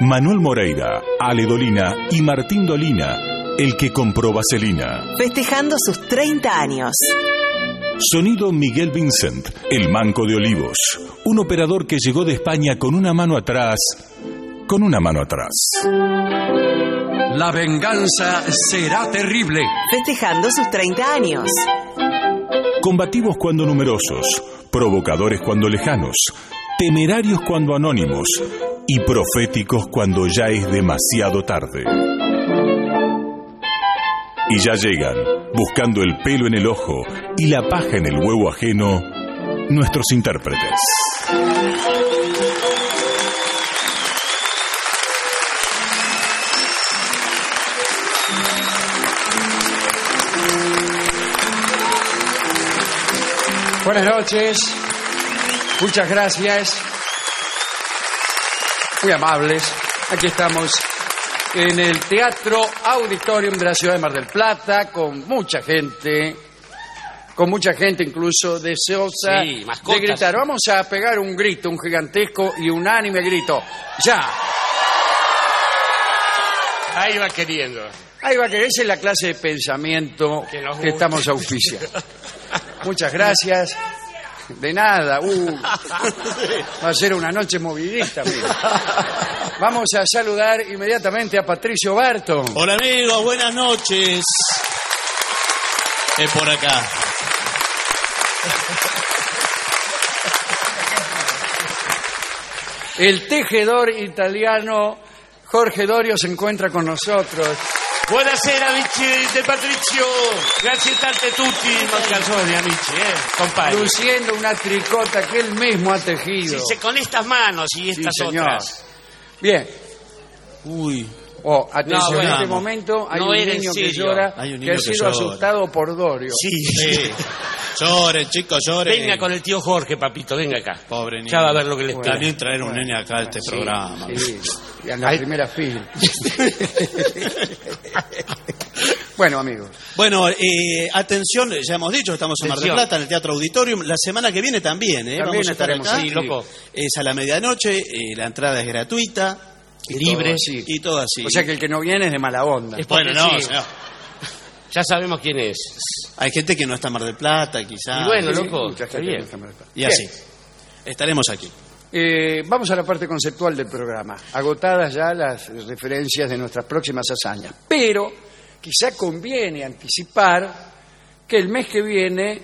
Manuel Moreira, Ale Dolina y Martín Dolina, el que compró vaselina. Festejando sus 30 años. Sonido Miguel Vincent, el Manco de Olivos, un operador que llegó de España con una mano atrás, con una mano atrás. La venganza será terrible. Festejando sus 30 años. Combativos cuando numerosos, provocadores cuando lejanos, temerarios cuando anónimos y proféticos cuando ya es demasiado tarde. Y ya llegan, buscando el pelo en el ojo y la paja en el huevo ajeno, nuestros intérpretes. Buenas noches. Muchas gracias. Muy amables. Aquí estamos en el Teatro Auditorium de la ciudad de Mar del Plata con mucha gente. Con mucha gente incluso deseosa Sí, mascotas. de gritar. Vamos a pegar un grito, un gigantesco y unánime grito. Ya. Ahí va queriendo. Ahí va que esa es la clase de pensamiento Que nos que estamos auspiciando. Muchas gracias. De nada. Uh, va a ser una noche movidita, mira. Vamos a saludar inmediatamente a Patricio Barton. Hola amigos, buenas noches. Es por acá. El tejedor italiano Jorge Dorio se encuentra con nosotros. Buonasera amici de Patricio. Grazie tante tutti, non canzoni amici, eh, compagni. Luciendo una tricota que él mismo ha tejido. Sí, con estas manos y Sí, estas señor. otras. Bien. Uy, Oh, atención, No, en bueno. este momento hay No un niño que llora, Hay un que ha sido llora. asustado por Dorio. Sí. sí. lloren, chicos, lloren. Venga con el tío Jorge, papito, venga acá. Pobre niño. Ya va a ver lo que le espera. También traer un nene acá a este programa. Sí, y en la Ay. primera fila. bueno, amigos, Bueno, eh, atención, ya hemos dicho, estamos en Mar del. Plata, en el Teatro Auditorium. La semana que viene también, ¿eh? También Vamos a estar estaremos acá. Sí, loco. Es a la medianoche, eh, la entrada es gratuita. Y Libre. todo así. Y todo así. O sea que el que no viene es de mala onda. Es Bueno, no, sí. no. Ya sabemos quién es. Hay gente que no está en Mar del Plata, quizás. Y bueno, Sí, loco, mucha está gente bien. no está mal. Y así. Estaremos aquí. Eh, vamos a la parte conceptual del programa. Agotadas ya las referencias de nuestras próximas hazañas. Pero quizá conviene anticipar que el mes que viene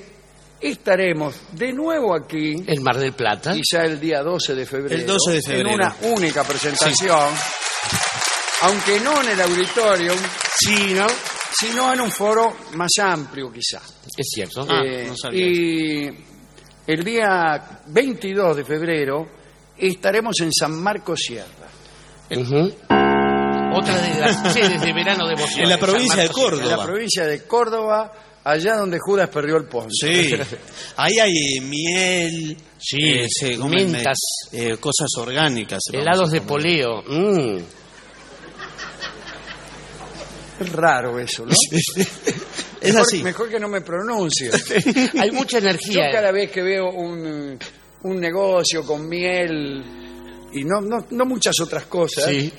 estaremos de nuevo aquí, El Mar del Plata. quizá el día 12 de febrero, El 12 de febrero. en una única presentación, aunque no en el auditorium, Sí, ¿no? sino en un foro más amplio quizá. Es cierto. Ah, Eh, no sabía y el día 22 de febrero estaremos en San Marcos Sierra. Ujú. Otra de las sedes de verano de emoción. En la provincia de Córdoba. En la provincia de Córdoba, allá donde Judas perdió el poncho. Sí. Ahí hay miel. Sí, eh, se comen, mentas. eh, cosas orgánicas. Helados de poleo. Mm. Es raro eso, ¿no? Es mejor, así. mejor que no me pronuncie. Hay mucha Yo energía. cada vez que veo un, un negocio con miel y no, no, no muchas otras cosas. Sí.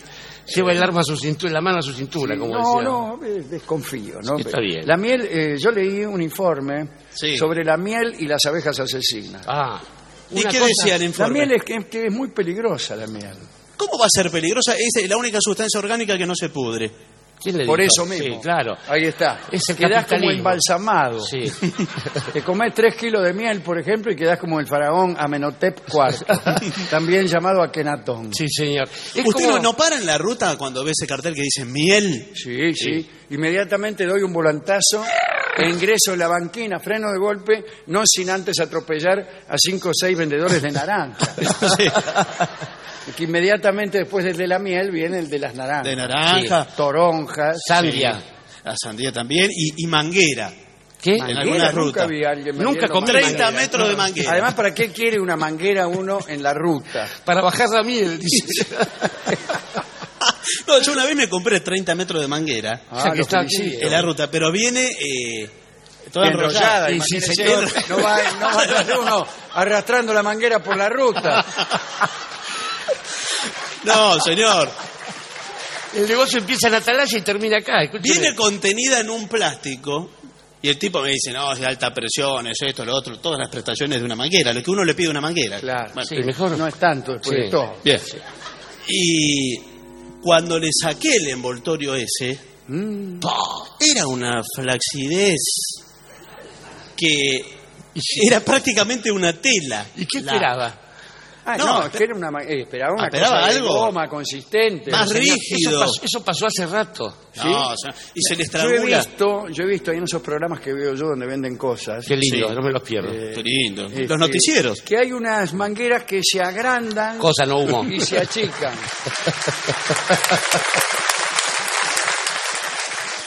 Lleva el arma a su cintura, la mano a su cintura, como no, decía. no, eh, desconfío. ¿no? Está bien. La miel, eh, yo leí un informe Sí. sobre la miel y las abejas asesinas. Ah. ¿Y qué cosa- decía el La informe? miel es que, que es muy peligrosa, la miel. ¿Cómo va a ser peligrosa? Es la única sustancia orgánica que no se pudre. ¿Quién le Por dijo? eso mismo. Sí, claro. Ahí está. Es el quedás como embalsamado. Sí. Te comés tres kilos de miel, por ejemplo, y quedás como el faraón Amenhotep IV, también llamado Akenatón. Sí, señor. Es ¿Usted como- no, no para en la ruta cuando ve ese cartel que dice miel? Sí, sí. Inmediatamente doy un volantazo e ingreso en la banquina, freno de golpe, no sin antes atropellar a cinco o seis vendedores de naranja. Que inmediatamente después del de la miel viene el de las naranjas. De naranja. Toronjas. Sandia. La sandía también. Y, y manguera. ¿Qué? En Manguera, alguna nunca ruta. vi a alguien Nunca vendiendo comí manguera. 30 manguera. metros de manguera. Además, ¿para qué quiere una manguera uno en la ruta? Para bajar la miel, dice. No, yo una vez me compré 30 metros de manguera Ah, sea, que está felicito. en la ruta, pero viene eh, toda enrollada. imagínese, Sí, no, va, no va a uno arrastrando la manguera por la ruta. No, señor. El negocio empieza en Atalaya y termina acá. escúcheme. Viene contenida en un plástico y el tipo me dice, no, es de alta presión, es esto, lo otro, todas las prestaciones de una manguera, lo que uno le pide a una manguera. Claro, Bueno, Sí, mejor. no es tanto después Sí. de todo. Bien. Y cuando le saqué el envoltorio ese, Mm. era una flacidez que era prácticamente una tela. ¿Y qué esperaba? Ah, No, no, es que era una, eh, esperaba una Esperaba cosa de algo goma consistente. más Señor, rígido. Eso pasó, eso pasó hace rato. No, o sea, y se le Yo he visto, yo he visto ahí en esos programas que veo yo donde venden cosas. Qué lindo, Sí. no me los pierdo. Eh, Qué lindo. este, Los noticieros. Que hay unas mangueras que se agrandan Cosa, no humo. y se achican.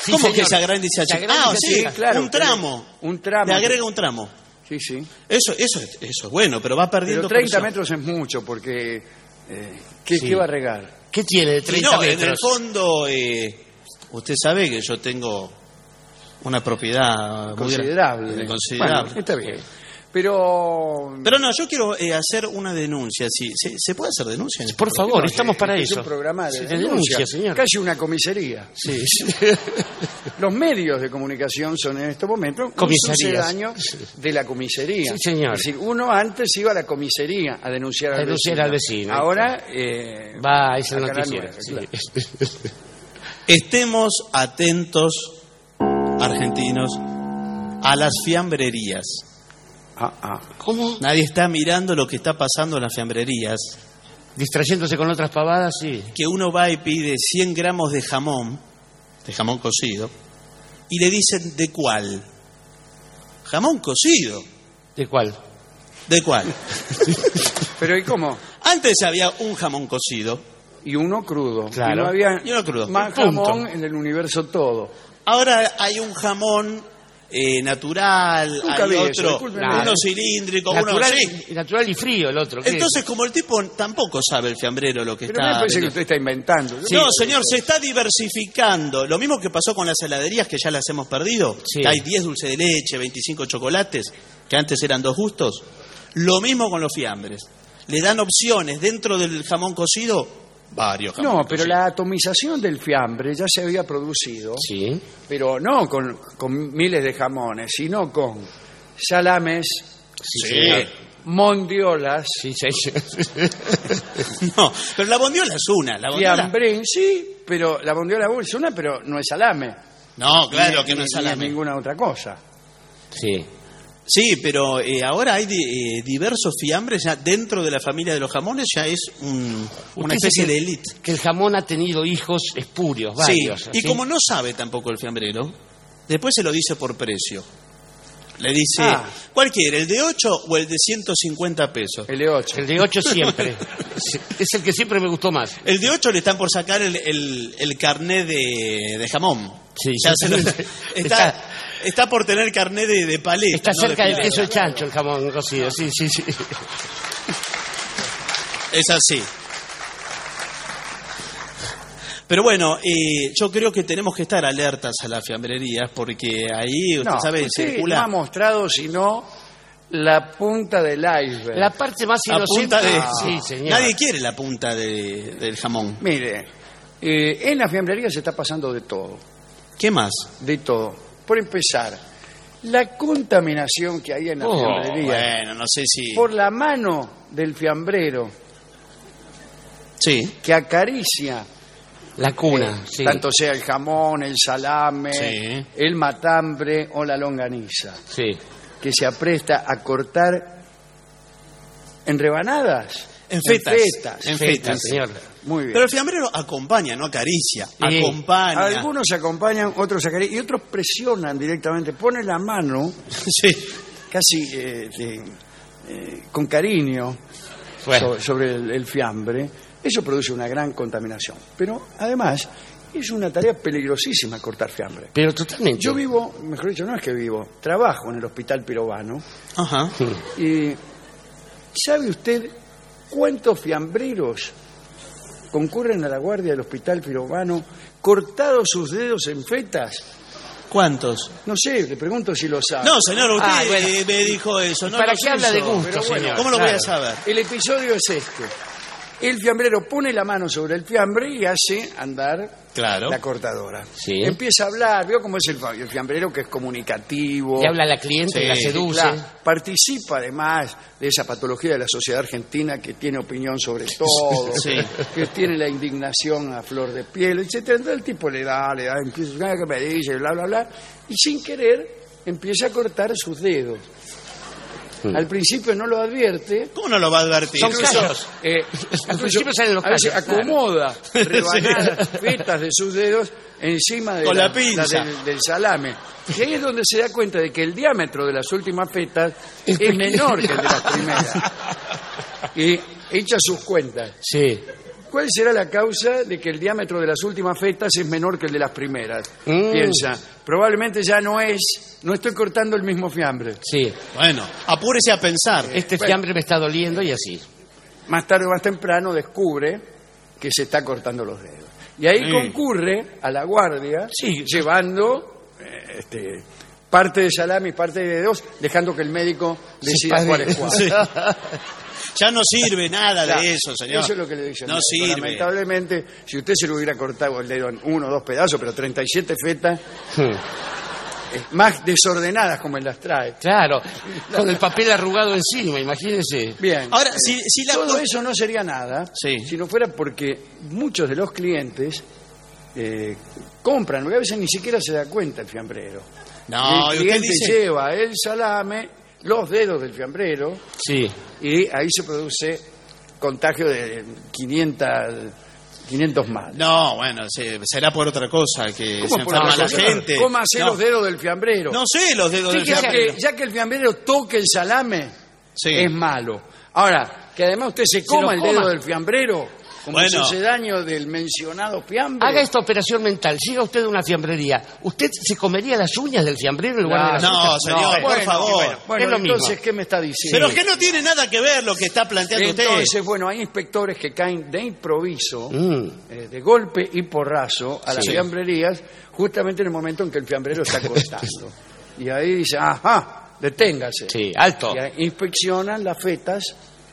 Sí, ¿Cómo señor. que se agranda y se Se achica? Ah, sí, claro, un tramo. Un tramo. Le agrega un tramo. Sí, sí. Eso, eso, es- eso es bueno, pero va perdiendo Pero 30 presión. metros es mucho porque... eh, ¿qué, Sí. qué va a regar? ¿Qué tiene de Y 30 no, en el metros? fondo, eh, usted sabe que yo tengo una propiedad muy Considerable. gran- considerable. Bueno, está bien. Pero... Pero no, yo quiero eh, hacer una denuncia. ¿sí? ¿Se, se puede hacer denuncia? en este Por favor, No, estamos para este eso. Es un programa de Sí, de denuncia, denuncia, señor. Casi una comisaría. Sí, sí. Los medios de comunicación son en estos momentos un Comisarías. sucedáneo de la comisaría. Sí, señor. Es decir, uno antes iba a la comisaría a denunciar, A al, denunciar vecino. al vecino. Ahora eh, Va a ese a noticiero. Estemos atentos, argentinos, a las fiambrerías. Ah, ah. ¿Cómo? Nadie está mirando lo que está pasando en las fiambrerías. Distrayéndose con otras pavadas, sí. Que uno va y pide 100 gramos de jamón, de jamón cocido, y le dicen, ¿de cuál? Jamón cocido. ¿De cuál? ¿De cuál? Pero ¿y cómo? Antes había un jamón cocido, Y uno crudo. Claro. Y no había Y uno crudo. más Punto. jamón en el universo todo. ahora hay un jamón eh, natural, Nunca hay vi otro, uno cilíndrico, uno Natural, sí. natural y frío el otro. ¿qué? Entonces, como el tipo tampoco sabe el fiambrero lo que Pero está... me parece que vendiendo. usted está inventando. No, señor, se está diversificando. Lo mismo que pasó con las heladerías que ya las hemos perdido. Sí. Hay 10 dulce de leche, 25 chocolates, que antes eran dos gustos. Lo mismo con los fiambres. Le dan opciones dentro del jamón cocido, varios jamones No, pero la atomización del fiambre ya se había producido, Sí. pero no con, con miles de jamones, sino con salames, Sí, señor. mondiolas, Sí, sí, sí. No, pero la bondiola es una. La bondiola... fiambrín, sí, pero la bondiola es una, pero no es salame. No, claro Ni- que no ni- es ni salame. ninguna otra cosa. Sí. Sí, pero eh, ahora hay eh, diversos fiambres ya dentro de la familia de los jamones, ya es un- una especie de élite. Que el jamón ha tenido hijos espurios, varios. Sí, y ¿sí? como no sabe tampoco el fiambrero, después se lo dice por precio. Le dice, Ah. ¿cuál quiere, el de 8 o el de 150 pesos? El de 8. El de 8 siempre. Es el que siempre me gustó más. El de 8 le están por sacar el, el, el carné de, de jamón. Sí, Ya sí. se lo- Está- está, está por tener carné de, de paleta. Está no de cerca del queso de chancho el jamón cocido. Sí, sí, sí. Es así. Pero bueno, eh, yo creo que tenemos que estar alertas a las fiambrerías porque ahí, usted No, sabe, usted circula no ha mostrado sino la punta del iceberg. La parte más inocente. punta de... Sí, señor. Nadie quiere la punta de- del jamón. Mire, eh, en la fiambrería se está pasando de todo, ¿Qué más? de todo. Por empezar, la contaminación que hay en la Oh, fiambrería Bueno, no sé si... por la mano del fiambrero Sí, que acaricia La cuna, eh, sí. tanto sea el jamón, el salame, Sí. el matambre o la longaniza, Sí. que se apresta a cortar en rebanadas, En fetas. en fetas. En Feta, fetas. señor. Muy bien. pero el fiambrero acompaña, no acaricia. Sí. Acompaña. Algunos acompañan, otros acarician y otros presionan directamente, ponen la mano Sí. casi eh, de- eh, con cariño Bueno. so- sobre el, el fiambre. Eso produce una gran contaminación. Pero además es una tarea peligrosísima cortar fiambre. Pero totalmente. Yo vivo, mejor dicho, no es que vivo, trabajo en el hospital pirobano Ajá. y ¿sabe usted cuántos fiambreros concurren a la guardia del hospital pirobano cortados sus dedos en fetas? ¿Cuántos? No sé, le pregunto si lo sabe. No, señor, usted Ah, bueno. eh, me dijo eso. No ¿Para qué habla de gusto, bueno, señor? ¿Cómo lo voy a saber? El episodio es este. el fiambrero pone la mano sobre el fiambre y hace andar Claro. la cortadora. Sí. Empieza a hablar, veo cómo es el, el fiambrero que es comunicativo. Le habla a la cliente, Sí, la seduce. Claro, participa además de esa patología de la sociedad argentina que tiene opinión sobre todo, Sí. que tiene la indignación a flor de piel, etcétera. Entonces el tipo le da, le da, empieza a que me dice, bla, bla, bla, y sin querer empieza a cortar sus dedos. Al principio no lo advierte, ¿Cómo no lo va a advertir? Son incluso, callos. eh, Al principio salen los a veces callos, acomoda rebanadas, fetas de sus dedos encima de Con la pinza. del, del salame. Y ahí es donde se da cuenta de que el diámetro de las últimas fetas es menor que el de las primeras. Y echa sus cuentas. Sí. ¿Cuál será la causa de que el diámetro de las últimas fetas es menor que el de las primeras? Mm. Piensa, probablemente ya no es, no estoy cortando el mismo fiambre. Sí. Bueno, apúrese a pensar. Este Bueno. fiambre me está doliendo y así. más tarde o más temprano descubre que se está cortando los dedos. Y ahí Sí. concurre a la guardia Sí. llevando eh, este, parte de salami y parte de dedos, dejando que el médico decida pague. cuál es cuál. Ya no sirve nada Claro, de eso, señor. Eso es lo que le dice. el No sirve. Lamentablemente, si usted se lo hubiera cortado el dedo en uno o dos pedazos, pero 37 fetas, Hmm. más desordenadas como él las trae. Claro, con el papel arrugado encima, imagínense. Bien. Ahora, si, si la Todo eso no sería nada Sí. si no fuera porque muchos de los clientes eh, compran, porque a veces ni siquiera se da cuenta el fiambrero. No, el y usted cliente dice... lleva el salame, los dedos del fiambrero, Sí. y ahí se produce contagio de 500, 500 más. No, bueno, se- será por otra cosa, que se ¿Cómo por enferma la gente. ¿Cómo hacer no, los dedos del fiambrero? no sé los dedos del fiambrero. que, ya que el fiambrero toque el salame, Sí. es malo. Ahora, que además usted se coma el coma. dedo del fiambrero, como Bueno. sucedáneo del mencionado fiambre. Haga esta operación mental. Llega usted a una fiambrería. ¿Usted se comería las uñas del fiambrero en lugar de las No, uñas? señor, por bueno, favor. Bueno, bueno, Es lo entonces, mismo. ¿qué me está diciendo? Pero que no tiene nada que ver lo que está planteando usted. Entonces, bueno, hay inspectores que caen de improviso, Mm. eh, de golpe y porrazo, a las Sí. fiambrerías, justamente en el momento en que el fiambrero está cortando. y ahí dice, ajá, deténgase. Sí, alto. Y inspeccionan las fetas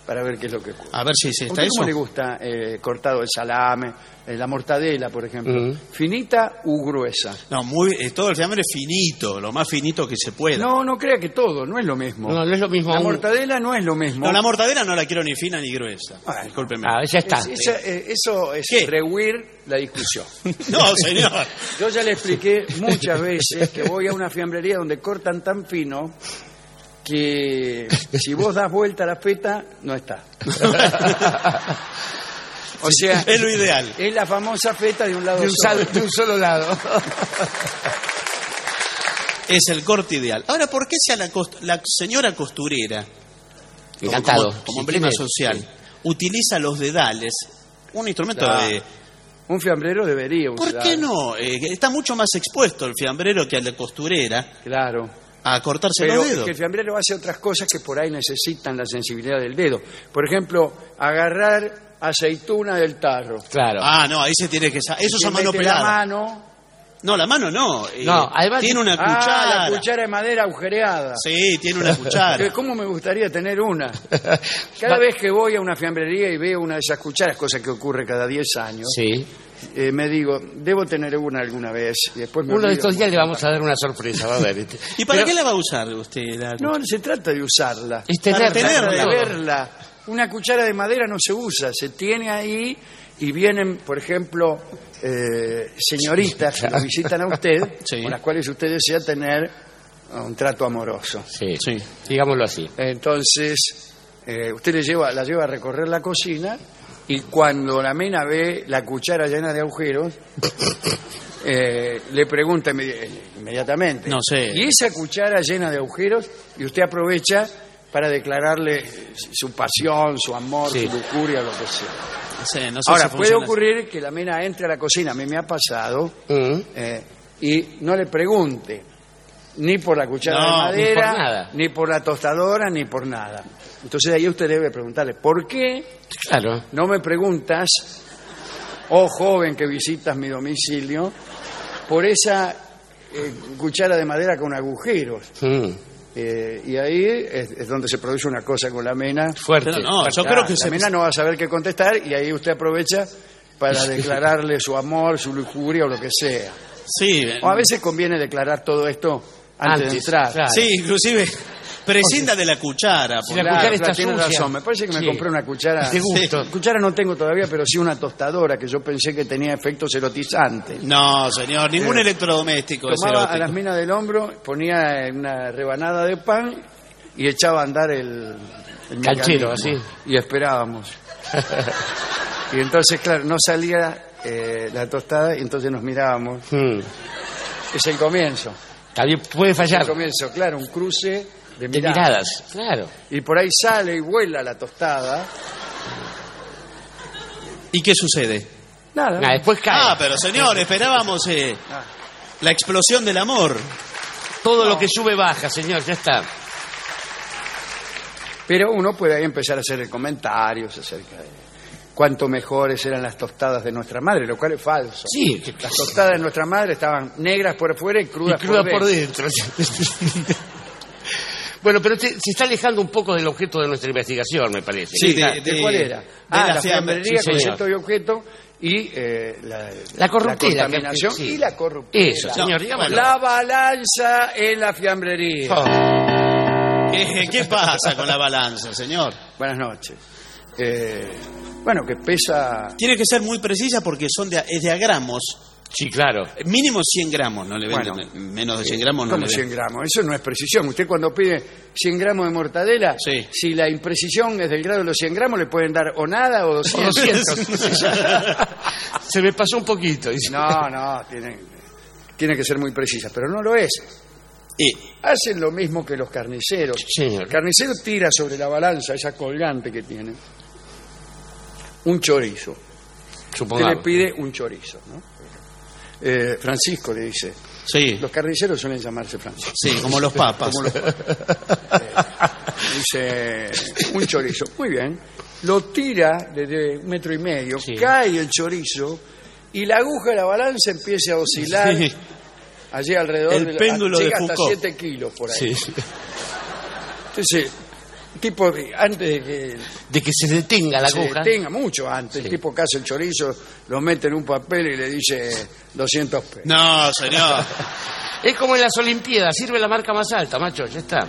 para ver qué es lo que ocurre. A ver si es ¿A esta usted eso. ¿Cómo le gusta eh, cortado el salame, eh, la mortadela, por ejemplo? ¿Finita u gruesa? No, muy, eh, todo el fiambre es finito, lo más finito que se pueda. No, no crea que todo, no es lo mismo. No, no es lo mismo. la un- mortadela no es lo mismo. No, la mortadera no la quiero ni fina ni gruesa. Bueno. Discúlpeme. Ah, ya está. Es- esa- eh, eso es ¿Qué? rehuir la discusión. No, señor. Yo ya le expliqué muchas veces que voy a una fiambrería donde cortan tan fino que si vos das vuelta a la feta, no está. O sea, Es lo ideal. es la famosa feta de un lado de un, solo. de un solo lado. Es el corte ideal. Ahora, ¿por qué si a la, cost- la señora costurera, como, Encantado. como- como emblema social, utiliza los dedales, un instrumento Claro. de... Un fiambrero debería usar. ¿Por qué no? Eh, está mucho más expuesto el fiambrero que a la costurera Claro. A cortarse Pero los dedos. que el fiambrero hace otras cosas que por ahí necesitan la sensibilidad del dedo. Por ejemplo, agarrar aceituna del tarro. Claro. Ah, no, ahí se tiene que... Eso es a mano mete la pelada. mano. No, la mano no. eh, No, además- Tiene una Ah, cuchara. la cuchara de madera agujereada. Sí, tiene una cuchara. Que ¿Cómo me gustaría tener una? Cada vez que voy a una fiambrería y veo una de esas cucharas, cosa que ocurre cada 10 años, Sí. Eh, me digo, debo tener una alguna vez. Y después me Uno de estos días le vamos a dar una sorpresa, va a ver. ¿Y para Pero- qué la va a usar usted? la- No, no se trata de usarla. Es Para tenerla. de verla. Una cuchara de madera no se usa, se tiene ahí y vienen, por ejemplo, eh, señoritas que la visitan a usted, Sí. con las cuales usted desea tener un trato amoroso. Sí, Sí. digámoslo así. Entonces, eh, usted le lleva, la lleva a recorrer la cocina y cuando la mena ve la cuchara llena de agujeros, eh, le pregunta inmedi- inmediatamente. No sé. Y esa cuchara llena de agujeros, y usted aprovecha para declararle su pasión, su amor, Sí. su lujuria, lo que sea. No sé, no sé Ahora, si puede ocurrir que la mena entre a la cocina, a mí me ha pasado, Mm. eh, y no le pregunte ni por la cuchara No, de ni madera, por nada. ni por la tostadora, ni por nada. Entonces ahí usted debe preguntarle, ¿por qué Claro. no me preguntas, oh joven que visitas mi domicilio, por esa eh, cuchara de madera con agujeros? Mm. Eh, y ahí es, es donde se produce una cosa con la mena. Fuerte. Pero no, yo Ah, creo que la se... mena no va a saber qué contestar y ahí usted aprovecha para declararle su amor, su lujuria o lo que sea. Sí, O a veces conviene declarar todo esto antes, de entrar. claro. sí, inclusive prescinda de la cuchara. Si por- la Claro, cuchara claro, está tiene sucia. razón. Me parece que me Sí. compré una cuchara. De gusto. Sí. Cuchara no tengo todavía, pero sí una tostadora que yo pensé que tenía efectos erotizantes. No, señor, ningún Eh, electrodoméstico es Tomaba a erótico. las minas del hombro, ponía una rebanada de pan y echaba a andar el, el Canchero, mecanismo. Y esperábamos. y entonces, claro, no salía eh, la tostada y entonces nos mirábamos. Hmm. Es el comienzo. También puede fallar. El comienzo, claro, un cruce de De miradas. claro. Y por ahí sale y vuela la tostada. ¿Y qué sucede? Nada. Nah, después cae. Ah, pero señor, esperábamos eh, Ah. la explosión del amor. Todo lo que sube baja, señor, ya está. Pero uno puede ahí empezar a hacer comentarios acerca de cuánto mejores eran las tostadas de nuestra madre, lo cual es falso. Sí, Las tostadas de nuestra madre estaban negras por fuera y y crudas, cruda por, por dentro. dentro. Bueno, pero te- se está alejando un poco del objeto de nuestra investigación, me parece. Sí, ¿De, de- de de- cuál era? de ah, la la, fiambre- fiambrería, sí, concepto y objeto y eh, la, La corruptela, contaminación que- sí. y la corruptela. Eso, señor, dígamelo. La balanza en la fiambrería. Oh, ¿Qué, qué pasa con la balanza, señor? Buenas noches. Eh, bueno, que pesa... Tiene que ser muy precisa porque son de, es de a gramos. Sí, claro. Mínimo 100 gramos, no le venden Bueno. menos de 100 gramos. No ¿Cómo le 100 venden. gramos? Eso no es precisión. Usted cuando pide 100 gramos de mortadela, Sí. si la imprecisión es del grado de los 100 gramos, le pueden dar o nada o 200. 200. Se me pasó un poquito. dice. No, no, tiene, tiene que ser muy precisa, pero no lo es. Y Hacen lo mismo que los carniceros. Señor. El carnicero tira sobre la balanza, esa colgante que tiene, un chorizo. Usted le Supongamos. pide un chorizo, ¿no? Eh, Francisco le dice. sí, Los carniceros suelen llamarse Francisco. sí, como los papas. Como los- Dice un chorizo. Muy bien. Lo tira desde un metro y medio, Sí. cae el chorizo y la aguja de la balanza empieza a oscilar Sí. allí alrededor El de la- péndulo de llega hasta Foucault. 7 kilos por ahí. Sí. Entonces, tipo, antes de que De que se detenga la se aguja. detenga, mucho antes, Sí. el tipo que hace el chorizo lo mete en un papel y le dice 200 pesos. No, señor. Es como en las Olimpiadas, sirve la marca más alta, macho, ya está.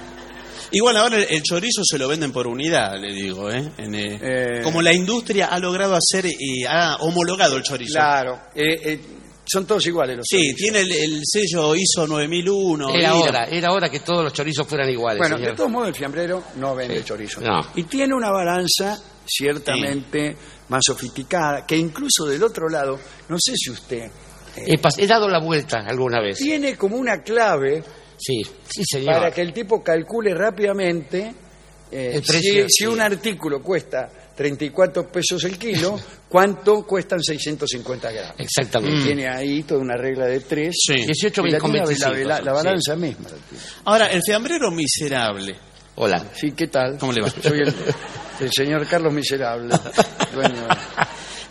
Igual ahora el, el chorizo se lo venden por unidad, le digo, ¿eh? En, eh, Eh. Como la industria ha logrado hacer y ha homologado el chorizo. Claro, eh, eh, son todos iguales los Sí, chorizos. tiene el, el sello ISO 9001. Era hora, era hora que todos los chorizos fueran iguales, Bueno, señor. de todos modos el fiambrero no vende Sí. chorizo. No. Y tiene una balanza ciertamente más sofisticada, que incluso del otro lado, no sé si usted, He, pas- he dado la vuelta alguna vez. tiene como una clave Sí, sí, señor. para que el tipo calcule rápidamente eh, El precio, si, si un artículo cuesta 34 pesos el kilo, ¿cuánto cuestan 650 gramos? Exactamente. Tiene ahí toda una regla de tres. Sí. 18 Y la, con tiene la- 25. la- la sí. balanza misma. la tiene. Ahora, el fiambrero miserable. Hola. Sí, ¿qué tal? ¿Cómo le va? Soy el, el señor Carlos Miserable, dueño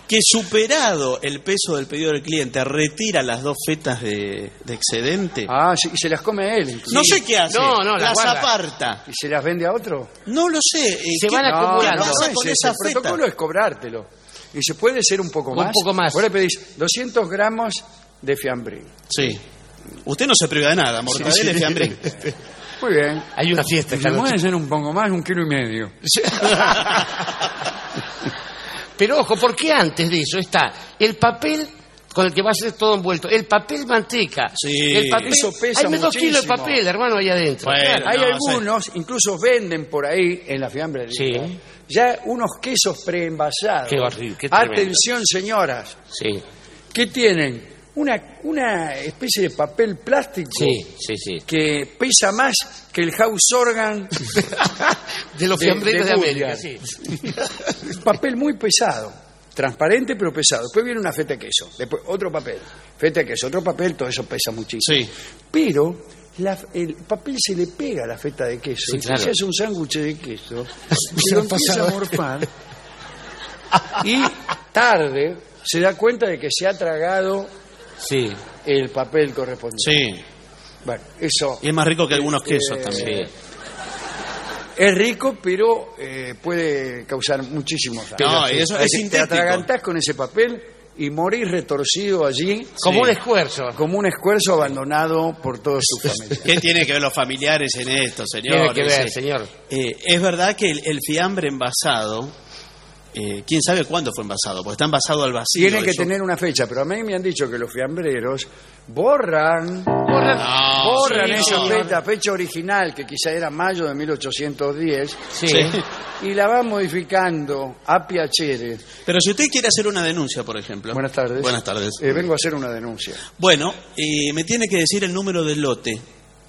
Que superado el peso del pedido del cliente, retira las dos fetas de, de excedente. Ah, sí, y se las come él. incluso. No sé qué hace. No, no, las las aparta. ¿Y se las vende a otro? No lo sé. eh, Se ¿qué- van No, acumulando. no, pasa ese- con ese esa feta? protocolo es cobrártelo. Y se puede ser un poco Un más. poco más. Vos le pedís 200 gramos de fiambrín. Sí. Usted no se priva de nada, mortadela y fiambrín. Muy bien. Hay una fiesta esta Se puede ser un poco más, un kilo y medio. Pero ojo, porque antes de eso está el papel con el que va a ser todo envuelto, el papel manteca. Sí, el papel, eso pesa Hay dos kilos de papel, hermano, ahí adentro. Bueno. Claro. Hay no, algunos, incluso venden por ahí en la fiambrería, Sí. Ya unos quesos preenvasados. Qué horrible, qué tremendo. Atención, señoras, Sí, que tienen una, una especie de papel plástico sí, sí, sí. que pesa más que el house organ, De los De- fiambreros de, de América, sí. papel muy pesado, transparente pero pesado. Después viene una feta de queso, después otro papel, feta de queso, otro papel, todo eso pesa muchísimo. Sí. Pero la- el papel se le pega a la feta de queso. Sí, y claro. se hace un sándwich de queso, Se lo empieza a morfar. y tarde se da cuenta de que se ha tragado Sí. el papel correspondiente. Sí. Bueno, eso Y es más rico que algunos quesos Eh, también. es rico, pero eh, puede causar muchísimos daños. No, eso es te atragantás con ese papel y morís retorcido allí Como Sí. un esfuerzo. como un esfuerzo abandonado por todos sus familiares. ¿Qué tiene que ver los familiares en esto, señor? Tiene que ver, señor. Eh, es verdad que el, el fiambre envasado, eh, quién sabe cuándo fue envasado, porque está envasado al vacío. Tiene que eso. tener una fecha, pero a mí me han dicho que los fiambreros borran, No, borran sí, esa fecha, fecha original, que quizá era mayo de 1810, Sí. Sí. y la van modificando a piacere. Pero si usted quiere hacer una denuncia, por ejemplo. Buenas tardes. Buenas tardes. Eh, vengo a hacer una denuncia. Bueno, eh, me tiene que decir el número del lote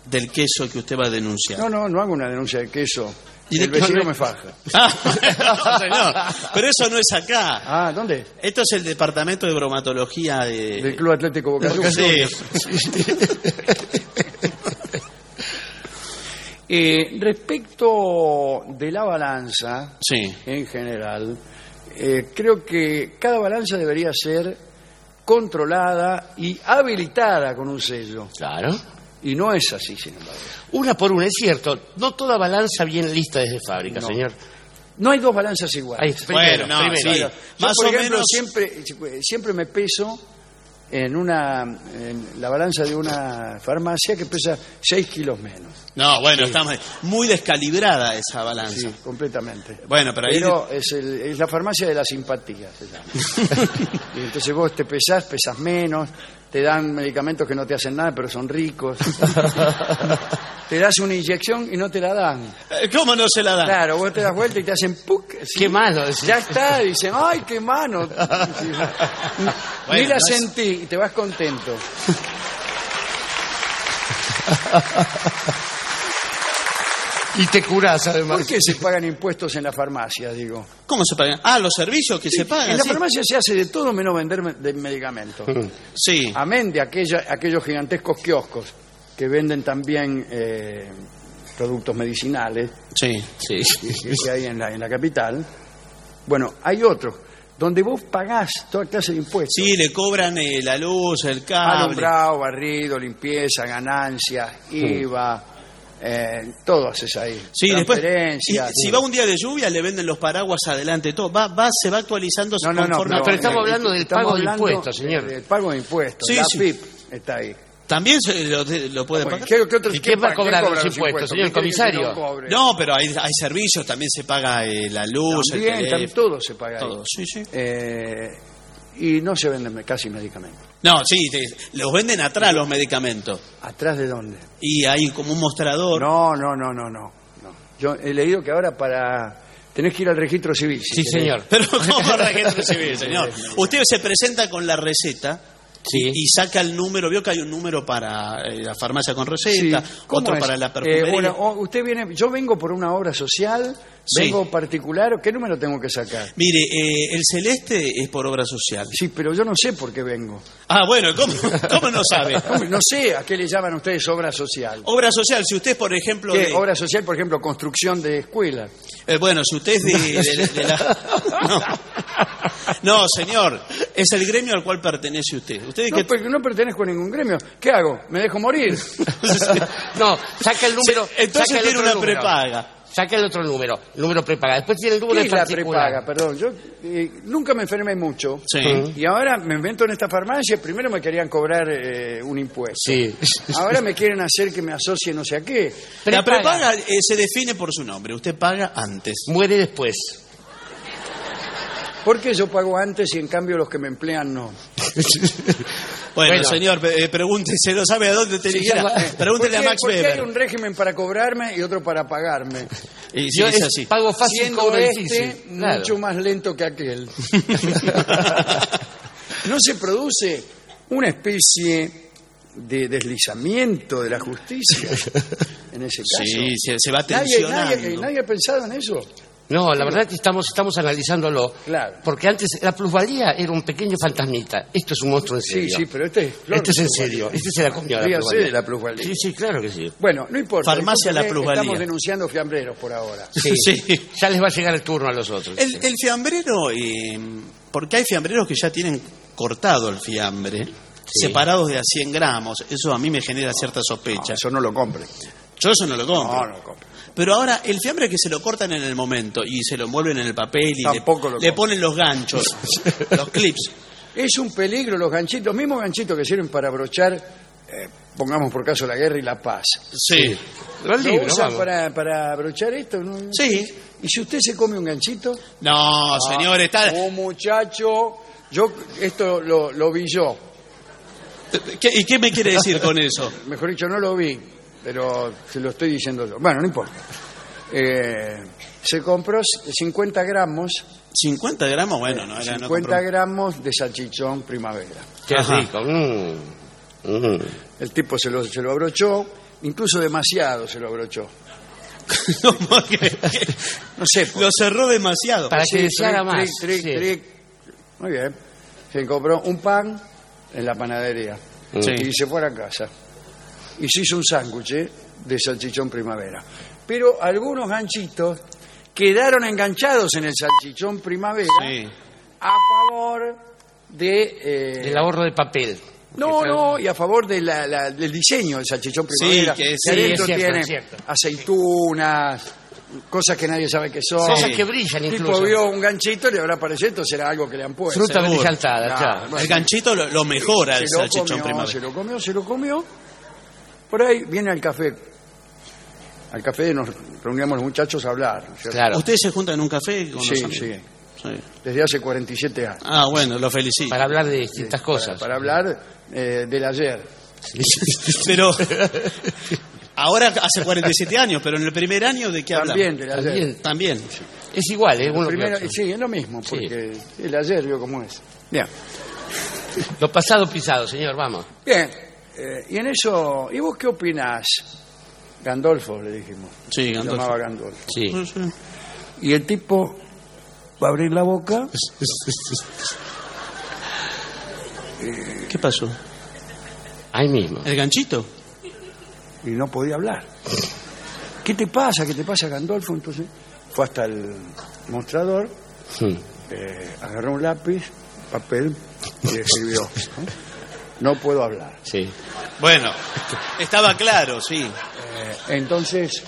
del queso que usted va a denunciar. No, no, no hago una denuncia de queso. ¿Y el vecino me faja. Ah, no, señor. Pero eso no es acá. Ah, ¿dónde? Esto es el departamento de bromatología de... Del Club Atlético Boca Juniors. Sí. Eh, respecto de la balanza, Sí. en general, eh, creo que cada balanza debería ser controlada y habilitada con un sello. Claro. Y no es así, sin embargo. Una por una, es cierto. No toda balanza viene lista desde fábrica, No. señor. No hay dos balanzas iguales. Primero, Bueno, no, primero. sí. Yo, Más por o ejemplo, menos- siempre, siempre me peso en una en la balanza de una farmacia que pesa 6 kilos menos. No, bueno, está muy- muy descalibrada esa balanza. Sí, completamente. Bueno, pero ahí... Pero es, el- es la farmacia de la simpatía, se llama. y entonces vos te pesás, pesas menos, te dan medicamentos que no te hacen nada, pero son ricos. te das una inyección y no te la dan. Eh, ¿Cómo no se la da? Claro, vos te das vuelta y te hacen ¡puc! sí. Qué mano. decís. Ya está, dicen, ¡ay, qué mano! Ni Bueno, la no es- sentí y te vas contento. Y te curás, además. ¿Por qué se pagan impuestos en la farmacia, digo? ¿Cómo se pagan? Ah, los servicios que se pagan. En la sí. farmacia se hace de todo menos vender me- de medicamentos. Sí. Amén de aquella, aquellos gigantescos kioscos que venden también eh, productos medicinales Sí. Sí. que, que hay en la, en la capital. Bueno, hay otros donde vos pagás toda clase de impuestos. Sí, le cobran eh, la luz, el cable. Alumbrado, barrido, limpieza, ganancias, IVA, eh, todo haces ahí. Sí, después, y si va un día de lluvia, le venden los paraguas adelante, todo. Va, va, se va actualizando No, no, no, conforme- pero estamos hablando del estamos pago de hablando, impuestos, señor. Del pago de impuestos. Sí, la sí. PIP está ahí. También se lo, lo puede Bueno, pagar. ¿qué- qué otros- ¿Y quién va a cobrar cobra los impuestos, señor ¿Qué quiere que comisario? no? No, pero hay, hay servicios, también se paga eh, la luz, También, el también todo se paga ahí. Todo, sí, sí. Eh, y no se venden casi medicamentos. No, sí, te- los venden atrás los medicamentos. ¿Atrás de dónde? Y hay como un mostrador. No, no, no, no, no. no. Yo he leído que ahora para... Tenés que ir al registro civil. si Sí, querés. señor. Pero ¿cómo registro civil, señor? Usted se presenta con la receta Sí. y saca el número. Vio que hay un número para eh, la farmacia con Sí. receta, ¿Cómo otro es? para la Eh, perfumería. bueno, o- usted viene, yo vengo por una obra social, Sí. vengo particular, ¿qué número tengo que sacar? Mire, eh, el celeste es por obra social. Sí, pero yo no sé por qué vengo. Ah, bueno, ¿cómo, cómo no sabe? Hombre, No sé a qué le llaman ustedes obra social. Obra social, si usted, por ejemplo... ¿Qué? de- Obra social, por ejemplo, construcción de escuelas. eh, bueno, si usted es de, de- de la... No. No, señor, es el gremio al cual pertenece usted. Usted No, que... porque no pertenezco a ningún gremio. ¿Qué hago? ¿Me dejo morir? No, saca el número. Sí, entonces saca el tiene una número. prepaga. Saca el otro número, número prepaga. Después tiene el número ¿Qué de es la prepaga? Perdón, yo eh, nunca me enfermé mucho. Sí. Y ahora me invento en esta farmacia, primero me querían cobrar eh, un impuesto. Sí. Ahora me quieren hacer que me asocie no sé a qué. La Prepaga. prepaga eh, se define por su nombre. Usted paga antes. Muere después. ¿Por qué yo pago antes y en cambio los que me emplean no? Bueno, Bueno. señor, eh, pregúntese, ¿no sabe a dónde te dirigirá? Pregúntele a ¿Por qué- Max qué hay Weber. un régimen para cobrarme y otro para pagarme? Y sí, Yo es es así. pago fácil, Siendo cobro este difícil. Claro. mucho más lento que aquel. ¿No se produce una especie de deslizamiento de la justicia en ese caso? Sí, se, se va ¿Nadie, tensionando. nadie, nadie ha pensado en eso? No, la verdad que estamos, estamos analizándolo. Claro. Porque antes la plusvalía era un pequeño fantasmita. Esto es un monstruo en Sí, serio. sí, pero este es... flor Este es en serio. Este se la comió la plusvalía. de la plusvalía. Sí, sí, claro que sí. Bueno, no importa. Farmacia La Plusvalía. Estamos denunciando fiambreros por ahora. Sí. Sí. Ya les va a llegar el turno a los otros. El, el fiambrero, eh, porque hay fiambreros que ya tienen cortado el fiambre. separados de a 100 gramos. Eso a mí me genera cierta sospecha. Eso no lo compre. Yo eso no lo compro. No, no lo compre. Pero ahora, el fiambre que se lo cortan en el momento y se lo envuelven en el papel y le, Tampoco lo le ponen los ganchos, los clips. Es un peligro los ganchitos, los mismos ganchitos que sirven para abrochar, eh, pongamos por caso la guerra y la paz. Sí. Lo ¿Lo libro, usan vamos. para, para abrochar esto? ¿no? Sí. ¿Y si usted se come un ganchito? No, señor, está... Oh, muchacho, yo esto lo, lo vi yo. ¿Qué- ¿Y qué me quiere decir con eso? Mejor dicho, no lo vi, pero se lo estoy diciendo yo. Bueno, no importa. Eh, se compró 50 gramos, 50 gramos, bueno, no era... no 50 compró- gramos de salchichón primavera. Qué Ajá. rico. mm. Mm. El tipo se lo, se lo abrochó, incluso demasiado se lo abrochó. ¿Cómo que- No sé, por- Lo cerró demasiado. Para que Sí, se haga tric, más. tric, Sí. tric. Muy bien. Se compró un pan en la panadería Sí. y se fue a la casa. Y se hizo un sándwich eh, de salchichón primavera. Pero algunos ganchitos quedaron enganchados en el salchichón primavera Sí. a favor de... eh, El ahorro de papel. no, no, y a favor de la- la- del diseño del salchichón primavera. que sí, adentro es cierto, tiene es aceitunas, cosas que nadie sabe que son. Cosas que brillan El tipo incluso. vio un ganchito y le habrá parecido, esto será algo que le han puesto. Fruta seguro. brillantada, Claro. El ganchito lo, lo mejora se el lo salchichón comió, primavera. se lo comió, se lo comió. Por ahí viene al café. Al café nos reuníamos los muchachos a hablar. ¿no es cierto? Claro. ¿Ustedes se juntan en un café con Sí, amigos? sí. Sí. Desde hace 47 años. Ah, bueno, lo felicito. Para hablar de distintas cosas. Para hablar eh, del ayer. Pero ahora hace 47 años, pero en el primer año de qué hablamos? También del ayer. También. También. Es igual, ¿eh? Uno que Primero- otro. sí, es lo mismo, Sí. porque el ayer vio cómo es. Bien. Lo pasado pisado, señor, vamos. Bien. Eh, y en eso, ¿y vos qué opinás? Gandolfo, le dijimos. Sí, Se Gandolfo. llamaba Gandolfo. Sí. Y el tipo va a abrir la boca ¿Qué pasó? Ahí mismo. ¿El ganchito? y no podía hablar. ¿Qué te pasa? ¿Qué te pasa, Gandolfo? Entonces fue hasta el mostrador, eh, agarró un lápiz, papel y escribió. No puedo hablar. Sí. Bueno, estaba claro, sí. Eh, entonces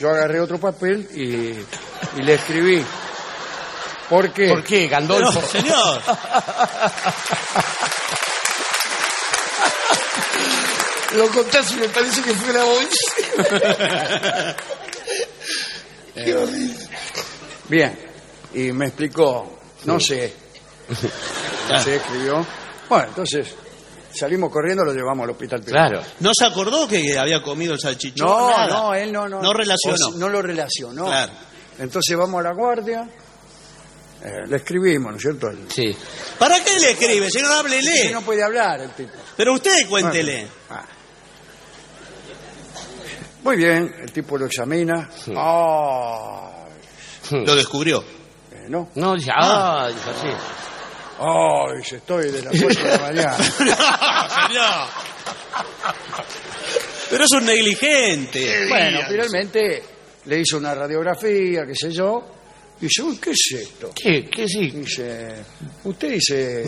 yo agarré otro papel y, y le escribí. ¿Por qué? ¿Por qué, Gandolfo? Señor, Lo contás y me parece que fue la voz. Bien. Y me explicó, no sé. No sé, escribió. Bueno, entonces salimos corriendo, lo llevamos al hospital. Claro. ¿no se acordó que había comido el salchichón? No, Nada. no, él no, no. No relacionó. O sea, no lo relacionó. Claro. Entonces vamos a la guardia, eh, le escribimos, ¿no es cierto? Sí. ¿Para qué le escribe, señor? que Háblele. no puede hablar el tipo. Pero usted cuéntele. Ah. Muy bien, el tipo lo examina. Ah, Lo descubrió. eh, no. No, dice, ah, dijo así. Ay, dice, estoy de las 8 de la mañana. no, señor. Pero es un negligente. Bueno, finalmente le hizo una radiografía, qué sé yo. Y dice, uy, ¿qué es esto? ¿Qué? ¿Qué sí? Dice, usted dice,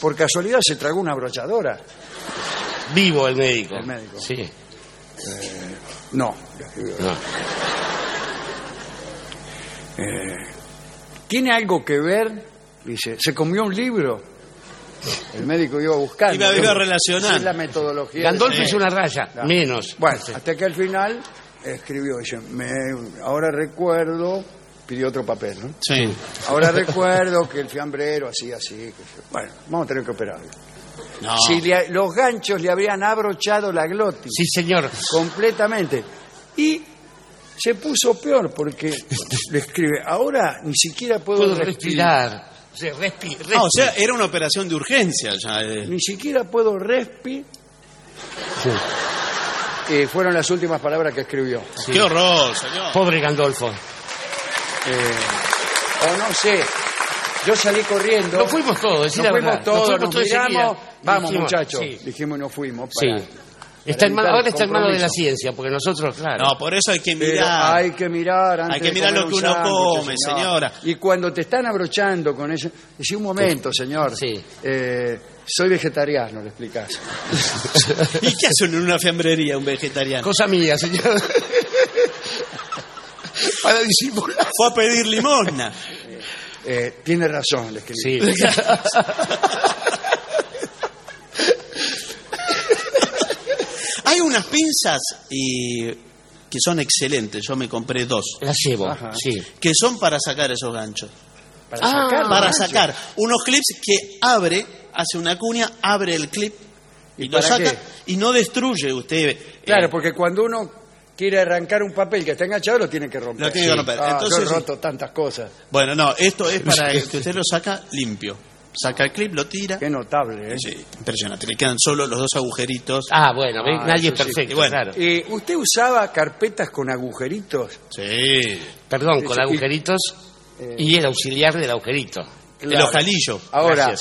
por casualidad se tragó una brochadora. Vivo el médico. El médico. Sí. No, le escribió. No. Eh, ¿Tiene algo que ver? Dice, ¿se comió un libro? El médico iba buscando. Iba- iba relacionando. Esa Es la metodología. Gandolfo hizo una raya. Menos. Bueno, hasta que al final escribió, dice, me- ahora recuerdo, pidió otro papel, ¿no? Sí. Ahora recuerdo que el fiambrero así, así. Bueno, vamos a tener que operarlo. No. Si le- los ganchos le habrían abrochado la glotis Sí, señor. completamente. Y se puso peor porque le escribe, ahora ni siquiera puedo, Puedo respirar. respirar. O respi, Ah, o sea, era una operación de urgencia ya. eh. Ni siquiera puedo respi. Fueron las últimas palabras que escribió. Qué horror, señor. Pobre Gandolfo. Eh, o no sé. Yo salí corriendo. Nos fuimos todos, Nos la fuimos verdad. todos, Nos fuimos nos todos miramos. Vamos, Dijimos, muchachos. sí. Dijimos y nos fuimos. Sí. Está en mano- ahora está en manos de la ciencia, porque nosotros, claro. No, por eso hay que Pero mirar. hay que mirar antes Hay que de mirar comer lo que un uno sándwich, come, señor. señora. Y cuando te están abrochando con eso, decís un momento, señor. Sí. Eh, Soy vegetariano, le explicás. ¿Y qué hacen en una fiambrería un vegetariano? Cosa mía, señor. Para disimular. Fue a pedir limosna. Eh, tiene razón, le escribí. Sí. Hay unas pinzas y que son excelentes. Yo me compré dos. La llevo, Ajá. sí. Que son para sacar esos ganchos. Para Ah, sacar, Para sacar unos clips que abre, hace una cuña, abre el clip y, ¿Y lo saca qué? y no destruye usted. eh, Claro, porque cuando uno quiere arrancar un papel que está enganchado, lo tiene que romper. Lo tiene que Sí. romper. Ah, Entonces, yo he roto tantas cosas. Bueno, no, esto es para que usted lo saca limpio. Saca el clip, lo tira. Qué notable, ¿eh? Sí, impresionante. Le quedan solo los dos agujeritos. Ah, bueno. Ah, nadie es sí. perfecto, Y bueno. claro. Eh, ¿Usted usaba carpetas con agujeritos? Sí. Perdón, con agujeritos y el auxiliar del agujerito. El ojalillo. Ahora,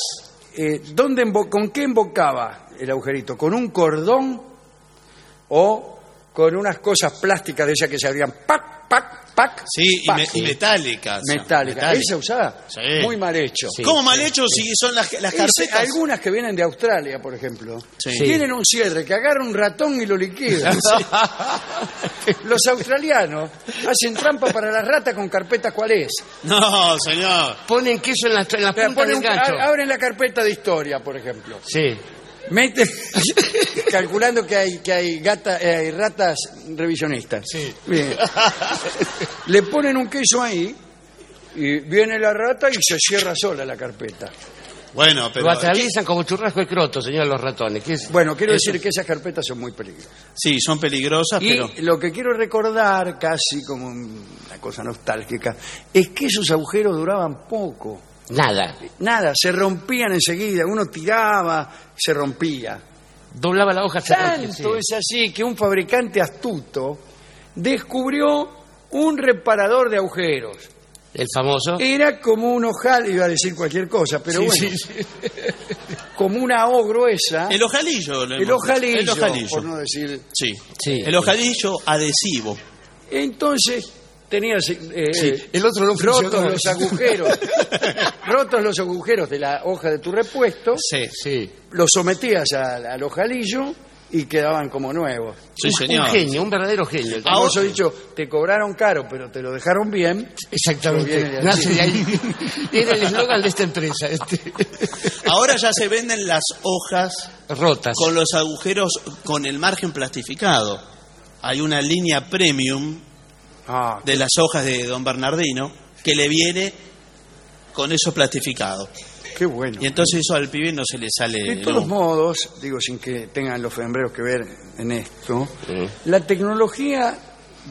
eh, ¿dónde ¿con qué embocaba el agujerito? ¿Con un cordón o con unas cosas plásticas de esas que se abrían pac, pac, pac? Sí, y, pac? me- y metálicas. Metálica. ¿Esa usada? Sí. Muy mal hecho. Sí. ¿Cómo mal hecho si son las, las carpetas? algunas que vienen de Australia, por ejemplo, Sí. tienen un cierre que agarra un ratón y lo liquida. Los australianos hacen trampa para la rata con carpetas cuál es. No, señor. Ponen queso en la, en la O sea, punta ponen del un- gancho. a- abren la carpeta de historia, por ejemplo. Sí. Mete, calculando que hay, que hay, gata, eh, hay ratas revisionistas. Sí. Bien. Le ponen un queso ahí y viene la rata y se cierra sola la carpeta. Bueno, pero. Lo atraviesan como churrasco de croto, señor, los ratones. ¿Qué es? Bueno, quiero Eso. decir que esas carpetas son muy peligrosas. Sí, son peligrosas, Y pero. lo que quiero recordar, casi como una cosa nostálgica, es que esos agujeros duraban poco. Nada. Nada, se rompían enseguida, uno tiraba, se rompía. Doblaba la hoja se rompía, Tanto sí. es así que un fabricante astuto descubrió un reparador de agujeros. El famoso. Era como un ojal, iba a decir cualquier cosa, pero Sí, bueno, sí, sí. como una O gruesa, El ojalillo. lo el ojalillo, El ojalillo. por no decir. Sí. Sí. El ojalillo adhesivo. Entonces tenías eh, Sí, el otro no rotos los agujeros, rotos los agujeros de la hoja de tu repuesto, Sí. Sí. los sometías al, al ojalillo y quedaban como nuevos. Sí, un, señor. un genio, un verdadero genio. El famoso dicho, te cobraron caro, pero te lo dejaron bien. Exactamente. De ahí. Era el eslogan de esta empresa. Este. Ahora ya se venden las hojas Rotas. con los agujeros con el margen plastificado. Hay una línea premium Ah, de las hojas de Don Bernardino que le viene con eso plastificado. qué bueno. Y entonces eso al pibe no se le sale. De todos modos, digo sin que tengan los fembreros que ver en esto, Mm. la tecnología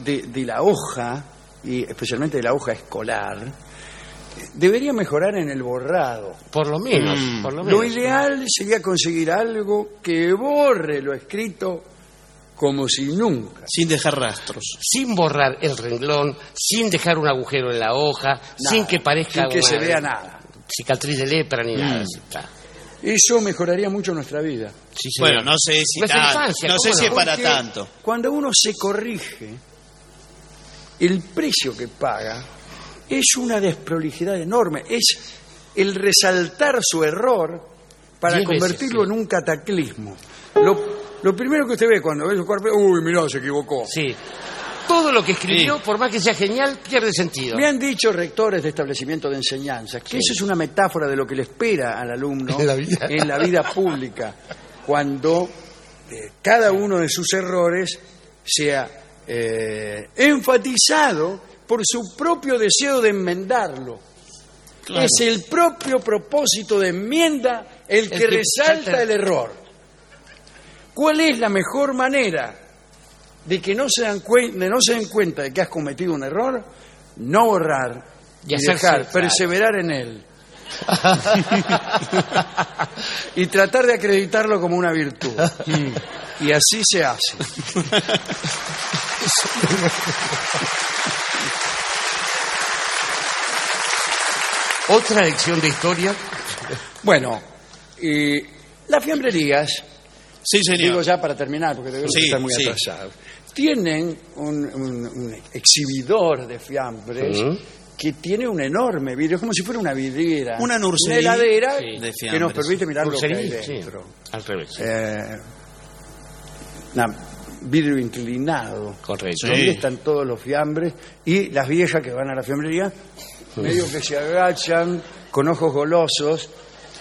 de, de la hoja, y especialmente de la hoja escolar, debería mejorar en el borrado. Por lo menos. Mm. Por lo, Lo menos. ideal sería conseguir algo que borre lo escrito como si nunca. Sin dejar rastros. Sin borrar el renglón, sin dejar un agujero en la hoja, sin que parezca sin que una se vea nada. cicatriz de lepra ni nada. está. Eso mejoraría mucho nuestra vida. Sí. Bueno, no sé si, tan- no sé ¿cómo si es no? para Porque tanto. Cuando uno se corrige, el precio que paga es una desprolijidad enorme. Es el resaltar su error para veces, convertirlo sí. en un cataclismo. Lo, lo primero que usted ve cuando ve su cuerpo, uy, mirá, se equivocó. Sí. Todo lo que escribió, por más que sea genial, pierde sentido. Me han dicho rectores de establecimientos de enseñanza que eso es una metáfora de lo que le espera al alumno En la vida. en la vida pública, cuando eh, cada uno de sus errores sea eh, enfatizado por su propio deseo de enmendarlo. Claro. Es el propio propósito de enmienda el que, que resalta salta- el error. ¿Cuál es la mejor manera de que no se, dan cuen- de no se den cuenta de que has cometido un error? No borrar Y y, hacerse, dejar, claro. perseverar en él. y tratar de acreditarlo como una virtud. y así se hace. Otra lección de historia. Bueno, y las fiambrerías Sí, Digo señor. ya para terminar, porque debemos Sí, estar muy sí. atrasados. Tienen un, un- un exhibidor de fiambres Ujú. que tiene un enorme vidrio, es como si fuera una vidriera. Una Una Nursery heladera de que nos permite mirar lo que hay sí, dentro. al revés. Eh, una- vidrio inclinado. Correcto. Donde Sí. están todos los fiambres y las viejas que van a la fiambrería, medio que se agachan con ojos golosos,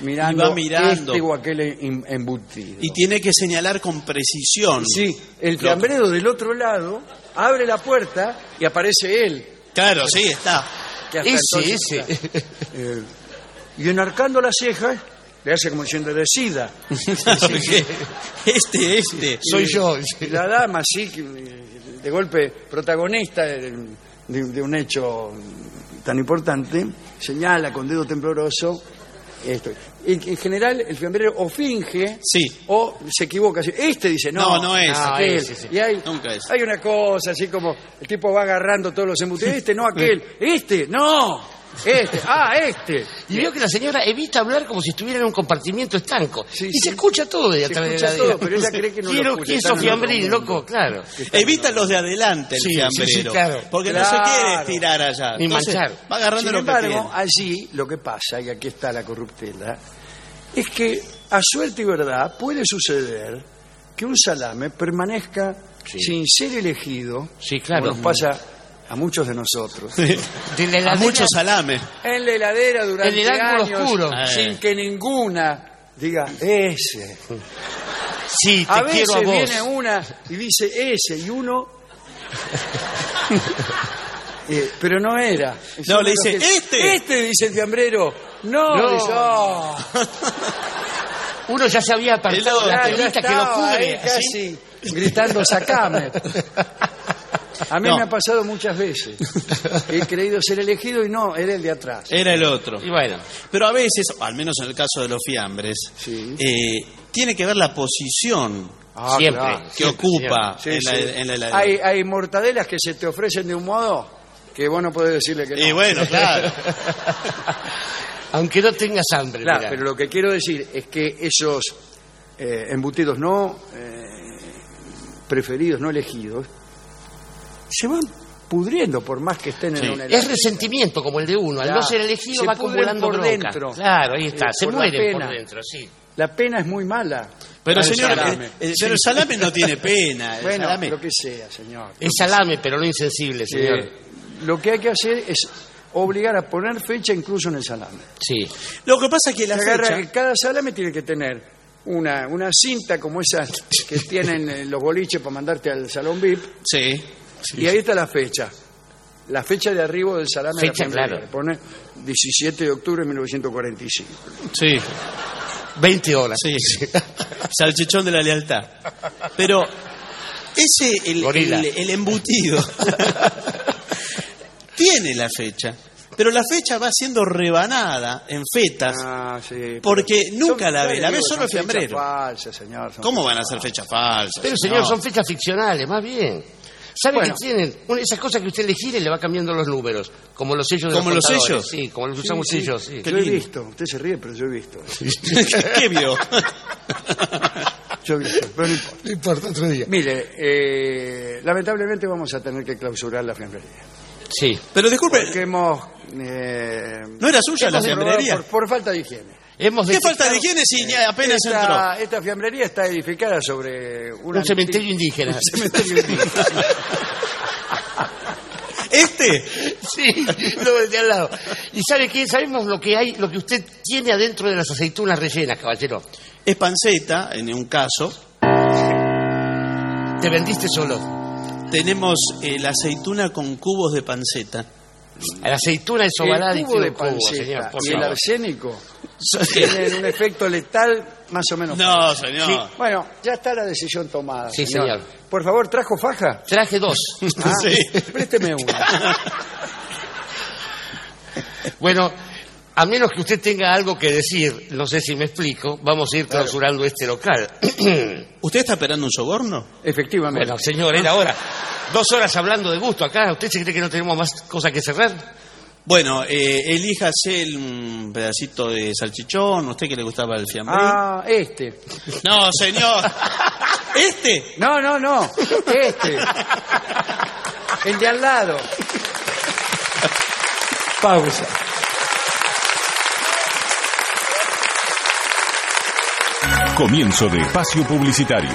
mirando, Y va mirando. este o aquel em- embutido. Y tiene que señalar con precisión. Sí, el fiambrero del otro lado abre la puerta y aparece él. Claro, sí, está. que hasta Ese, entonces ese. eh, y enarcando las cejas, le hace como diciendo, decida. Porque este, este. Soy yo. Y la dama, sí, que, eh, de golpe protagonista de, de- de un hecho tan importante, señala con dedo tembloroso esto. En, en general, el fiambrero o finge Sí. o se equivoca. Este dice, no, No, no es. aquel. ese, sí. Y hay, Nunca es. hay una cosa así como el tipo va agarrando todos los embutidos. Este, no aquel. Este, no. Este, ah, este. Y veo que la señora evita hablar como si estuviera en un compartimiento estanco. Sí, y sí. se escucha todo de Se atrás de escucha la todo, pero ella cree que no lo Quiero escucha, fiambrín, mundo. loco, claro. Evita los de adelante el Sí, sí, fiambrero. sí, claro. Porque no se quiere estirar allá. Ni Entonces, manchar. Va agarrando Sin lo embargo, que tiene. allí lo que pasa, y aquí está la corruptela, es que a suerte y verdad puede suceder que un salame permanezca Sí. sin ser elegido, Sí, claro. como nos pasa a muchos de nosotros, De la A muchos salames. en la heladera durante En el años, oscuro. sin Eh. que ninguna diga ese. Sí, te A veces quiero a vos. viene una y dice ese, y uno... Eh, pero no era. Es No, le de dice, que- "Este". Este, dice el fiambrero. No, No. dice, "Oh". Uno ya se había apartado El la telita que lo ahí cubre. así. casi gritando sacame. A mí No. me ha pasado muchas veces. He creído ser elegido y no, era el de atrás. Era el otro. Y bueno, Pero a veces, al menos en el caso de los fiambres, Sí. eh, tiene que ver la posición Ah, siempre. claro. que ocupa Sí, en, la, sí. en la heladera. hay, hay mortadelas que se te ofrecen de un modo que vos no podés decirle que no. Y bueno, claro. aunque no tengas hambre. Claro, mirá. pero lo que quiero decir es que esos eh, embutidos no eh, preferidos, no elegidos, se van pudriendo por más que estén Sí. en una Es resentimiento como el de uno. Al Claro. no ser elegido Se va acumulando por bronca. dentro. Claro, ahí está. Eh, se mueren pena. por dentro, sí. La pena es muy mala. Pero Al señor, salame. el, el- pero el salame no tiene pena. El Bueno, salame- lo que sea, señor. Es salame, pero no insensible, señor. Eh, lo que hay que hacer es obligar a poner fecha incluso en el salame. Sí. Lo que pasa es que la fecha... que cada salame tiene que tener una, una cinta como esas que tienen eh, los boliches para mandarte al salón VIP Sí. Y ahí está la fecha. La fecha de arribo del salame de la claro. Pone 17 de octubre de 1945. Sí, 20 horas. sí. Salchichón de la lealtad. Pero ese, el, el- el embutido, tiene la fecha. Pero la fecha va siendo rebanada en fetas. Ah, sí. Porque nunca la ve, la ve solo son el fiambrero. fechas falsas, señor. son ¿Cómo van a ser fechas falsas? Pero, señor, son fechas ficcionales, más bien. ¿Sabe Bueno. que tienen? Una- esas cosas que usted le gira y le va cambiando los números. Como los sellos de ¿Como los sellos? Sí, como los Sí, usamos sí. sellos, sí. Qué Yo he visto, usted se ríe, pero yo he visto. ¿Qué vio? Yo he visto, pero no importa. No importa, otro día. Mire, eh, lamentablemente vamos a tener que clausurar la fiambrería. Sí. Pero disculpe, Porque hemos... eh, ¿no era suya la fiambrería? Por, por falta de higiene. Hemos ¿Qué falta de si ya apenas entró? Esta, fiambrería está edificada sobre una Un cementerio antigua- indígena. un cementerio indígena. ¿Este? Sí, lo de al lado. ¿Y sabe qué? Sabemos lo que hay, lo que usted tiene adentro de las aceitunas rellenas, caballero. Es panceta, en un caso. Te vendiste solo. Tenemos eh, la aceituna con cubos de panceta. La aceituna es ovalada el tiene de cubo, panceta señor, por y el arsénico tienen un efecto letal más o menos. No, señor. Sí, bueno, ya está la decisión tomada. Sí, señor. Por favor, ¿trajo faja? Traje dos. Ah, Sí. Présteme una. Bueno, a menos que usted tenga algo que decir, no sé si me explico, vamos a ir clausurando este local. ¿Usted está esperando un soborno? Efectivamente. bueno, señor, era hora. Dos horas hablando de gusto acá. ¿Usted se cree que no tenemos más cosas que cerrar? Bueno, eh, elíjase el, un pedacito de salchichón, ¿usted que le gustaba el fiambre? ah, este. No, señor. ¿Este? No, no, no. Este. El de al lado. Pausa. Comienzo de espacio publicitario.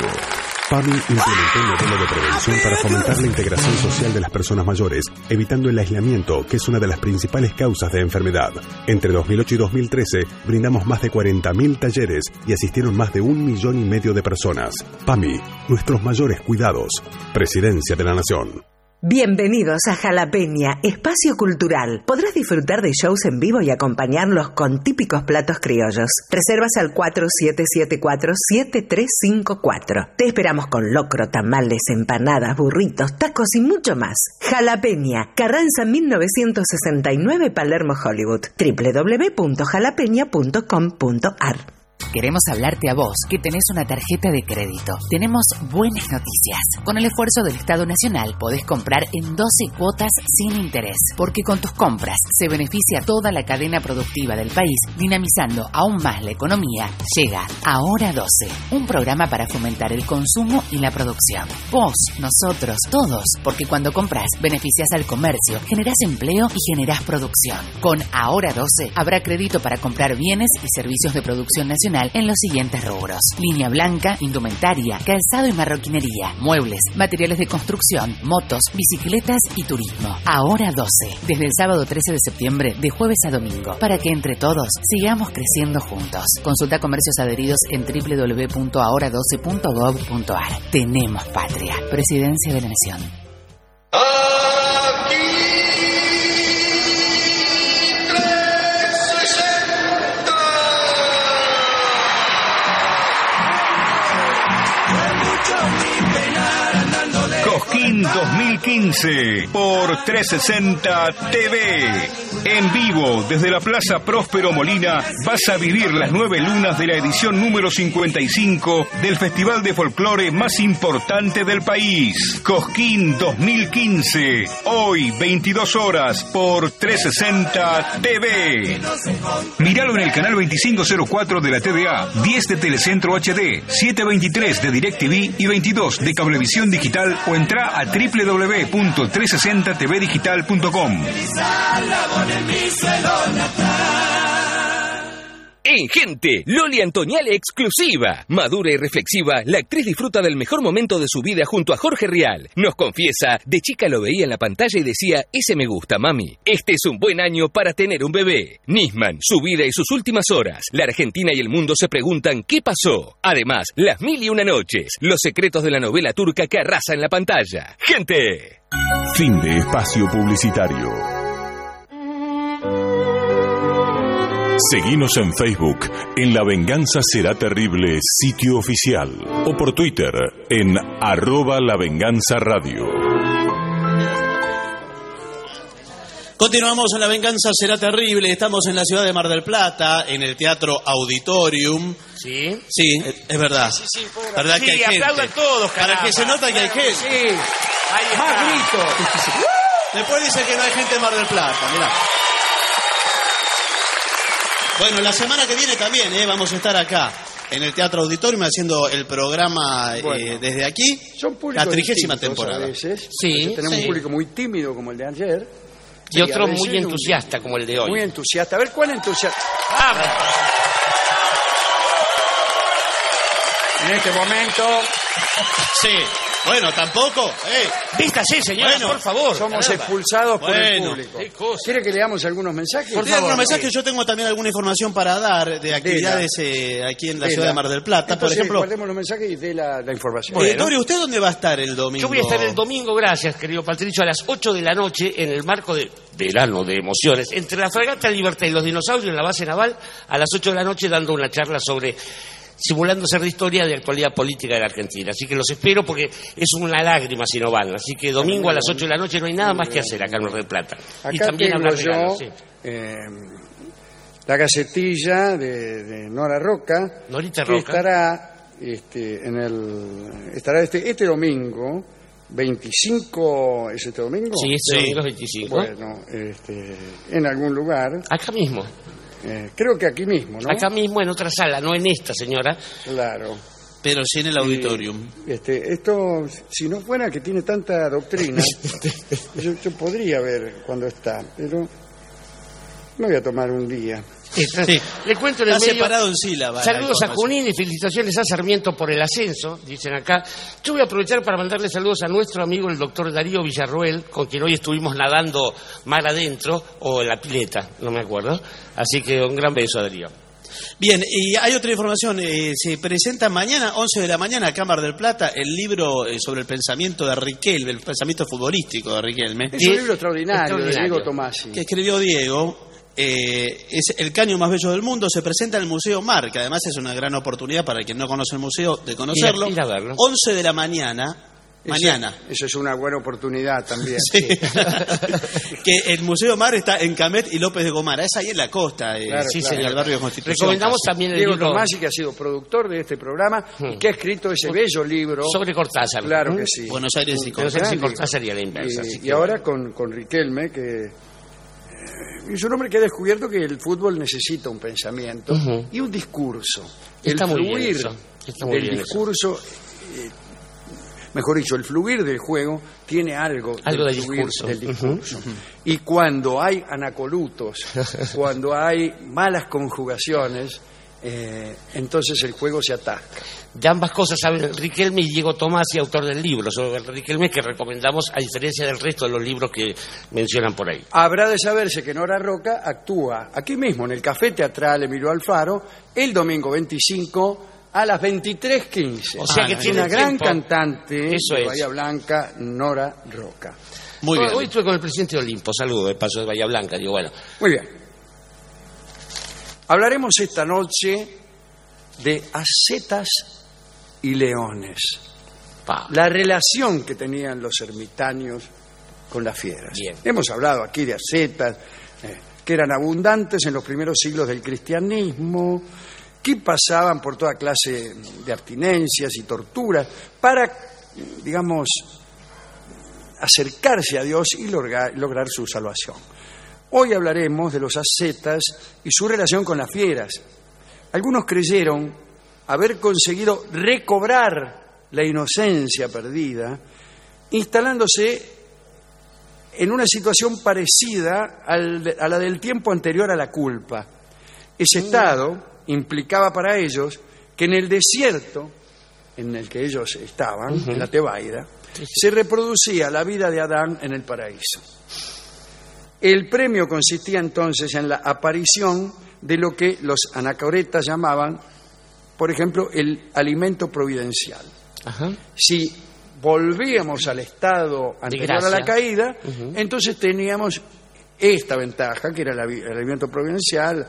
PAMI implementó un modelo de prevención para fomentar la integración social de las personas mayores, evitando el aislamiento, que es una de las principales causas de enfermedad. Entre 2008 y 2013, brindamos más de 40.000 talleres y asistieron más de un millón y medio de personas. PAMI, nuestros mayores cuidados. Presidencia de la Nación. Bienvenidos a Jalapeña, espacio cultural. Podrás disfrutar de shows en vivo y acompañarlos con típicos platos criollos. Reservas al 4774-7354. Te esperamos con locro, tamales, empanadas, burritos, tacos y mucho más. Jalapeña, Carranza 1969, Palermo, Hollywood. www.jalapeña.com.ar Queremos hablarte a vos, que tenés una tarjeta de crédito. Tenemos buenas noticias. Con el esfuerzo del Estado Nacional podés comprar en 12 cuotas sin interés, porque con tus compras se beneficia toda la cadena productiva del país, dinamizando aún más la economía. Llega Ahora 12, un programa para fomentar el consumo y la producción. Vos, nosotros, todos, porque cuando compras beneficias al comercio, generás empleo y generás producción. Con Ahora 12 habrá crédito para comprar bienes y servicios de producción nacional en los siguientes rubros. Línea blanca, indumentaria, calzado y marroquinería, muebles, materiales de construcción, motos, bicicletas y turismo. Ahora 12, desde el sábado 13 de septiembre, de jueves a domingo, para que entre todos sigamos creciendo juntos. Consulta comercios adheridos en www.ahora12.gov.ar. Tenemos patria. Presidencia de la Nación. Cosquín 2015 por 360 TV. En vivo desde la Plaza Próspero Molina vas a vivir las nueve lunas de la edición número 55 del festival de folclore más importante del país. Cosquín 2015. Hoy 22 horas por 360 TV. Míralo en el canal 2504 de la TDA, 10 de Telecentro HD, 723 de DirecTV y 22 de Cablevisión Digital o entra a www.360tvdigital.com. En Gente, Loli Antoniale exclusiva. Madura y reflexiva, la actriz disfruta del mejor momento de su vida junto a Jorge Rial. Nos confiesa, de chica lo veía en la pantalla y decía, ese me gusta, mami. Este es un buen año para tener un bebé. Nisman, su vida y sus últimas horas. La Argentina y el mundo se preguntan qué pasó. Además, las mil y una noches. Los secretos de la novela turca que arrasa en la pantalla. Gente. Fin de espacio publicitario. Seguimos en Facebook en La Venganza Será Terrible, sitio oficial. O por Twitter en arroba La Venganza Radio. Continuamos en La Venganza Será Terrible. Estamos en la ciudad de Mar del Plata, en el Teatro Auditorium. ¿Sí? Sí, es, verdad. Sí, sí, ¿Verdad Sí, que hay gente? Para que se nota que hay gente. Sí, ahí está. Más gritos. Después dice que no hay gente en Mar del Plata, mirá. Bueno, la semana que viene también ¿eh? vamos a estar acá, en el Teatro Auditorium, haciendo el programa eh, desde aquí. Son públicos La trigésima temporada. A veces. Sí, A veces tenemos sí. un público muy tímido como el de ayer. Y otro muy un- entusiasta como el de hoy. Muy entusiasta. A ver, ¿cuál entusiasta? Vamos. En este momento Sí. Bueno, tampoco. eh. Vístase, señora, Bueno, por favor. somos Caramba. expulsados por el Bueno, público. qué cosa. ¿Quiere que leamos algunos mensajes? Por favor, mensajes, yo tengo también alguna información para dar de actividades eh, aquí en la ciudad de Mar del Plata. Por ejemplo, guardemos los mensajes y dé la, la información. eh, Dorio, ¿usted dónde va a estar el domingo? Yo voy a estar el domingo, gracias, querido Patricio, a las 8 de la noche en el marco de verano de emociones, entre la fragata Libertad y los dinosaurios en la base naval, a las 8 de la noche dando una charla sobre simulando ser de historia de actualidad política de la Argentina. Así que los espero porque es una lágrima si no van. Así que domingo a las 8 de la noche no hay nada más que hacer acá en Mar del Plata. Acá y también regalos, sí. eh, la gacetilla de, de Nora Roca, Norita que Roca. estará este, en el estará este, este domingo 25 es este domingo Sí, este domingo es 25. bueno este, en algún lugar Acá mismo. Eh, creo que aquí mismo no Acá mismo en otra sala, no en esta, señora. claro Pero sí en el auditorium. este, esto si no fuera que tiene tanta doctrina yo, yo podría ver cuando está pero Me voy a tomar un día. Le cuento en el Está medio. separado en sílabas. Saludos a. Junín y felicitaciones a Sarmiento por el ascenso, dicen acá. Yo voy a aprovechar para mandarle saludos a nuestro amigo el doctor Darío Villarroel, con quien hoy estuvimos nadando mar adentro, o en la pileta, no me acuerdo. Así que un gran beso a Darío. Bien, y hay otra información. eh, se presenta mañana, 11 de la mañana, Cámara del Plata, el libro eh, sobre el pensamiento de Riquelme, el pensamiento futbolístico de Riquelme. Es un libro extraordinario, de extraordinario. Diego Tomasi. que escribió Diego. Eh, es el caño más bello del mundo, se presenta en el Museo Mar, que además es una gran oportunidad para quien no conoce el museo de conocerlo. Ir a- ir a verlo. 11 de la mañana, mañana. Eso es una buena oportunidad también. Sí. que el Museo Mar está en Camet y López de Gomara, es ahí en la costa, eh, Claro, sí, claro. en el barrio de Constitución. Recomendamos casi. también el Diego libro Tomasi, que ha sido productor de este programa y que ha escrito ese bello libro. sobre Cortázar. Claro ¿Mm? que sí. Buenos Aires y Buenos Aires y Cortázar y a la inversa. Y, que- ahora con, con Riquelme, que es un hombre que ha descubierto que el fútbol necesita un pensamiento y un discurso. Está el fluir del discurso, eh, mejor dicho, el fluir del juego tiene algo, Algo del de fluir discurso. del discurso. Y cuando hay anacolutos, cuando hay malas conjugaciones, eh, entonces el juego se atasca. De ambas cosas saben Riquelme y Diego Tomasi, autor del libro sobre Riquelme, que recomendamos a diferencia del resto de los libros que mencionan por ahí. Habrá de saberse que Nora Roca actúa aquí mismo, en el Café Teatral Emilio Alfaro, el domingo 25 a las 23.15. O sea que Es tiene una gran tiempo. cantante Eso de es. Bahía Blanca, Nora Roca. Muy bien. Hoy estuve con el presidente de Olimpo, saludo de paso de Bahía Blanca, digo, bueno, Muy bien. Hablaremos esta noche de ascetas y leones. La relación que tenían los ermitaños con las fieras. Bien. Hemos hablado aquí de ascetas, eh, que eran abundantes en los primeros siglos del cristianismo, que pasaban por toda clase de abstinencias y torturas para, digamos, acercarse a Dios y lograr, lograr su salvación. Hoy hablaremos de los ascetas y su relación con las fieras. Algunos creyeron haber conseguido recobrar la inocencia perdida, instalándose en una situación parecida al a la del tiempo anterior a la culpa. Ese estado implicaba para ellos que en el desierto en el que ellos estaban, en la Tebaida, se reproducía la vida de Adán en el paraíso. El premio consistía entonces en la aparición de lo que los anacoretas llamaban, por ejemplo, el alimento providencial. Ajá. Si volvíamos al estado anterior a la caída, entonces teníamos esta ventaja, que era el alimento providencial,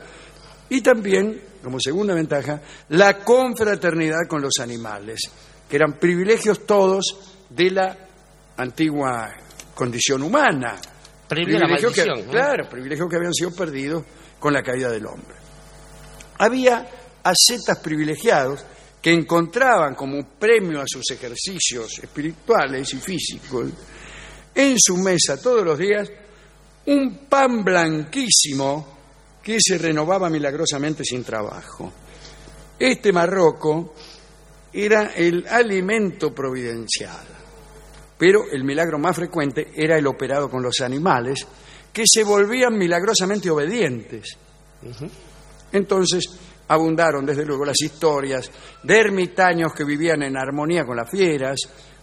y también, como segunda ventaja, la confraternidad con los animales, que eran privilegios todos de la antigua condición humana. Previo a la Privilegios que-. Claro, privilegios que habían sido perdidos con la caída del hombre. Había ascetas privilegiados que encontraban como premio a sus ejercicios espirituales y físicos en su mesa todos los días un pan blanquísimo que se renovaba milagrosamente sin trabajo. Este marroco era el alimento providencial, pero el milagro más frecuente era el operado con los animales que se volvían milagrosamente obedientes. Entonces abundaron desde luego las historias de ermitaños que vivían en armonía con las fieras,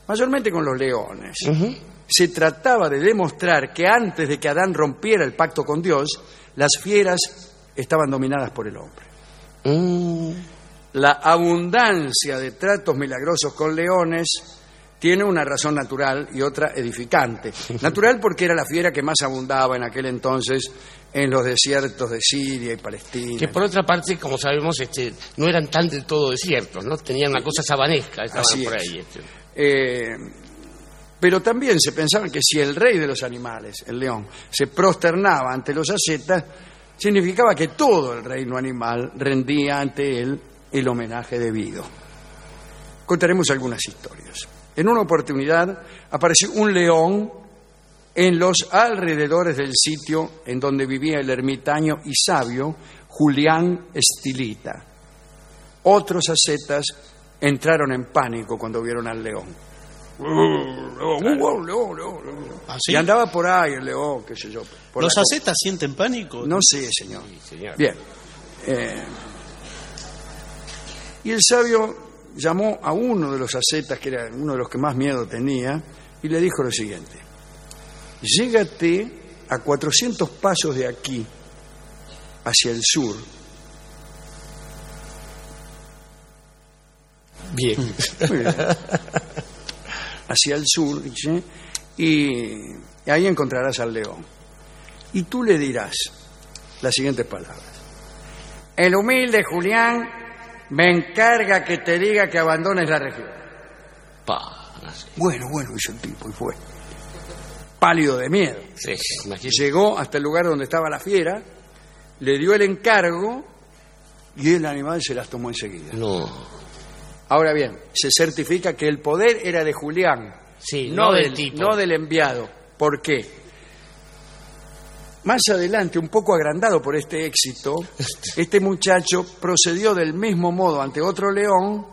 mayormente con los leones. Se trataba de demostrar que antes de que Adán rompiera el pacto con Dios, las fieras estaban dominadas por el hombre. Mm, La abundancia de tratos milagrosos con leones tiene una razón natural y otra edificante. Natural porque era la fiera que más abundaba en aquel entonces en los desiertos de Siria y Palestina. que por otra parte, como sabemos, este, no eran tan del todo desiertos, ¿no? Tenían una cosa sabanesca, estaban Así por es. ahí. este. Eh, pero también se pensaba que si el rey de los animales, el león, se prosternaba ante los ascetas, significaba que todo el reino animal rendía ante él el homenaje debido. Contaremos algunas historias. En una oportunidad apareció un león en los alrededores del sitio en donde vivía el ermitaño y sabio Julián Estilita. Otros ascetas entraron en pánico cuando vieron al león. león, león, león, león, león. ¿Ah, sí? Y andaba por ahí el león, qué sé yo. por ¿Los la- acetas sienten pánico? No sé, señor. Bien. Eh, y el sabio llamó a uno de los ascetas, que era uno de los que más miedo tenía, y le dijo lo siguiente. Llégate a 400 pasos de aquí, hacia el sur. Bien. Muy bien. Hacia el sur, dice, y, y ahí encontrarás al león. Y tú le dirás las siguientes palabras. El humilde Julián me encarga que te diga que abandones la región. Bueno, bueno, hizo el tipo y fue. Pálido de miedo. Sí, imagínate. Llegó hasta el lugar donde estaba la fiera, le dio el encargo y el animal se las tomó enseguida. No. Ahora bien, se certifica que el poder era de Julián, Sí, no, no del del, tipo. no del enviado. ¿Por qué? Más adelante, un poco agrandado por este éxito, este muchacho procedió del mismo modo ante otro león,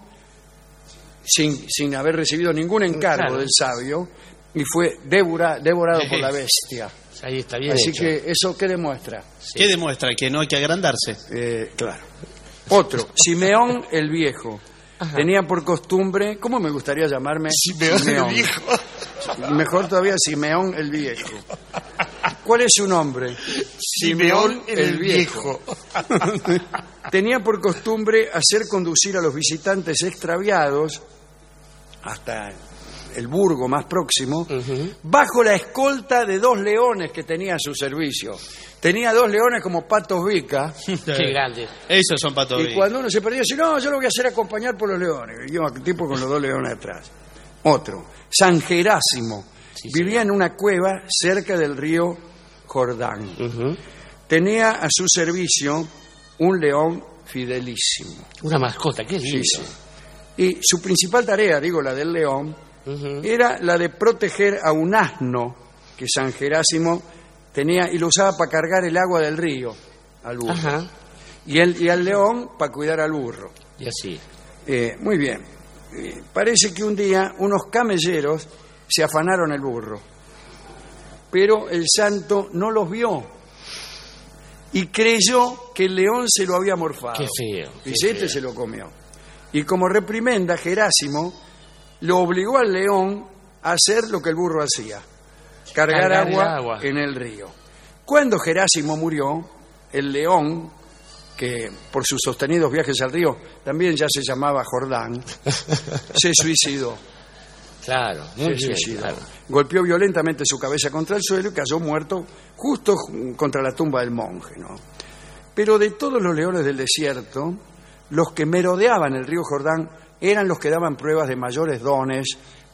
sin, sin haber recibido ningún encargo Claro. del sabio, y fue devora- devorado por la bestia. Ahí está bien Así hecho. que, ¿eso qué demuestra? ¿Qué demuestra? Que no hay que agrandarse. Eh, claro. Otro, Simeón el Viejo. Tenía por costumbre, ¿cómo me gustaría llamarme? Simeón el Viejo. Mejor todavía, Simeón el Viejo. ¿Cuál es su nombre? Simeón el Viejo. Tenía por costumbre hacer conducir a los visitantes extraviados hasta el burgo más próximo, bajo la escolta de dos leones que tenía a su servicio. Tenía dos leones como patos vica. Qué grande. Esos son patos. Y cuando uno se perdía, dice, no, yo lo voy a hacer acompañar por los leones. Y yo, tipo con los dos leones atrás. Otro, San Gerásimo. Vivía en una cueva cerca del río Jordán. Tenía a su servicio un león fidelísimo. Una mascota, qué lindo. Sí, sí. Y su principal tarea, digo, la del león, era la de proteger a un asno que San Gerásimo tenía y lo usaba para cargar el agua del río al burro. Ajá. Y, el, y al león para cuidar al burro. Y así. Eh, muy bien. Eh, parece que un día unos camelleros se afanaron el burro, pero el santo no los vio y creyó que el león se lo había morfado. Qué feo. qué Dice, este feo. se lo comió. Y como reprimenda, Gerásimo lo obligó al león a hacer lo que el burro hacía, cargar, agua, agua. en el río. Cuando Gerásimo murió, el león, que por sus sostenidos viajes al río también ya se llamaba Jordán, se suicidó. Claro, muy bien. suicidó. claro. Golpeó violentamente su cabeza contra el suelo y cayó muerto justo ju- contra la tumba del monje. ¿no? Pero de todos los leones del desierto, los que merodeaban el río Jordán eran los que daban pruebas de mayores dones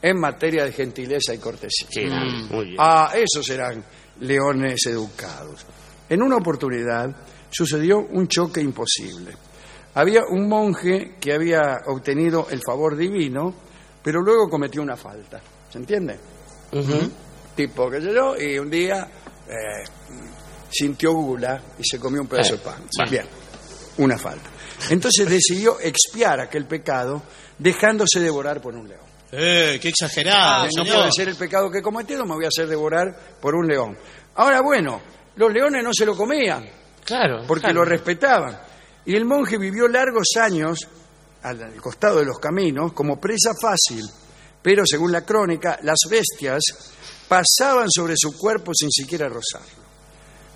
en materia de gentileza y cortesía. Grande, muy bien. Ah, esos eran leones educados. En una oportunidad sucedió un choque imposible. Había un monje que había obtenido el favor divino, pero luego cometió una falta. ¿Se entiende? Tipo, que yo, y un día eh, sintió gula y se comió un pedazo Eh, de pan. sí. Bien, una falta. Entonces decidió expiar aquel pecado dejándose devorar por un león. Eh, qué exagerado, Ah, no puede ser el pecado que he cometido, me voy a hacer devorar por un león. Ahora, bueno, los leones no se lo comían, Claro. porque claro. lo respetaban. Y el monje vivió largos años al, costado de los caminos como presa fácil, pero según la crónica, las bestias pasaban sobre su cuerpo sin siquiera rozarlo.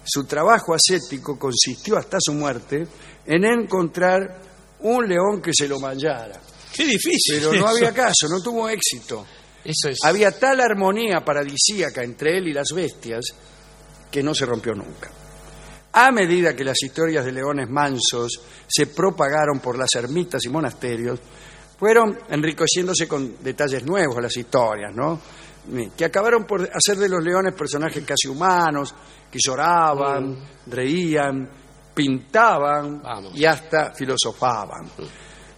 Su trabajo ascético consistió hasta su muerte en encontrar un león que se lo manchara. Qué difícil. Pero no eso. había caso, no tuvo éxito. Eso es. Había tal armonía paradisíaca entre él y las bestias que no se rompió nunca. A medida que las historias de leones mansos se propagaron por las ermitas y monasterios, fueron enriqueciéndose con detalles nuevos a las historias, ¿no? Eh, Que acabaron por hacer de los leones personajes casi humanos, que lloraban, reían, pintaban Vamos. y hasta filosofaban.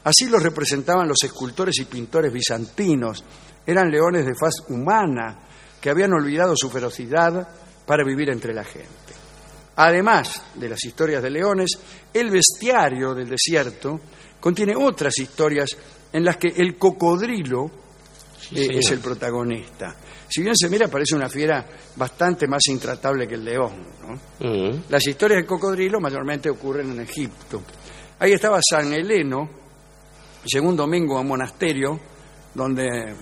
Así los representaban los escultores y pintores bizantinos. Eran leones de faz humana que habían olvidado su ferocidad para vivir entre la gente. Además de las historias de leones, el bestiario del desierto contiene otras historias en las que el cocodrilo eh, es el protagonista. Si bien se mira, parece una fiera bastante más intratable que el león. ¿no? Mm. Las historias del cocodrilo mayormente ocurren en Egipto. Ahí estaba San Heleno, llegó un domingo a un monasterio donde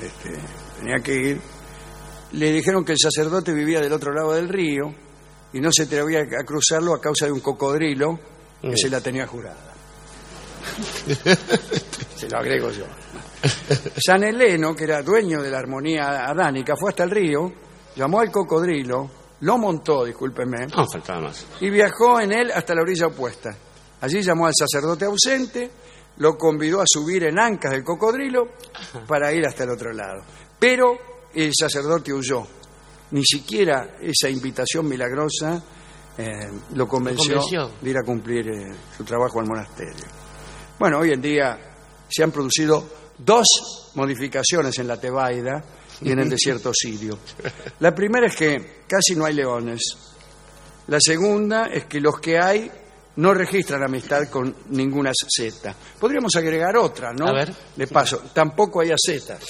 este, tenía que ir. Le dijeron que el sacerdote vivía del otro lado del río y no se atrevía a cruzarlo a causa de un cocodrilo que Mm. se la tenía jurada. se lo agrego yo. San Heleno, que era dueño de la armonía adánica, fue hasta el río, llamó al cocodrilo, lo montó, discúlpeme, No, faltaba más. y viajó en él hasta la orilla opuesta. Allí llamó al sacerdote ausente, lo convidó a subir en ancas del cocodrilo para ir hasta el otro lado. Pero el sacerdote huyó. Ni siquiera esa invitación milagrosa eh, lo, convenció de ir a cumplir eh, su trabajo al monasterio. Bueno, hoy en día se han producido dos modificaciones en la Tebaida y en el desierto sirio. La primera es que casi no hay leones. La segunda es que los que hay no registran amistad con ninguna zeta. Podríamos agregar otra, ¿no? A ver. De paso, tampoco hay acetas.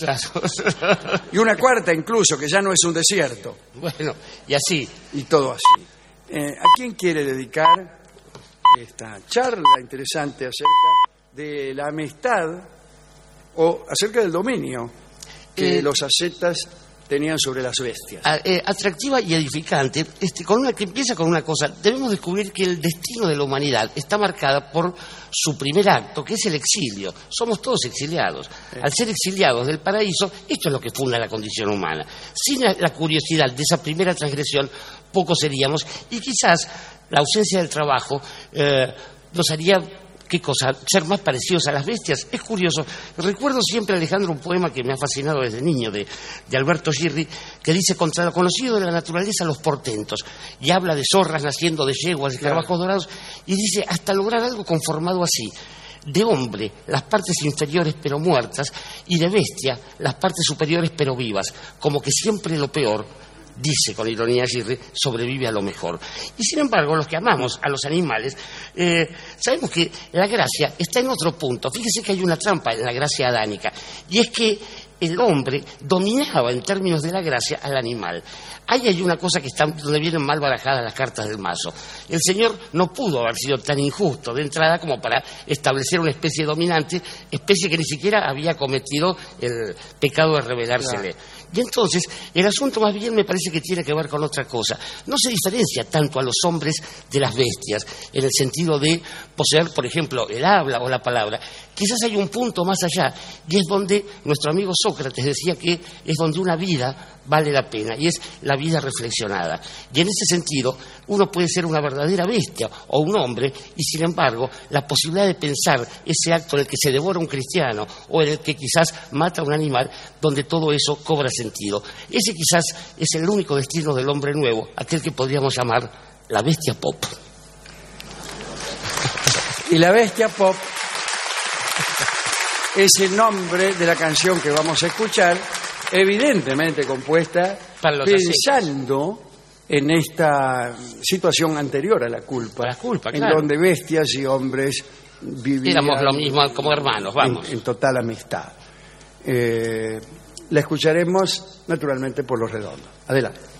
Y una cuarta incluso, que ya no es un desierto. bueno, y así. Y todo así. Eh, ¿A quién quiere dedicar esta charla interesante acerca de la amistad o acerca del dominio que Eh, los ascetas tenían sobre las bestias? a- eh, atractiva y edificante, este, con una que empieza con una cosa. Debemos descubrir que el destino de la humanidad está marcada por su primer acto, que es el exilio. Somos todos exiliados. Al ser exiliados del paraíso, esto es lo que funda la condición humana. Sin la, la curiosidad de esa primera transgresión, pocos seríamos y quizás la ausencia del trabajo eh, nos haría ¿Qué cosa? Ser más parecidos a las bestias. Es curioso. Recuerdo siempre, Alejandro, un poema que me ha fascinado desde niño de, de Alberto Girri, que dice contra lo conocido de la naturaleza los portentos. Y habla de zorras naciendo de yeguas, de carabajos dorados, y dice hasta lograr algo conformado así. De hombre, las partes inferiores pero muertas, y de bestia, las partes superiores pero vivas. Como que siempre lo peor dice con ironía Girri, sobrevive a lo mejor. Y sin embargo, los que amamos a los animales, eh, sabemos que la gracia está en otro punto. Fíjese que hay una trampa en la gracia adánica, y es que el hombre dominaba en términos de la gracia al animal. Ahí hay una cosa que está donde vienen mal barajadas las cartas del mazo. El señor no pudo haber sido tan injusto de entrada como para establecer una especie dominante, especie que ni siquiera había cometido el pecado de rebelársele. Y entonces, el asunto más bien me parece que tiene que ver con otra cosa. No se diferencia tanto a los hombres de las bestias, en el sentido de poseer, por ejemplo, el habla o la palabra. Quizás hay un punto más allá, y es donde nuestro amigo Sócrates decía que es donde una vida vale la pena, y es la vida reflexionada. Y en ese sentido, uno puede ser una verdadera bestia o un hombre, y sin embargo, la posibilidad de pensar ese acto en el que se devora un cristiano o en el que quizás mata a un animal, donde todo eso cobra sentido. Ese quizás es el único destino del hombre nuevo, aquel que podríamos llamar la bestia pop. Y la bestia pop es el nombre de la canción que vamos a escuchar, evidentemente compuesta Para los pensando en esta situación anterior a la culpa, La culpa, en claro. donde bestias y hombres vivían Éramos lo mismo como hermanos, vamos. En, en total amistad. Eh, la escucharemos naturalmente por los redondos. Adelante.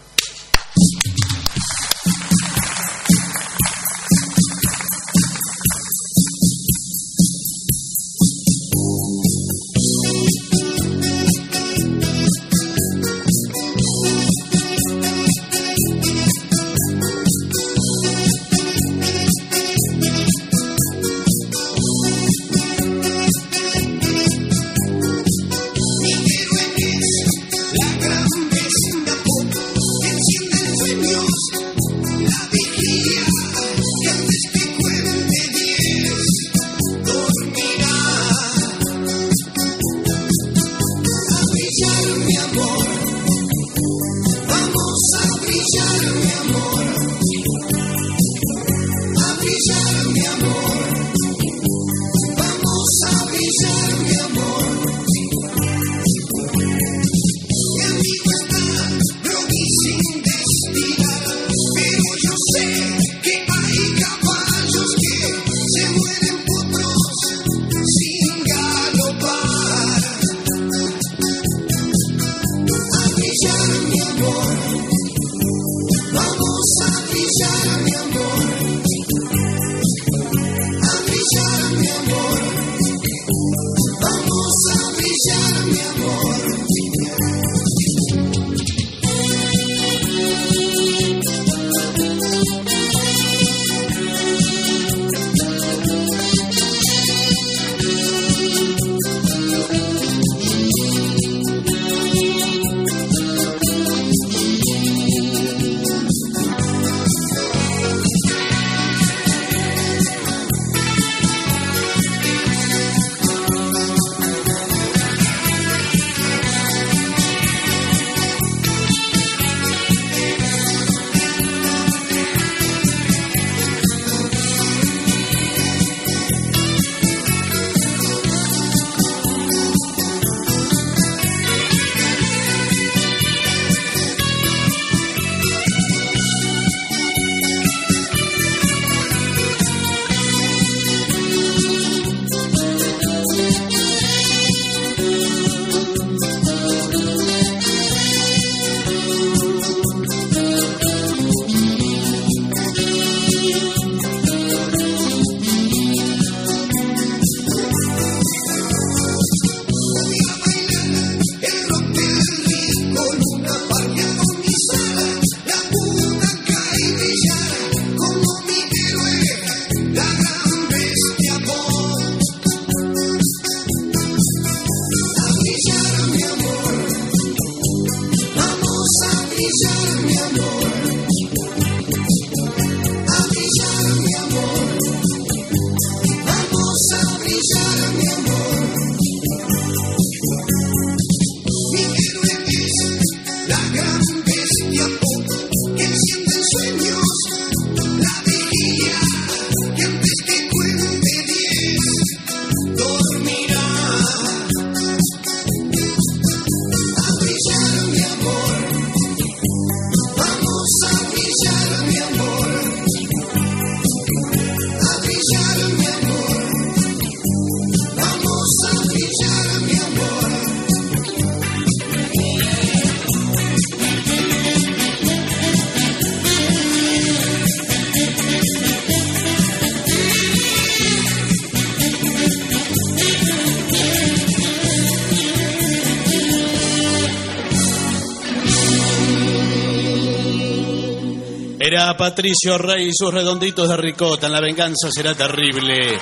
Patricio Rey y sus redonditos de ricota. En la venganza será terrible.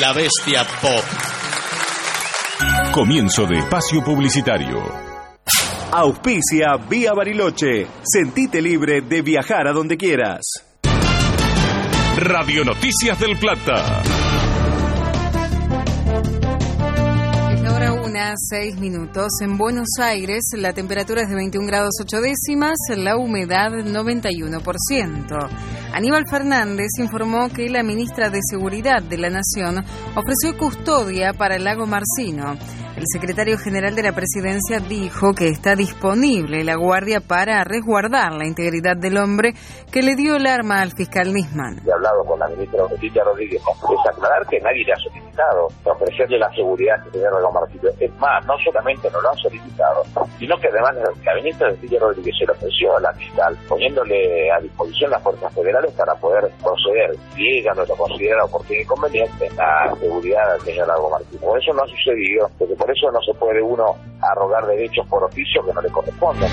La bestia pop. Comienzo de espacio publicitario. Auspicia Vía Bariloche. Sentite libre de viajar a donde quieras. Radio Noticias del Plata. Una, seis minutos. En Buenos Aires la temperatura es de 21 grados 8 décimas, la humedad 91%. Aníbal Fernández informó que la ministra de Seguridad de la Nación ofreció custodia para el lago Marcino. El secretario general de la presidencia dijo que está disponible la guardia para resguardar la integridad del hombre que le dio el arma al fiscal Nisman. He hablado con la ministra Leticia Rodríguez, es aclarar que nadie le ha solicitado ofrecerle la seguridad que tiene Lago Marcino. Es más, no solamente no lo han solicitado, sino que además la ministra Leticia Rodríguez se lo ofreció a la fiscal, poniéndole a disposición las fuerzas federales para poder proceder, si ella no lo considera oportuno y conveniente, la seguridad del señor Lago Martínez. Eso no ha sucedido, porque por eso no se puede uno arrogar derechos por oficio que no le corresponden.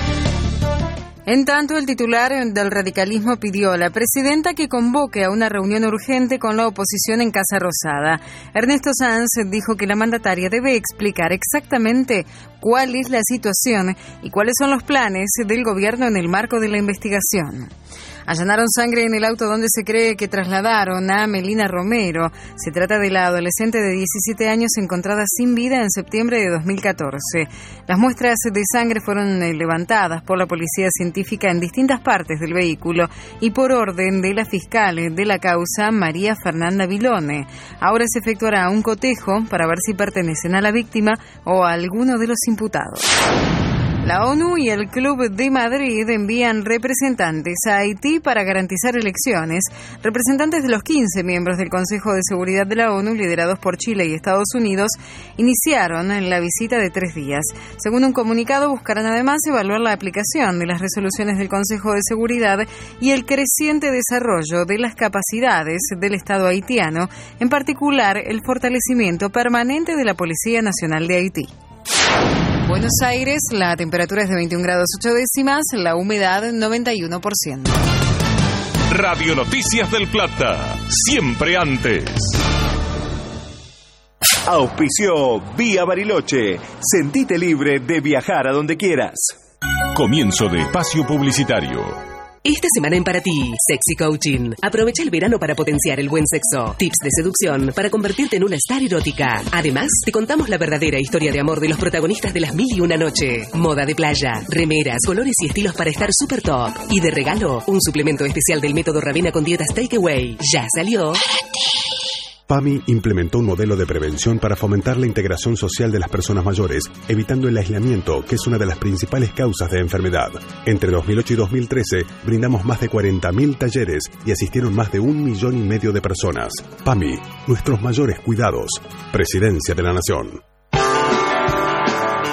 En tanto, el titular del radicalismo pidió a la presidenta que convoque a una reunión urgente con la oposición en Casa Rosada. Ernesto Sanz dijo que la mandataria debe explicar exactamente cuál es la situación y cuáles son los planes del gobierno en el marco de la investigación. Allanaron sangre en el auto donde se cree que trasladaron a Melina Romero. Se trata de la adolescente de 17 años encontrada sin vida en septiembre de 2014. Las muestras de sangre fueron eh, levantadas por la policía científica en distintas partes del vehículo y por orden de la fiscal de la causa, María Fernanda Vilone. Ahora se efectuará un cotejo para ver si pertenecen a la víctima o a alguno de los imputados. La ONU y el Club de Madrid envían representantes a Haití para garantizar elecciones. Representantes de los 15 miembros del Consejo de Seguridad de la ONU, liderados por Chile y Estados Unidos, iniciaron la visita de tres días. Según un comunicado, buscarán además evaluar la aplicación de las resoluciones del Consejo de Seguridad y el creciente desarrollo de las capacidades del Estado haitiano, en particular el fortalecimiento permanente de la Policía Nacional de Haití. Buenos Aires, la temperatura es de 21 grados 8 décimas, la humedad 91%. Radio Noticias del Plata. Siempre antes. Auspició Vía Bariloche. Sentite libre de viajar a donde quieras. Comienzo de espacio publicitario. Esta semana en Para Ti, Sexy Coaching. Aprovecha el verano para potenciar el buen sexo. Tips de seducción para convertirte en una star erótica. Además, te contamos la verdadera historia de amor de los protagonistas de las mil y una noche. Moda de playa, remeras, colores y estilos para estar super top. Y de regalo, un suplemento especial del método Ravena con dietas Takeaway. Ya salió. PAMI implementó un modelo de prevención para fomentar la integración social de las personas mayores, evitando el aislamiento, que es una de las principales causas de enfermedad. Entre 2008 y 2013 brindamos más de 40.000 talleres y asistieron más de un millón y medio de personas. PAMI, nuestros mayores cuidados. Presidencia de la Nación.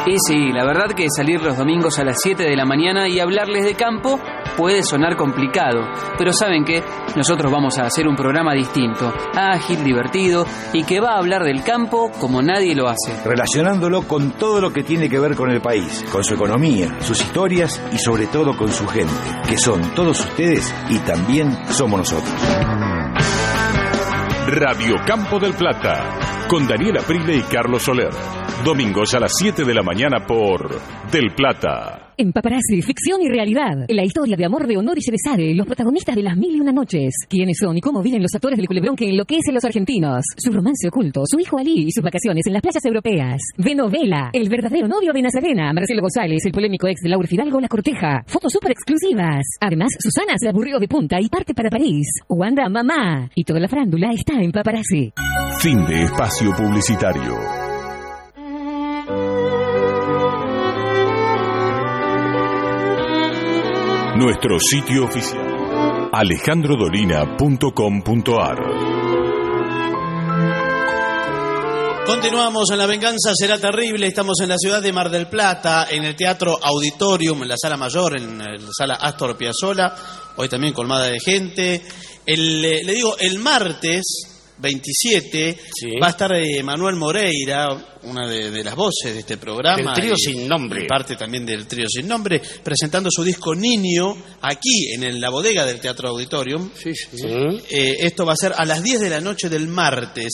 Y sí, la verdad que salir los domingos a las 7 de la mañana y hablarles de campo puede sonar complicado, pero saben que nosotros vamos a hacer un programa distinto, ágil, divertido y que va a hablar del campo como nadie lo hace. Relacionándolo con todo lo que tiene que ver con el país, con su economía, sus historias y sobre todo con su gente, que son todos ustedes y también somos nosotros. Radio Campo del Plata, con Daniela Prile y Carlos Soler. Domingos a las 7 de la mañana por Del Plata. En Paparazzi, ficción y realidad. La historia de amor de Honor y Ceresare, los protagonistas de las mil y una noches. ¿Quiénes son y cómo viven los actores del culebrón que enloquece a los argentinos? Su romance oculto, su hijo Ali y sus vacaciones en las playas europeas. De novela, el verdadero novio de Nazarena, Marcelo González, el polémico ex de Laura Fidalgo, La Corteja. Fotos súper exclusivas. Además, Susana se aburrió de punta y parte para París. Wanda, mamá. Y toda la frándula está en Paparazzi. Fin de espacio publicitario. Nuestro sitio oficial alejandrodolina.com.ar Continuamos en La Venganza Será Terrible. Estamos en la ciudad de Mar del Plata, en el Teatro Auditorium, en la sala mayor, en la sala Astor Piazzolla. Hoy también colmada de gente. Eh, le digo, el martes 27 va a estar eh, Manuel Moreira, una de, de las voces de este programa. Del trío sin nombre. parte también del trío sin nombre, presentando su disco Niño aquí en el- la bodega del Teatro Auditorium. Eh, esto va a ser a las 10 de la noche del martes.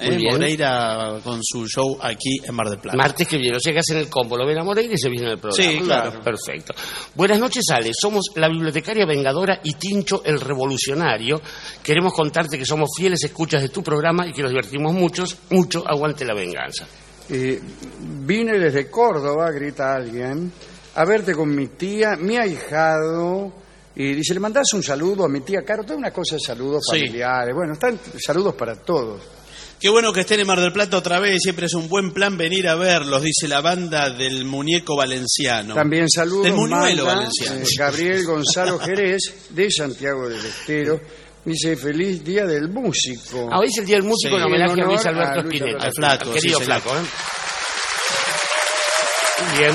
Eh, Muy bien. Moreira con su show aquí en Mar del Plata. Martes que viene, o sea que hacen el combo, lo ven a Moreira y se viene al programa. Sí, claro. Perfecto. Buenas noches, Ale. Somos la bibliotecaria vengadora y Tincho el revolucionario. Queremos contarte que somos fieles escuchas de tu programa y que nos divertimos muchos, mucho. Aguante la venganza. Eh, vine desde Córdoba, grita alguien, a verte con mi tía, mi ahijado, y dice, le mandás un saludo a mi tía Caro, toda una cosa de saludos Sí. familiares, bueno, están saludos para todos. Qué bueno que estén en Mar del Plata otra vez, siempre es un buen plan venir a verlos, dice la banda del muñeco valenciano. También saludos Del muñuelo manda, valenciano. eh, Gabriel Gonzalo Jerez, de Santiago del Estero, dice, feliz día del músico. Ah, hoy es el Día del Músico en homenaje a Luis Alberto Spinetta. Al flaco, Al querido sí, flaco, ¿eh? Bien.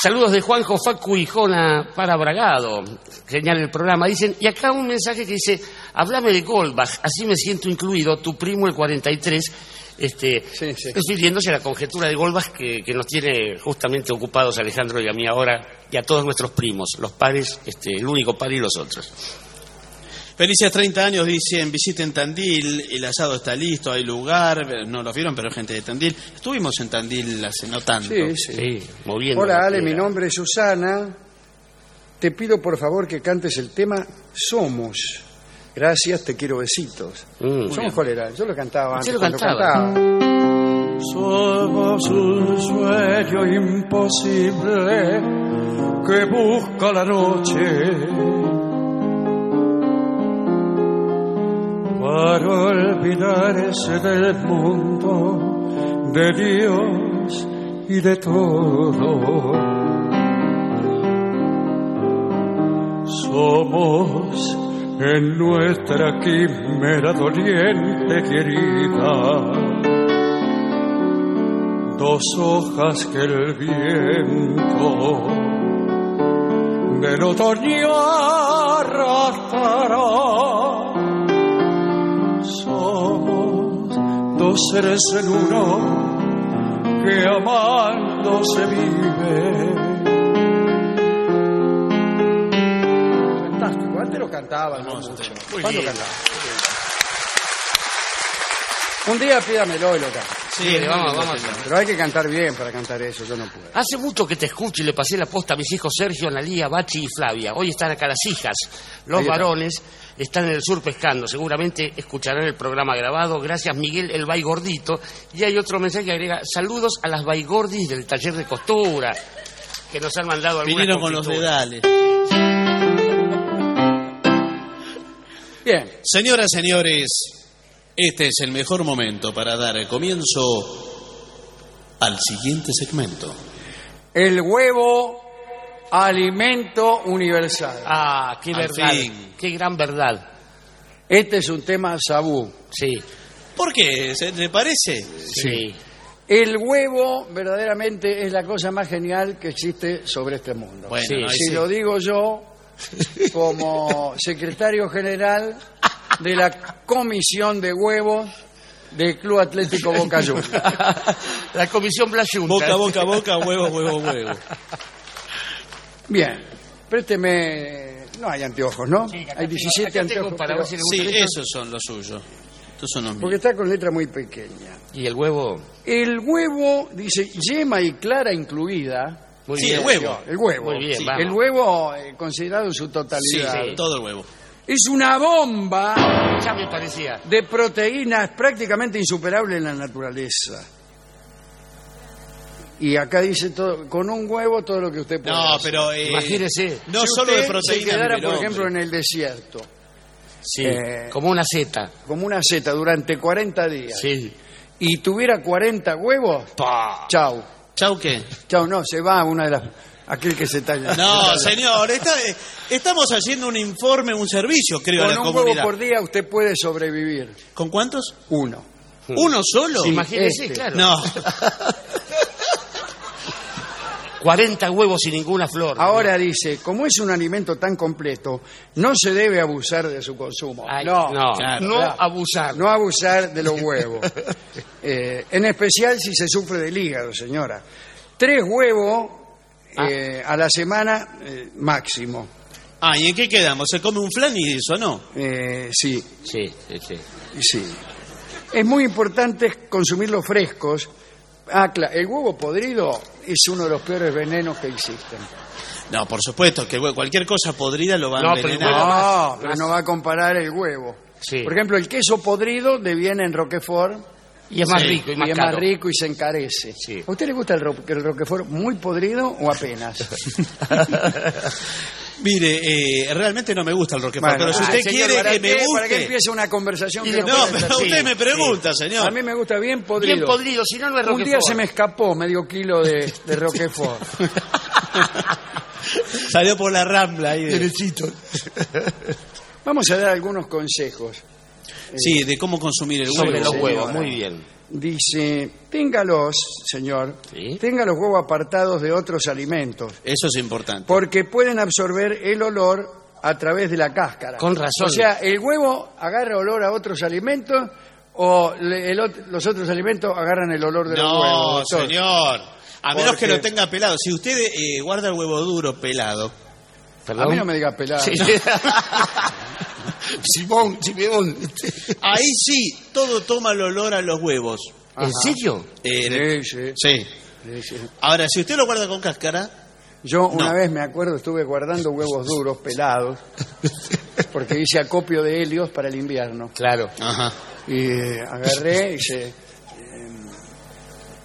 Saludos de Juanjo, Facu y Jona para Bragado. Genial el programa. Dicen, y acá un mensaje que dice, háblame de Goldbach, así me siento incluido, tu primo el 43, este, refiriéndose a la conjetura de Goldbach que, que nos tiene justamente ocupados Alejandro y a mí ahora, y a todos nuestros primos, los pares, este, el único par y los otros. Felices 30 años, dicen, visiten Tandil, el asado está listo, hay lugar, no lo vieron, pero gente de Tandil. Estuvimos en Tandil hace no tanto. Sí, sí. moviendo. Hola la Ale, mi nombre es Susana. Te pido por favor que cantes el tema Somos. Gracias, te quiero besitos. Mm. ¿Somos cuál era? Yo lo cantaba antes. lo cuando cantaba. Somos un sueño imposible que busca la noche para olvidarse del mundo, de Dios y de todo. Somos en nuestra quimera doliente querida dos hojas que el viento del otoño arrastrará. Dos seres en uno que amando se vive. Fantástico, antes lo cantaba. ¿no? ¿Cuándo cantaba? Un día pídamelo y lo canto. Sí, vamos, vamos. Pero hay que cantar bien para cantar eso, yo no puedo. Hace mucho que te escucho y le pasé la posta a mis hijos Sergio, Analía, Bachi y Flavia. Hoy están acá las hijas. Los Ahí está. varones están en el sur pescando. Seguramente escucharán el programa grabado. Gracias, Miguel, el Baigordito. Y hay otro mensaje que agrega: saludos a las Baigordis del taller de costura. Que nos han mandado algunas Vinieron con los confituras. dedales. Bien. Señoras, señores, este es el mejor momento para dar comienzo al siguiente segmento. El huevo, alimento universal. Ah, qué Al verdad. fin. Qué gran verdad. Este es un tema sabú. Sí. ¿Por qué? ¿Se- ¿Le parece? Sí. El huevo verdaderamente es la cosa más genial que existe sobre este mundo. Bueno, ahí si sí. lo digo yo como secretario general de la Comisión de Huevos del Club Atlético Boca Juniors. La comisión Blas Junta. Boca, boca, boca, huevo, huevo, huevo. Bien, présteme... No hay anteojos, ¿no? hay 17 acá tengo anteojos. para pero- ver si le gusta Sí, esos son los suyos. Estos son los míos. Porque está con letra muy pequeña. Y el huevo. El huevo, dice, yema y clara incluida. Muy Sí, bien. el huevo. El huevo. Muy bien, Sí. vamos. El huevo eh, considerado en su Sí, totalidad. sí, todo el huevo. Es una bomba Ya me parecía. de proteínas prácticamente insuperable en la naturaleza. Y acá dice todo, con un huevo todo lo que usted puede No, hacer. pero... eh, Imagínese. No Si solo usted de proteína. se quedara, por hombre. ejemplo, en el desierto, Sí. Eh, como una zeta. como una seta durante 40 días, Sí. y tuviera 40 huevos, Pa. chau. ¿Chau qué? Chau, no, se va una de las... Aquel que se talla. No, señor, está- eh, estamos haciendo un informe, un servicio, creo, a Con la un comunidad. huevo por día usted puede sobrevivir. ¿Con cuántos? Uno. ¿Uno solo? Sí, Imagínese, este. claro. No. 40 huevos y ninguna flor. Ahora dice, como es un alimento tan completo, no se debe abusar de su consumo. Ay, no, no, claro, no claro. abusar. No abusar de los huevos. Eh, en especial si se sufre del hígado, señora. Tres huevos eh, a la semana eh, máximo. Ah, ¿y en qué quedamos? ¿Se come un flan y eso no? Eh, sí, Sí, sí, sí. sí. Es muy importante consumirlos frescos. Ah, claro, el huevo podrido es uno de los peores venenos que existen. No, por supuesto, que cualquier cosa podrida lo va a No, pero, envenenar. no, pero no va a comparar el huevo. Sí. Por ejemplo, el queso podrido deviene en Roquefort. Y es más Sí, rico y más es caro. más rico y se encarece. ¿A usted le gusta el, ro- el Roquefort muy podrido o apenas? Mire, eh, realmente no me gusta el Roquefort, Bueno, pero si ah, usted señor, quiere ¿para que me qué- ¿Para qué guste... empiece una conversación que no, no, puede pero usted me pregunta, señor. A mí me gusta bien podrido. Bien podrido, si no, no es Un día Roquefort. se me escapó medio kilo de, de Roquefort. Salió por la rambla ahí. de- Derechito. Vamos a dar algunos consejos. Sí, de cómo consumir el huevo. Sobre los señora. huevos, muy bien. Dice, téngalos, señor, tenga los huevos apartados de otros alimentos, Eso es importante. porque pueden absorber el olor a través de la cáscara. Con razón. O sea, el huevo agarra olor a otros alimentos o le- el los otros alimentos agarran el olor de los No, huevos. doctor? señor. A menos Porque- que lo tenga pelado. Si usted eh, guarda el huevo duro pelado... A mí no me diga pelado. Sí. Simón, Simón. Ahí sí, todo toma el olor a los huevos. ¿En serio? Eh, Sí, sí. sí. sí, sí. Ahora, si usted lo guarda con cáscara... Yo una No. vez me acuerdo, estuve guardando huevos duros, pelados, porque hice acopio de helios para el invierno. Claro. Ajá. Y eh, agarré, hice eh,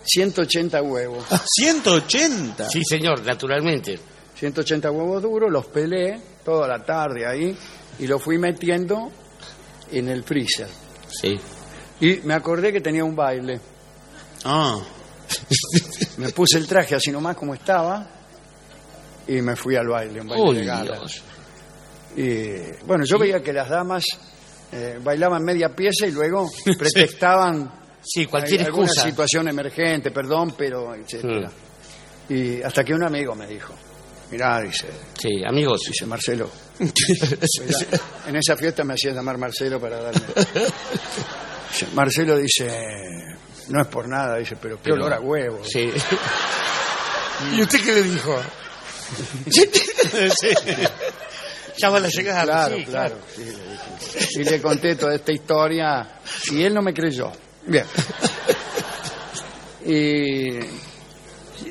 180 huevos. 180. Sí, señor, naturalmente. 180 huevos duros, los pelé toda la tarde ahí y los fui metiendo en el freezer. Sí. Y me acordé que tenía un baile. Ah. Me puse el traje así nomás como estaba y me fui al baile, un baile de gala. Dios. Y bueno, yo veía que las damas eh, bailaban media pieza y luego pretextaban Sí, cualquier alguna excusa. situación emergente, perdón, pero etcétera. Y hasta que un amigo me dijo, mirá, dice, Sí, amigos. dice Marcelo, mirá, en esa fiesta me hacía llamar Marcelo para darme. Dice, Marcelo dice, no es por nada, dice, pero qué Pero- olor a huevo. Sí. ¿Y usted qué le dijo? Ya van a llegar. Claro, sí, claro. sí, le dije. y le conté toda esta historia y él no me creyó. Bien. Y,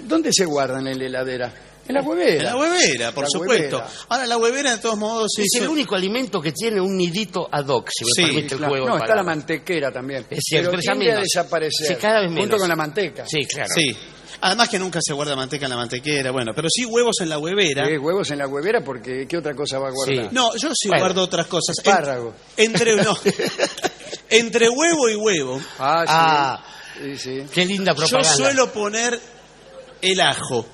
¿Dónde se guardan en la heladera? En la huevera. En la huevera, por La supuesto. huevera. Ahora, la huevera, de todos modos, Es el hizo- único alimento que tiene un nidito ad hoc, si me Sí, permite el Claro. juego. No, está la mantequera también. Es cierto, pero tiende a menos. desaparecer. Sí, cada vez Junto menos. con la manteca. Sí, claro. Sí. Además que nunca se guarda manteca en la mantequera, bueno, pero sí huevos en la huevera. Sí, huevos en la huevera porque ¿qué otra cosa va a guardar? No, yo sí Bueno. guardo otras cosas. En- Espárrago. entre, no, entre huevo y huevo, Ah, sí. Ah, Sí, sí. qué linda yo propaganda. suelo poner el ajo.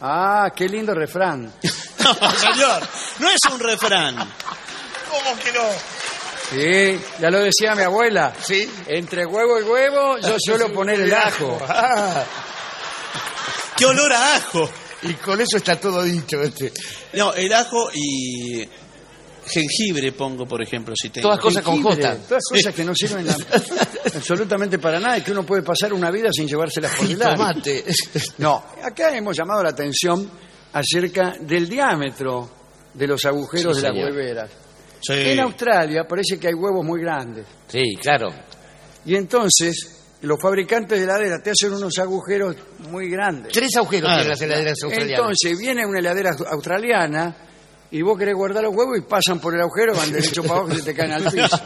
Ah, qué lindo refrán. No, señor, no es un refrán. ¿Cómo que no? Sí, ya lo decía mi abuela. Sí. Entre huevo y huevo yo suelo poner el ajo. Ah, ¡Qué olor a ajo! y con eso está todo dicho. Este. No, el ajo y jengibre pongo, por ejemplo, si tengo. Todas cosas con Jengibre. Todas cosas que no sirven a- absolutamente para nada y que uno puede pasar una vida sin llevárselas por tomate. No, acá hemos llamado la atención acerca del diámetro de los agujeros Sí, de las señor. hueveras. Sí. En Australia parece que hay huevos muy grandes Sí, claro. y entonces los fabricantes de heladera te hacen unos agujeros muy grandes. Tres agujeros Ah, tienen las heladeras australianas. Entonces viene una heladera australiana y vos querés guardar los huevos y pasan por el agujero, van derecho para abajo y se te caen al piso.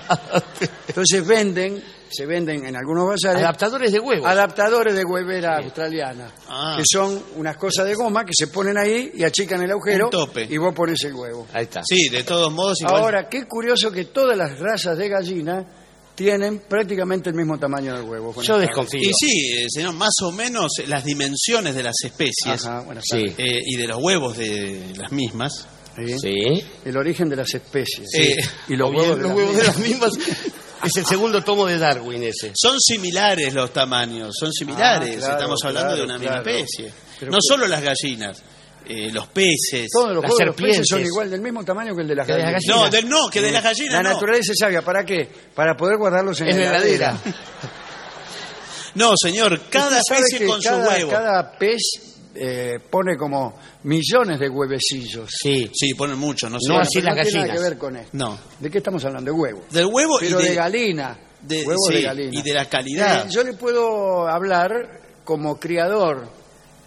Entonces venden, se venden en algunos bazares Adaptadores de huevos. adaptadores de huevera australiana, Ah. que son unas cosas de goma que se ponen ahí y achican el agujero Un tope. y vos pones el huevo. Ahí está. Sí, de todos modos, igual. Ahora, qué curioso que todas las razas de gallina tienen prácticamente el mismo tamaño del huevo. Yo desconfío. Y sí, eh, señor, más o menos las dimensiones de las especies Ajá, Sí. eh, y de los huevos de las mismas. Sí. Sí. El origen de las especies. Sí. Y los huevos, de, los las huevos de mismas. las mismas. Es el segundo tomo de Darwin ese. Son similares los tamaños, son similares. Ah, claro, Estamos hablando de claro, una misma claro. especie. Pero no pues- solo las gallinas, eh, los peces. Todos los las de los peces son igual, del mismo tamaño que el de las de gallinas. No, del- no, que de las gallinas La no. naturaleza es sabia. ¿Para qué? Para poder guardarlos en, En la la heladera. No, señor, cada especie con cada, su huevo. Cada pez eh, pone como millones de huevecillos. Sí. Sí, ponen muchos, no sé. No, así no tiene nada que ver con esto. No. ¿De qué estamos hablando? De huevo. Del huevo Pero y de, de, galina. de- huevos sí, de galina. y de la calidad. Eh, yo le puedo hablar como criador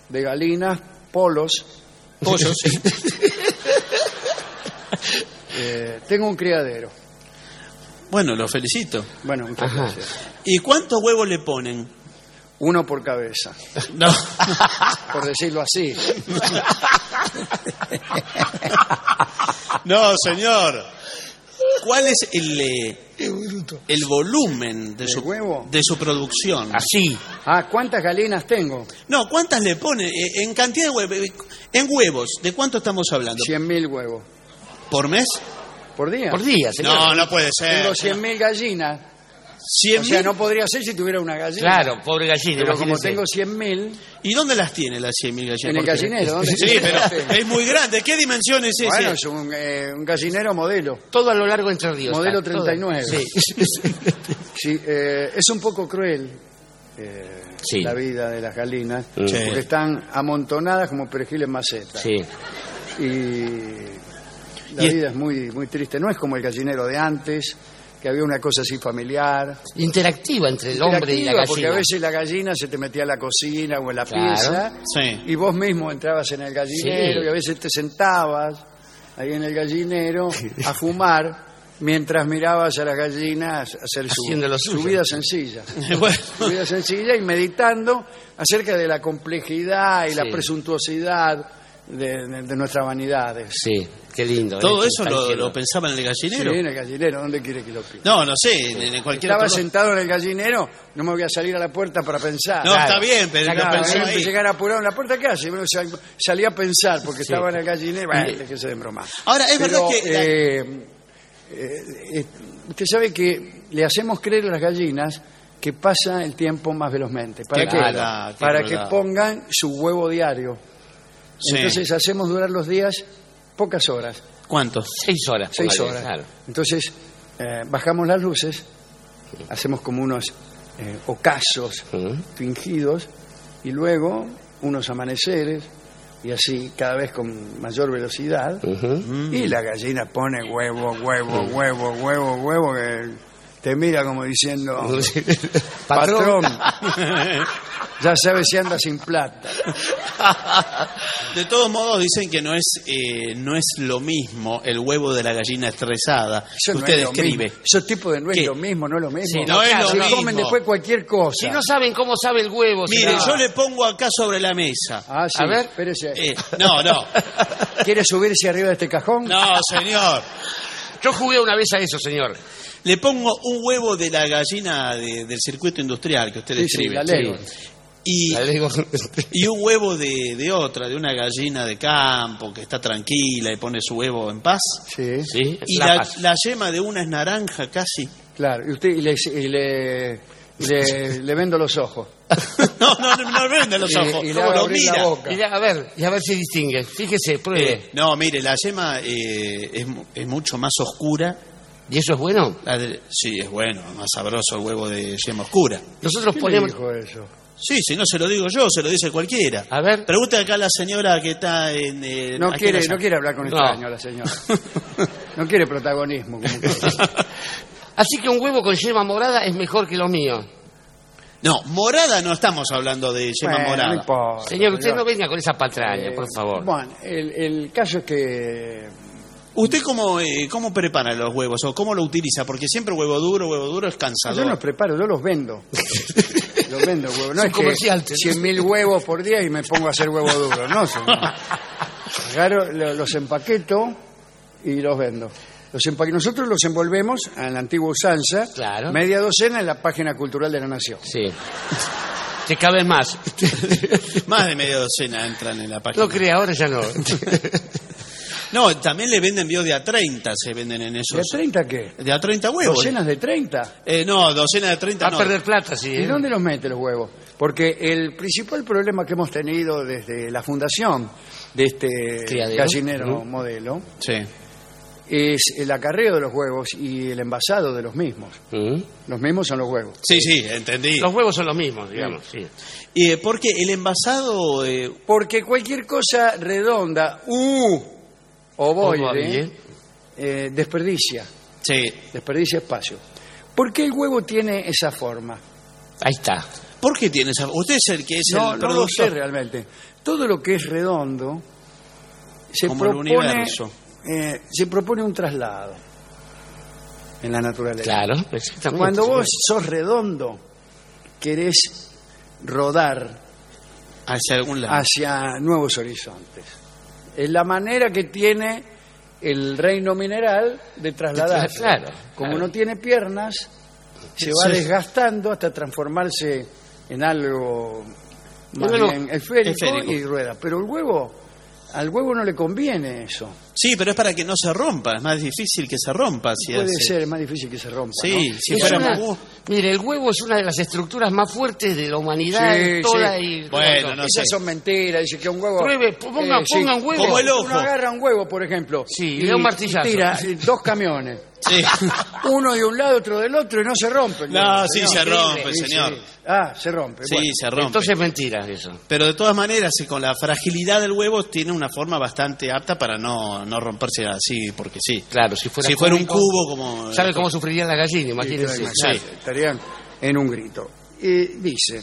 de galinas, polos. Pollos. Eh, tengo un criadero. Bueno, lo felicito. Bueno, muchas Ajá. gracias. ¿Y cuántos huevos le ponen? Uno por cabeza. No. por decirlo así. No, señor. ¿Cuál es el, eh, el volumen de su, huevo? de su producción? Así. Ah, ¿cuántas galinas tengo? No, ¿cuántas le pone? Eh, En cantidad de huevos. En huevos, ¿de cuánto estamos hablando? 100.000 huevos. ¿Por mes? ¿Por día? Por día, señor. No, no puede ser. Tengo 100.000 gallinas. 100.000. O sea, no podría ser si tuviera una gallina. Claro, pobre gallina. Pero como imagínese. tengo 100.000, ¿Y dónde las tiene las 100.000 gallinas? En el Porque- gallinero, ¿dónde Sí, pero es muy grande. ¿Qué dimensión es ese? bueno, es un, eh, un gallinero modelo. Todo a lo largo de Entre Ríos. Modelo está, todo. 39. Sí. Sí, eh, es un poco cruel eh, Sí. la vida de las galinas, Mm. Sí. porque están amontonadas como perejil en maceta. Sí. Y la Y- vida es muy, muy triste. No es como el gallinero de antes, que había una cosa así familiar. Interactiva entre el hombre y la gallina. Porque a veces la gallina se te metía en la cocina o en la Claro. pieza Sí. y vos mismo entrabas en el gallinero Sí. y a veces te sentabas ahí en el gallinero a fumar mientras mirabas a las gallinas hacer su, Haciendo lo su suyo. vida sencilla. Bueno. Su vida sencilla y meditando acerca de la complejidad y la Sí. presuntuosidad de, de- de nuestras vanidades. Sí, qué lindo. ¿Todo ¿eh? eso lo, lo pensaba en el Sí, gallinero? en el gallinero, ¿dónde quiere que lo pida? No, no sé, en, en cualquier Estaba otro sentado en el gallinero, no me voy a salir a la puerta para pensar. No, está bien, pero Claro, pensó él ahí. llegar apurado en la puerta, ¿qué hace? Bueno, sal- salí a pensar porque estaba en el gallinero. Bueno, que se broma. Ahora, es verdad que la- eh, eh, usted sabe que le hacemos creer a las gallinas que pasa el tiempo más velozmente. ¿Para Qué qué? Para que pongan su huevo diario. Sí. Entonces hacemos durar los días pocas horas. ¿Cuántos? Seis horas. Seis horas. claro. Entonces, eh, bajamos las luces, hacemos como unos eh, ocasos fingidos y luego unos amaneceres y así cada vez con mayor velocidad. Y la gallina pone huevo, huevo, huevo, huevo, huevo, que te mira como diciendo, patrón, ya sabes si anda sin plata. De todos modos dicen que no es eh, no es lo mismo el huevo de la gallina estresada Eso que no usted es describe. mismo. Eso tipo de no es ¿Qué? lo mismo, no es lo mismo. Sí, no es lo Se mismo. comen después cualquier cosa. Si no saben cómo sabe el huevo, Mire, yo le pongo acá sobre la mesa. Ah, sí. A ver. espérese. Eh, no, no, ¿Quiere subirse arriba de este cajón? no, señor. Yo jugué una vez a eso, señor. Le pongo un huevo de la gallina de- del circuito industrial que usted Sí, sí, describe. la leo. Y, y un huevo de, de otra, de una gallina de campo que está tranquila y pone su huevo en paz. Sí, Sí, Y la la, paz. la yema de una es naranja casi. claro. Y usted y le, y le, le- le vendo los ojos. No, no, no, no vende los Y- ojos. y ¿Cómo lo abrir la mira? boca. A ver, y a ver si distingue. Fíjese, pruebe. Eh, no, mire, la yema eh, es, es mucho más oscura. ¿Y eso es bueno? La de- sí, es bueno, más sabroso el huevo de yema oscura. Nosotros ¿Quién ponemos. le dijo eso? Sí, si no se lo digo yo, se lo dice cualquiera. A ver. Pregunta acá a la señora que está en... eh, No quiere, no quiere hablar con No. extraños la señora. No quiere protagonismo. como. Así que un huevo con yema morada es mejor que lo mío. No, morada no estamos hablando de yema Bueno, no morada. importa, Señor, usted no venga con esa patraña, Eh, por favor. Bueno, el, el caso es que ¿Usted cómo, eh, cómo prepara los huevos o cómo lo utiliza? Porque siempre huevo duro, huevo duro es yo cansador. los preparo, yo los vendo. los vendo huevos. No Es comercial, que 100 mil huevos por día y me pongo a hacer huevo duro. No, señor. Agarro, lo- los empaqueto y los vendo. Los empa- Nosotros los envolvemos a la antigua usanza, Claro. media docena en la página cultural de la Nación. Sí. Te cabe más. Más de media docena entran en la página. No crea, ahora ya no. No, también le venden bio de a 30, se venden en esos. ¿De a 30 qué? De a 30 huevos. ¿Docenas de 30? Eh, no, docenas de 30 Va a no. perder plata, sí. ¿Y ¿eh? dónde los mete los huevos? Porque el principal problema que hemos tenido desde la fundación de este Criadero. gallinero modelo Sí. es el acarreo de los huevos y el envasado de los mismos. Los mismos son los huevos. Sí, sí, entendí. Los huevos son los mismos, digamos, sí. Y, eh, porque el envasado. eh, Porque cualquier cosa redonda, u ovoide, Ovoide. eh, desperdicia, sí. desperdicia espacio. ¿Por qué el huevo tiene esa forma? Ahí está. ¿Por qué tiene esa.? Usted es el que es No, el no lo sé realmente. Todo lo que es redondo se Como el propone, universo. eh, se propone un traslado en la naturaleza. Claro, exactamente. Cuando vos sos redondo, querés rodar Hacia algún lado. hacia nuevos horizontes. Es la manera que tiene el reino mineral de trasladarse. Claro, Como no tiene piernas, se va Sí. desgastando hasta transformarse en algo más bien esférico, esférico. y rueda. Pero el huevo, al huevo no le conviene eso. Sí, pero es para que no se rompa. Es más difícil que se rompa. Si Puede hace- ser, es más difícil que se rompa. Sí, ¿no? si Es fuera una- mire, el huevo es una de las estructuras más fuertes de la humanidad Sí, toda sí. y Bueno, no Esas sé. son mentiras, dice que un huevo... eh, Pruebe, ponga- sí. ponga un huevo. Como el ojo. Uno agarra un huevo, por ejemplo, Sí, y le da un martillazo. tira eh, dos camiones. Sí. Uno de un lado, otro del otro, y no se rompe. No, sí, señor. se rompe, señor. Ah, se rompe. Sí, bueno. se rompe. Entonces es mentira eso. Pero de todas maneras, eh, con la fragilidad del huevo, tiene una forma bastante apta para no, no romperse así, porque sí. Claro, si fuera, si fuera un cubo, como. ¿Sabe cómo sufrirían las gallinas? Sí, Imagínense. claro, Estarían en un grito. Y dice,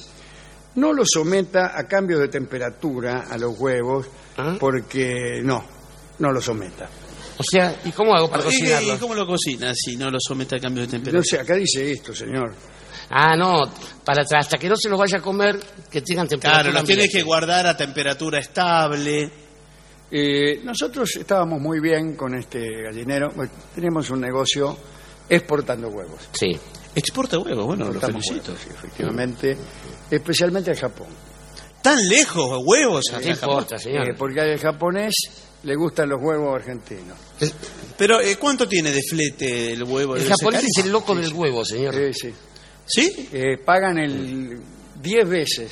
no lo someta a cambios de temperatura a los huevos, ¿Ah? porque no, no lo someta. O sea, ¿y cómo hago para ¿Y, qué- cocinarlo? y cómo lo cocina si no lo somete a cambio de No temperatura? sé, acá dice esto, señor. Ah, no, para atrás, hasta que no se los vaya a comer, que tengan temperatura. Claro, lo tiene ambiente. que guardar a temperatura estable. Eh, nosotros estábamos muy bien con este gallinero, pues, tenemos un negocio exportando huevos. Sí. Exporta huevos, bueno, lo felicito. huevos, sí, efectivamente, especialmente al Japón. Tan lejos, huevos. No hasta Japón. importa, señor. Eh, porque al japonés le gustan los huevos argentinos. Pero, eh, ¿cuánto tiene de flete el huevo? El japonés es el loco del huevo, señor. Sí, sí. ¿Sí? Eh, pagan el 10 veces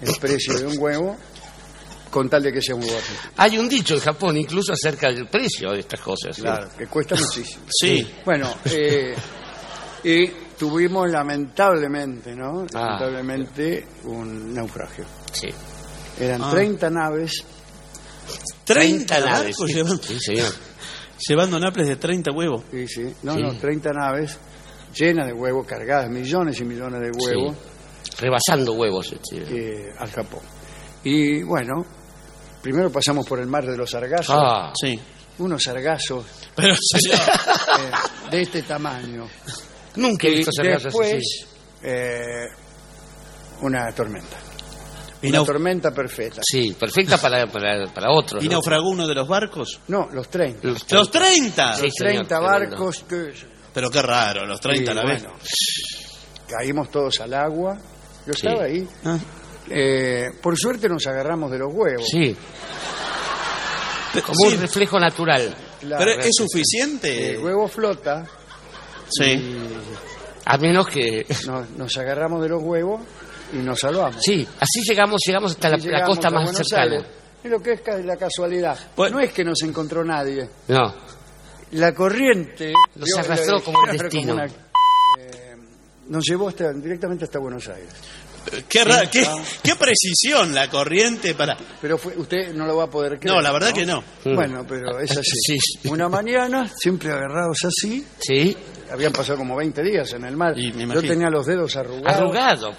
el precio de un huevo con tal de que sea un huevo argentino. Hay un dicho en Japón incluso acerca del precio de estas cosas. ¿sí? Claro, que cuesta muchísimo. Sí. Bueno, eh, y tuvimos lamentablemente, ¿no? Ah. Lamentablemente un naufragio. Sí. Eran Ah. 30 naves 30 naves, sí. llevando, Sí, señor. llevando naples de 30 huevos. Sí, sí. No, Sí. no, 30 naves llenas de huevos, cargadas, millones y millones de huevos Rebasando huevos. sí. eh, al Japón. Y bueno, primero pasamos por el mar de los sargazos, Ah, Sí. unos sargazos Pero, eh, de este tamaño. nunca he visto sargazos después, así. eh, una tormenta. ¿Y Una tormenta perfecta. Sí, perfecta para, para, para otros. ¿Y ¿no? naufragó uno de los barcos? No, los 30. Los ¡Los 30! Sí, los 30 señor, barcos que Pero qué raro, los 30 a la Y vez. bueno, caímos todos al agua. Yo Sí. estaba ahí. Ah. Eh, por suerte nos agarramos de los huevos. Sí, como sí, un reflejo natural. Claro. pero es suficiente. El huevo flota. Sí. A menos que... Nos, nos agarramos de los huevos y nos salvamos. Sí, así llegamos, llegamos hasta la, Y costa más cercana. Aires. Es lo que es la casualidad. Bueno. No es que nos encontró nadie. No, La corriente Los dio- arrastró como el destino. una- eh, nos llevó hasta- directamente hasta Buenos Aires. Qué, ra- qué, Ah. qué precisión la corriente para... Pero fue, usted no lo va a poder creer. No, la verdad que no. Bueno, pero es así. Sí. Una mañana, siempre agarrados así, sí, habían pasado como 20 días en el mar. Y Yo tenía los dedos arrugados. arrugado.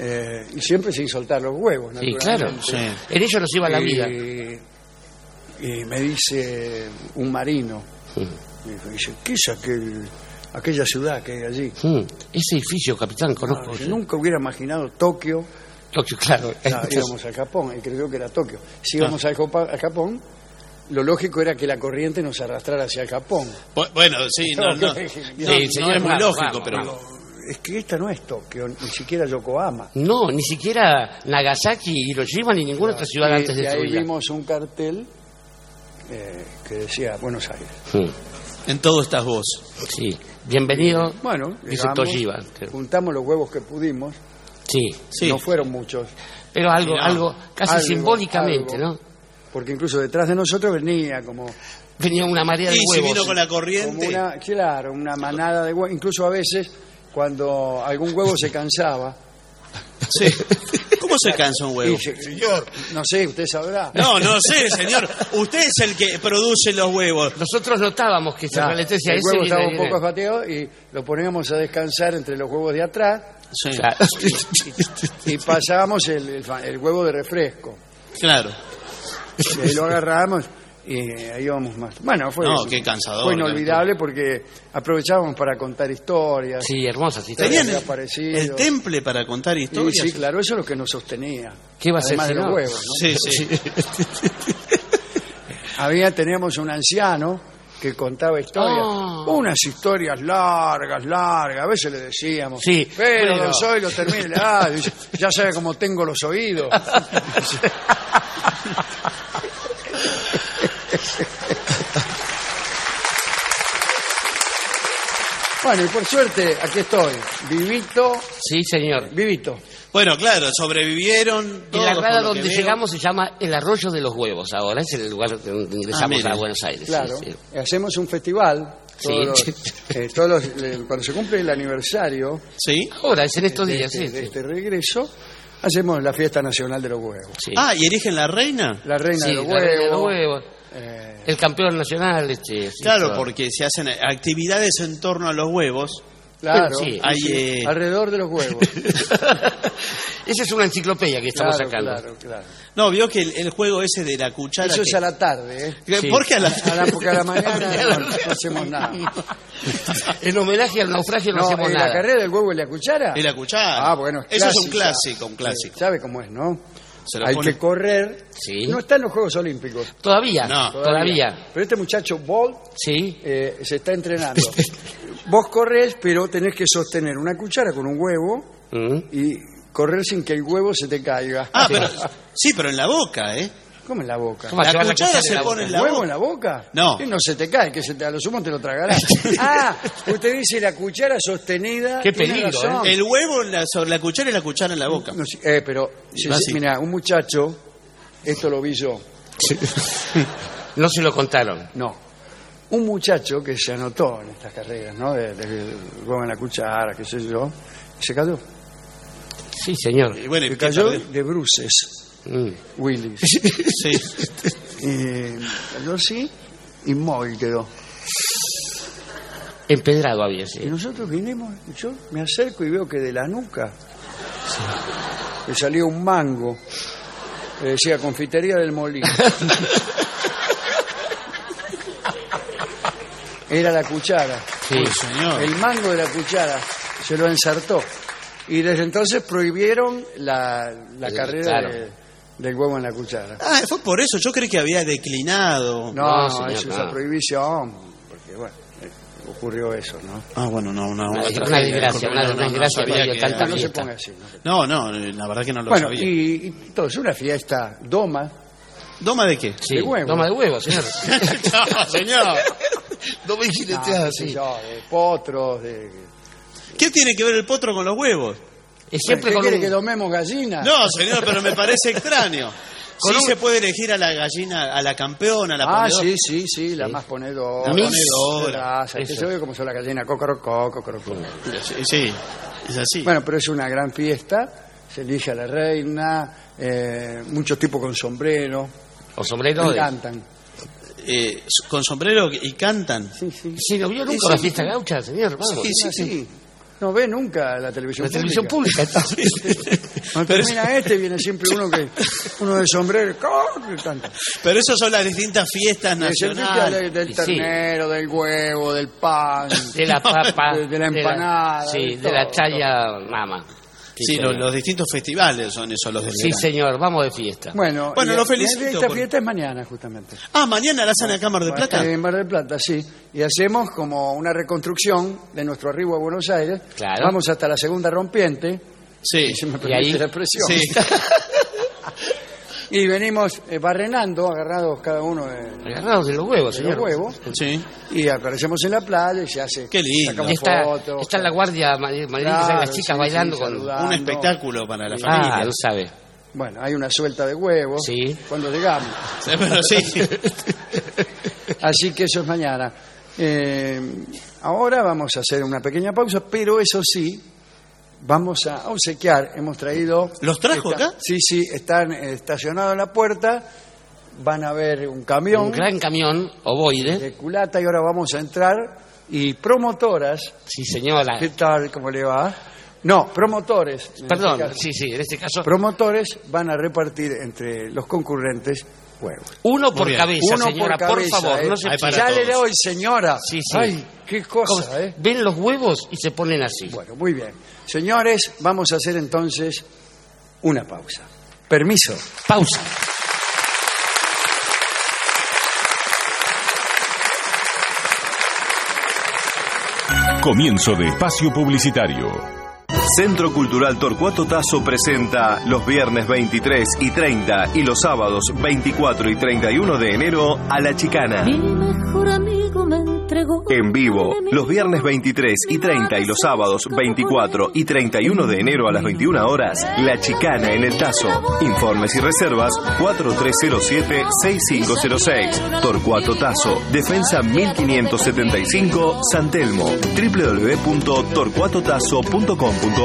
eh, y siempre sin soltar los huevos. Sí, claro. Sí. En ello nos iba la vida. Y me dice un marino, me dice, ¿qué es aquel, aquella ciudad que hay allí? Mm, Ese edificio, capitán, Ah, conozco. nunca hubiera imaginado Tokio. Tokio, claro. Ah, íbamos a Japón, y creyó que era Tokio. Si íbamos al Jopa- a Japón, lo lógico era que la corriente nos arrastrara hacia el Japón. Bu- Bueno, sí, no, no, no, Sí, no señor, es muy vamos, lógico, vamos, pero... vamos. Es que esta no es Tokio, ni siquiera Yokohama. No, ni siquiera Nagasaki, Hiroshima, ni ninguna otra ciudad Y- antes y ahí destruida. vimos un cartel eh, que decía Buenos Aires. En todo estás vos. Sí. Bienvenido. Bueno, Toshiba. juntamos los huevos que pudimos. Sí. No fueron muchos. Pero algo, algo casi Algo, simbólicamente, algo. ¿no? Porque incluso detrás de nosotros venía como... Venía una marea de Y si huevos. vino con la corriente. Como una, claro, una manada de huevos. Incluso a veces, cuando algún huevo se cansaba... Sí. ¿Cómo se cansa un huevo? y se- No sé, usted sabrá. No, no sé, señor. Usted es el que produce los huevos. Nosotros notábamos que se Ya, ralentecía el ese huevo y estaba un poco esfateado y lo poníamos a descansar entre los huevos de atrás Sí. Claro. y pasábamos el, el fa- el huevo de refresco. Claro. Y ahí lo agarramos y ahí íbamos más. Bueno, fue, No, qué cansador, fue inolvidable porque aprovechábamos para contar historias. Sí, hermosas historias. Tenían aparecidos. el temple para contar Y historias. sí, claro, eso es lo que nos sostenía. ¿Qué iba a ser Además de los huevos, ¿no? Sí, sí. Había, teníamos un anciano que contaba historias, Ah. unas historias largas, largas, a veces le decíamos, Sí, pero pero- Soy lo termine, ah, ya sabe cómo tengo los oídos. bueno, y por suerte, aquí estoy, vivito, Sí, señor. vivito. Bueno, claro, sobrevivieron. Todos, la por rada lo que donde veo. llegamos se llama el Arroyo de los Huevos ahora, es el lugar donde ingresamos mire. a Buenos Aires. Claro, sí. hacemos un festival, todos Sí. los- eh, todos los- le- cuando se cumple el aniversario Sí. Ahora, es en estos de, días, este, sí. de sí. este regreso, hacemos la fiesta nacional de los huevos. Sí. Ah, ¿y eligen la reina? La reina Sí, de los la reina de los huevos. Eh, El campeón nacional, este. Claro, porque se hacen actividades en torno a los huevos. claro, sí, hay, sí, eh, alrededor de los huevos. Esa es una enciclopedia que estamos claro, sacando. claro, claro. No, vio que el, el juego ese de la cuchara. Eso que- es a la tarde, ¿eh? Sí. ¿Por qué a la A la, porque a la mañana no, no hacemos nada. En homenaje al naufragio no, No, hacemos ¿y nada. la carrera del huevo y la cuchara? Y la cuchara. Ah, bueno, Eso es un clásico, un clásico. ¿Sabe cómo es, no? Se lo Hay pone- que correr. Sí. No está en los Juegos Olímpicos. Todavía, No. todavía. Pero este muchacho Bolt Sí. eh, se está entrenando. Vos corres, pero tenés que sostener una cuchara con un huevo Mm. y correr sin que el huevo se te caiga. Ah, pero sí, pero en la boca, ¿eh? ¿Cómo en la boca? ¿Cómo La cuchara se en la pone boca? en la ¿Huevo boca. en la boca? No. Y no se te cae, que se te, a lo sumo te lo tragarás. ah, usted dice la cuchara sostenida. Qué tiene peligro, razón. El huevo en la- sobre la cuchara y la cuchara en la boca. No, sí, eh, pero, si- Así. mira, un muchacho, esto lo vi yo, No se lo contaron. no, un muchacho que se anotó en estas carreras, ¿no? De, de huevo en la cuchara, qué sé yo, se cayó. Sí, señor. Y bueno, ¿y Se qué cayó perdió? de bruces, Mm. Willis. Sí. y cayó así, inmóvil quedó. Empedrado había, Y sí. nosotros vinimos, y yo me acerco y veo que de la nuca le salió un mango. Le decía confitería del molino. Era la cuchara. Sí. Señor. El mango de la cuchara se lo ensartó. Y desde entonces prohibieron la, la Eh, carrera claro. de- del huevo en la cuchara. Ah, fue por eso. Yo creí que había declinado. No, No, señor, eso es prohibición. Porque, bueno, eh, ocurrió eso, ¿no? Ah, bueno, no, no. Una tragedia, desgracia, una- no, no, una no desgracia sabía que tanta No se fiesta. ponga así. no No, no, la verdad que no lo Bueno, sabía. y, y todo es una fiesta doma ¿Doma de qué? Sí, De huevo. toma de huevo, señor. no, señor. no me Ah, qué sé así. yo, de potros, de... ¿Qué tiene que ver el potro con los huevos? Es siempre ¿Qué con quiere un- que domemos gallina? No, señor, pero me parece extraño. Con sí un- se puede elegir a la gallina, a la campeona, a la Ah, ponedora. sí, sí, sí, la más ponedora. La ponedora. que Eso. se ve como son la gallina cocorocó, cocorocó. Sí, sí, es así. Bueno, pero es una gran fiesta, se elige a la reina, eh, muchos tipos con sombrero, O sombrero de... cantan. Eh, con sombrero y cantan. Sí, sí. Sí, ¿no vio nunca Sí, la fiesta gaucha, señor? Vamos. Sí, sí, sí. No ve nunca la televisión La televisión pública. Cuando termina este, viene siempre uno que uno de sombrero, canta. Pero esas son las distintas fiestas nacionales. del, del Y sí. ternero, del huevo, del pan, De la papa. de, de la empanada. sí, de de la chaya mama. Sí, señor. los, los distintos festivales son esos los del Sí, verano. señor, vamos de fiesta. Bueno, Bueno, y- lo felicito Esta por- fiesta es mañana, justamente. Ah, mañana la hacen acá en Mar del Plata. En Mar del Plata, sí. Y hacemos como una reconstrucción de nuestro arribo a Buenos Aires. Claro. Vamos hasta la segunda rompiente. Sí. Si me Y ahí- permite la expresión. Sí. Y venimos eh, barrenando, agarrados cada uno de, Agarrados de los huevos, de señor. los huevos. Sí. Y aparecemos en la playa y se hace. Qué lindo. sacamos Está, fotos. está la guardia madri- madrileña, Claro, las chicas sí, bailando sí, con... saludando. Un espectáculo para la Ah, familia. lo sabe. Bueno, hay una suelta de huevos. Sí. Cuando llegamos. Sí, pero sí. Así que eso es mañana. Eh, ahora vamos a hacer una pequeña pausa, pero eso sí, vamos a obsequiar. Hemos traído. ¿Los trajo está- acá? Sí, sí, están eh, estacionados en la puerta. Van a ver un camión Un gran camión, ovoide. de culata y ahora vamos a entrar. Y promotoras. Sí, señora. ¿Qué tal? ¿Cómo le va? No, promotores. en Perdón, este sí, sí, en este caso... Promotores van a repartir entre los concurrentes huevos. Uno por cabeza, Uno señora, por, cabeza, favor, eh. no se para Ya le doy, señora. Sí, sí. Ay, qué cosa. ¿eh? Ven los huevos y se ponen así. Bueno, muy bien. Señores, vamos a hacer entonces una pausa. Permiso. Pausa. Comienzo de espacio publicitario. Centro Cultural Torcuato Tazo presenta los viernes 23 y 30 y los sábados 24 y 31 de enero a La Chicana. Mi mejor amigo me entregó. En vivo, los viernes 23 y 30 y los sábados 24 y 31 de enero a las 21 horas, La Chicana en el Tazo. Informes y reservas 4307-6506. Torcuato Tazo, Defensa 1575, San Telmo. www.torcuatotazo.com.ar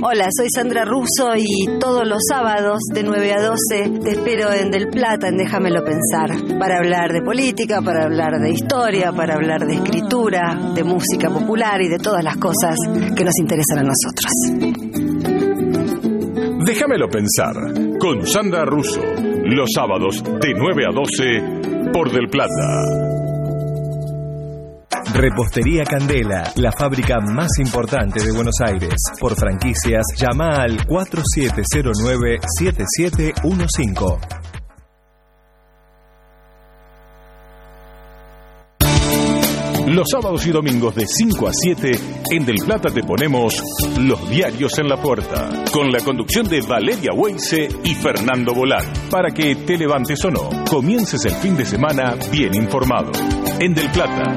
Hola, soy Sandra Russo y todos los sábados de 9 a 12 te espero en Del Plata, en Déjamelo Pensar, para hablar de política, para hablar de historia, para hablar de escritura, de música popular y de todas las cosas que nos interesan a nosotros. Déjamelo pensar con Sandra Russo. Los sábados de 9 a 12 por Del Plata. Repostería Candela, la fábrica más importante de Buenos Aires. Por franquicias, llama al 4709-7715. Los sábados y domingos de 5 a 7 en Del Plata te ponemos Los Diarios en la Puerta, con la conducción de Valeria Weise y Fernando Bolán, para que te levantes o no, comiences el fin de semana bien informado. En Del Plata,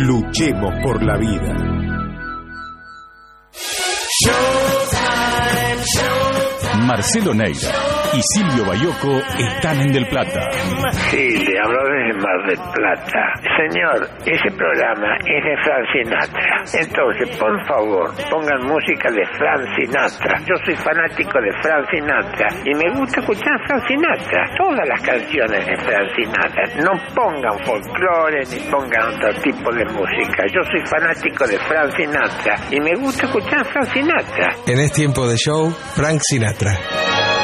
Luchemos por la vida. Marcelo Neira y Silvio Bayoco están en Del Plata. Sí, le hablo desde Mar del Plata. Señor, ese programa es de Frank Sinatra. Entonces, por favor, pongan música de Frank Sinatra. Yo soy fanático de Frank Sinatra y me gusta escuchar Frank Sinatra. Todas las canciones de Frank Sinatra. No pongan folclore ni pongan otro tipo de música. Yo soy fanático de Frank Sinatra y me gusta escuchar Frank Sinatra. En este tiempo de show, Frank Sinatra.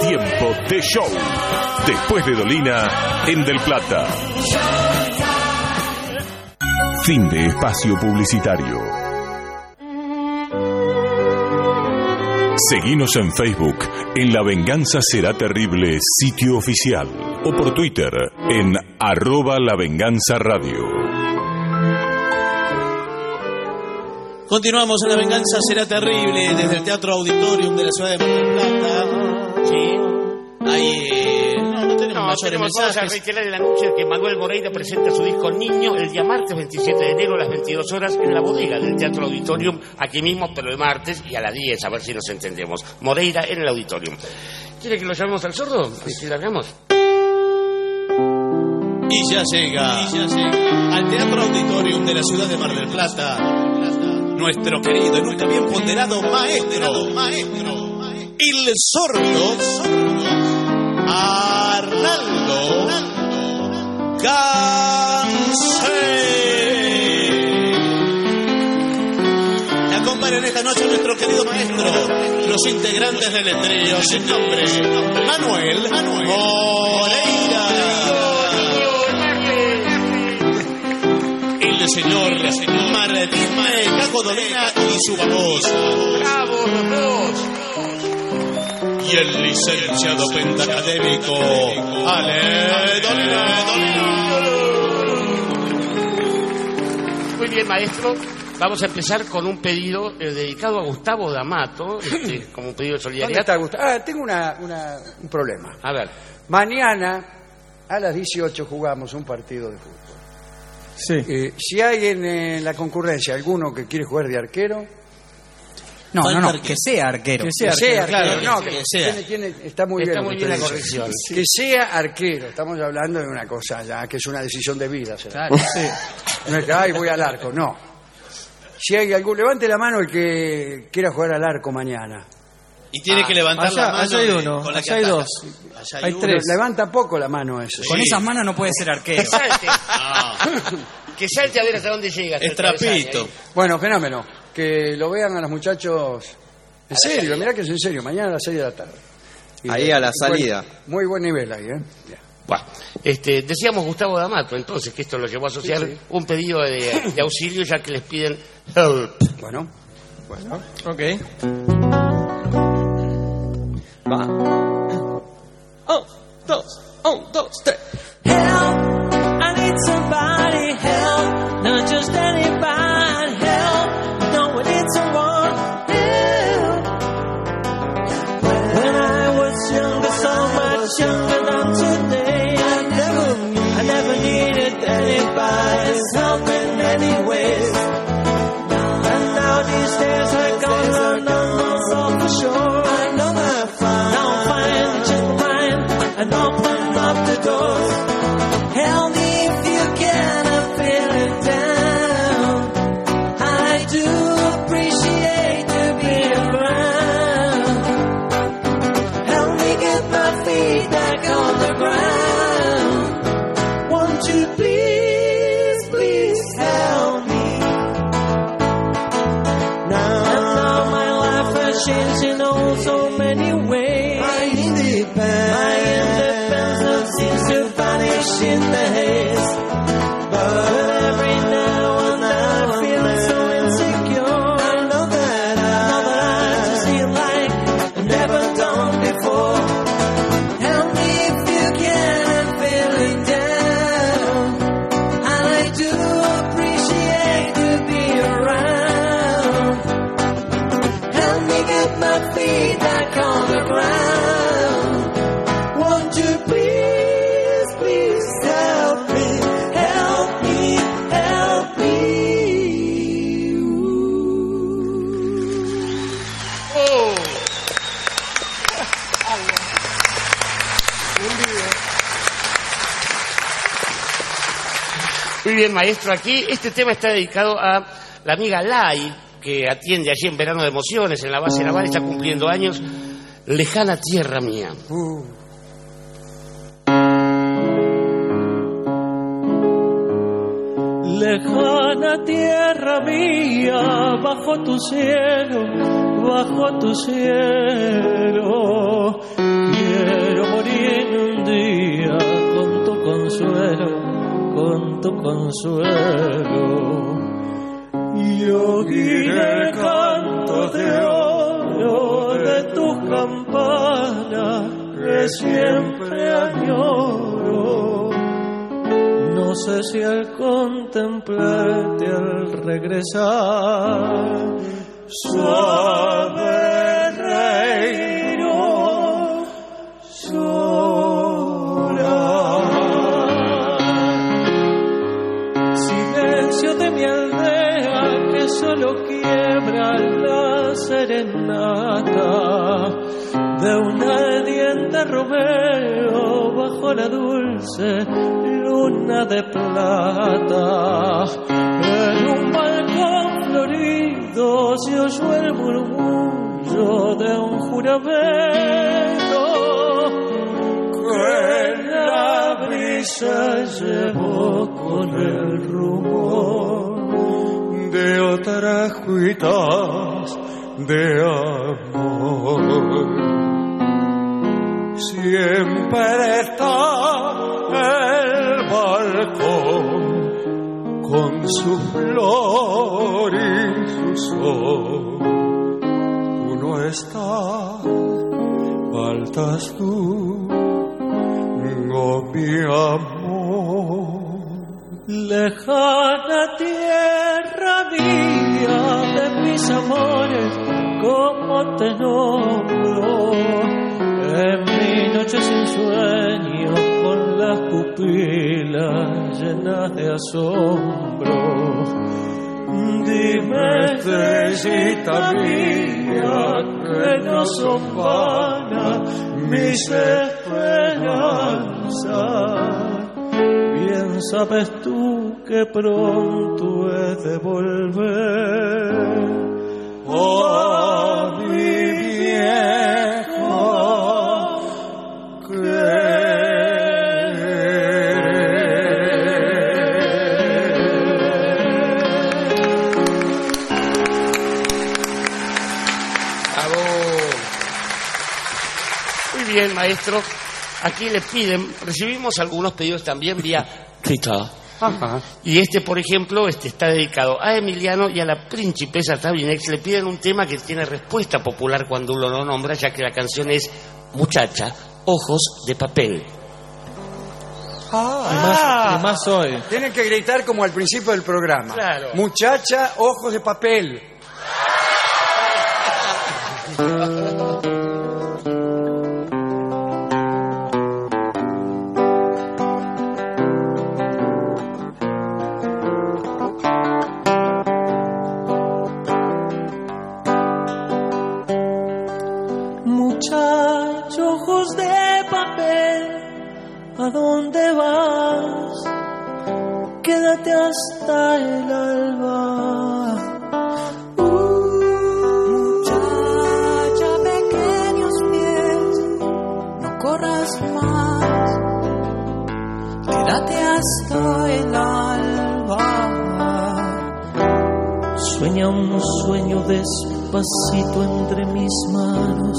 Tiempo de show. Después de Dolina, en Del Plata. Fin de espacio publicitario. Seguinos en Facebook en La Venganza Será Terrible, sitio oficial. O por Twitter en arroba La Venganza Radio. Continuamos en La Venganza Será Terrible desde el Teatro Auditorium de la ciudad de Mar del Plata. Sí. Ahí, eh, no, no tenemos No, mayores tenemos, vamos a reiterar el anuncio de que Manuel Moreira presenta su disco Niño el día martes 27 de enero a las 22 horas en la bodega del Teatro Auditorium, aquí mismo, pero el martes y a las 10, a ver si nos entendemos. Moreira en el Auditorium. ¿Quiere que lo llamemos al sordo? ¿Y si largamos? Y ya llega, al Teatro Auditorium de la ciudad de Mar del Plata nuestro querido y nunca bien ponderado maestro, el sordo Arnaldo Cancé. Le acompañan esta noche nuestro querido maestro, los integrantes del trío sin nombre, Manuel Moreira. El señor Martín Caco Dolina y su babosa. ¡Bravo, los Y el licenciado pentacadémico Ale Dolina. Muy bien, maestro. Vamos a empezar con un pedido eh, dedicado a Gustavo D'Amato, este, como un pedido de ¿Dónde solidaridad. está Gustavo? Ah, tengo una- una- un problema. A ver. Mañana a las 18 jugamos un partido de fútbol. Sí. Eh, si hay en, eh, la concurrencia alguno que quiere jugar de arquero, No, no, no, que sea arquero. que sea arquero, claro, no, que que sea. tiene- tiene- está muy Está bien. lo muy que bien la usted dice. corrección. Que sea arquero, estamos hablando de una cosa ya que es una decisión de vida. será. Claro, sí. No es que, ay, voy al arco, no. Si hay algún, levante la mano el que quiera jugar al arco mañana. Y tiene que levantar allá- la mano allá hay de- uno, con la que allá hay dos. Allá Hay uno. tres. Levanta poco la mano ese. Con esas manos no puede ser arquero. Que salte. Ah, Que salte a ver hasta dónde llega. es el travesaño, trapito. ¿eh? Bueno, fenómeno. Que lo vean a los muchachos. En serio, mirá que es en serio. Mañana a las 6 de la tarde. Y Ahí de- a la buen- salida. muy buen nivel ahí, ¿eh? Ya. Bueno, este, decíamos Gustavo D'Amato, entonces, que esto lo llevó a asociar Sí, sí. un pedido de, de auxilio ya que les piden help. Bueno, bueno. Ok. Va. Un, dos, un, dos, tres. I bien, maestro. Aquí este tema está dedicado a la amiga Lai, que atiende allí en Verano de Emociones, en la base naval, está cumpliendo años. Lejana tierra mía. Lejana tierra mía, bajo tu cielo, bajo tu cielo, quiero morir un día con tu consuelo, con tu consuelo. Yo oiré el canto de oro de tus campanas que siempre añoro. No sé si al contemplarte al regresar, suave reino, sola mi aldea que solo quiebra la serenata de una ardiente Romeo bajo la dulce luna de plata. En un balcón florido se oyó el murmullo de un juramento que la brisa llevó con él rumor de otras cuitas de amor. Siempre está el balcón con su flor y su sol. Tú no estás, faltas tú, oh mi. Lejana tierra mía de mis amores, como te nombro en mi noche sin sueño, con las pupilas llenas de asombro. Dime, estrellita mía, que no son mis esperanzas. Sabes tú que pronto he de volver. Oh, mi viejo. Muy bien, maestro. Aquí le piden, recibimos algunos pedidos también vía Y este, por ejemplo, este está dedicado a Emiliano y a la principesa Tabinex. Le piden un tema que tiene respuesta popular cuando uno lo nombra, ya que la canción es Muchacha, ojos de papel. Ah, Y más hoy. Tienen que gritar como al principio del programa. Claro. Muchacha, ojos de papel. ¿A dónde vas? Quédate hasta el alba. Muchacha, pequeños pies, no corras más, quédate hasta el alba. Sueña un sueño despacito entre mis manos,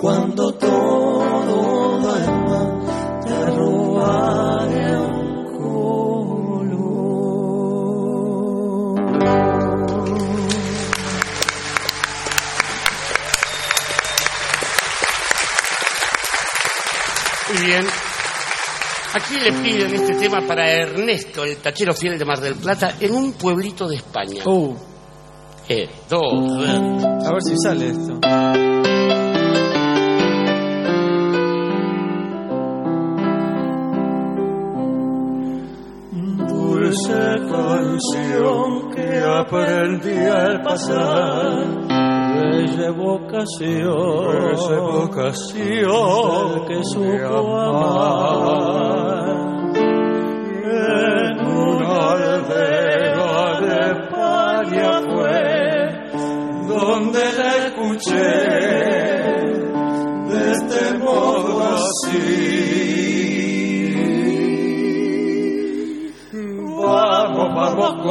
Cuando todo duerma, te robaré un color. Muy bien. Aquí le piden este tema para Ernesto, el tachero fiel de Mar del Plata, en un pueblito de España. Uh, Eh, dos, a ver si sale esto. Canción que aprendí al pasar, bella evocación, bella evocación del que supo amar. En una aldea de España fue donde la escuché de este modo así.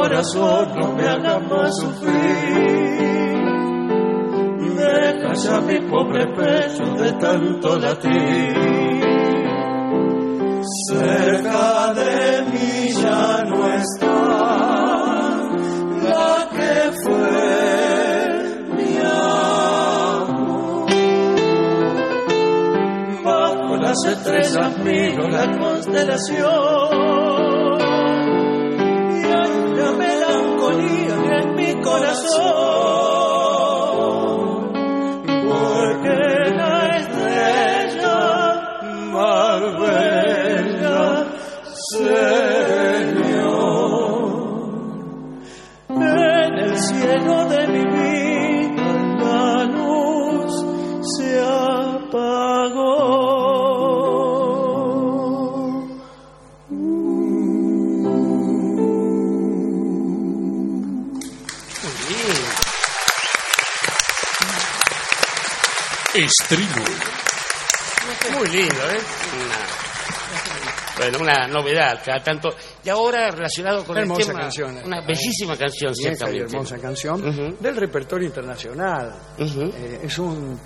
Corazón, no me hagas más sufrir. Deja ya mi pobre pecho de tanto latir. Cerca de mí ya no está la que fue mi amor. Bajo las estrellas miro la constelación Una, novedad cada tanto. Y ahora relacionado con Hermosa el tema, canción, eh. una bellísima canción, Vieja y ciertamente. hermosa canción del repertorio internacional. Eh, es un,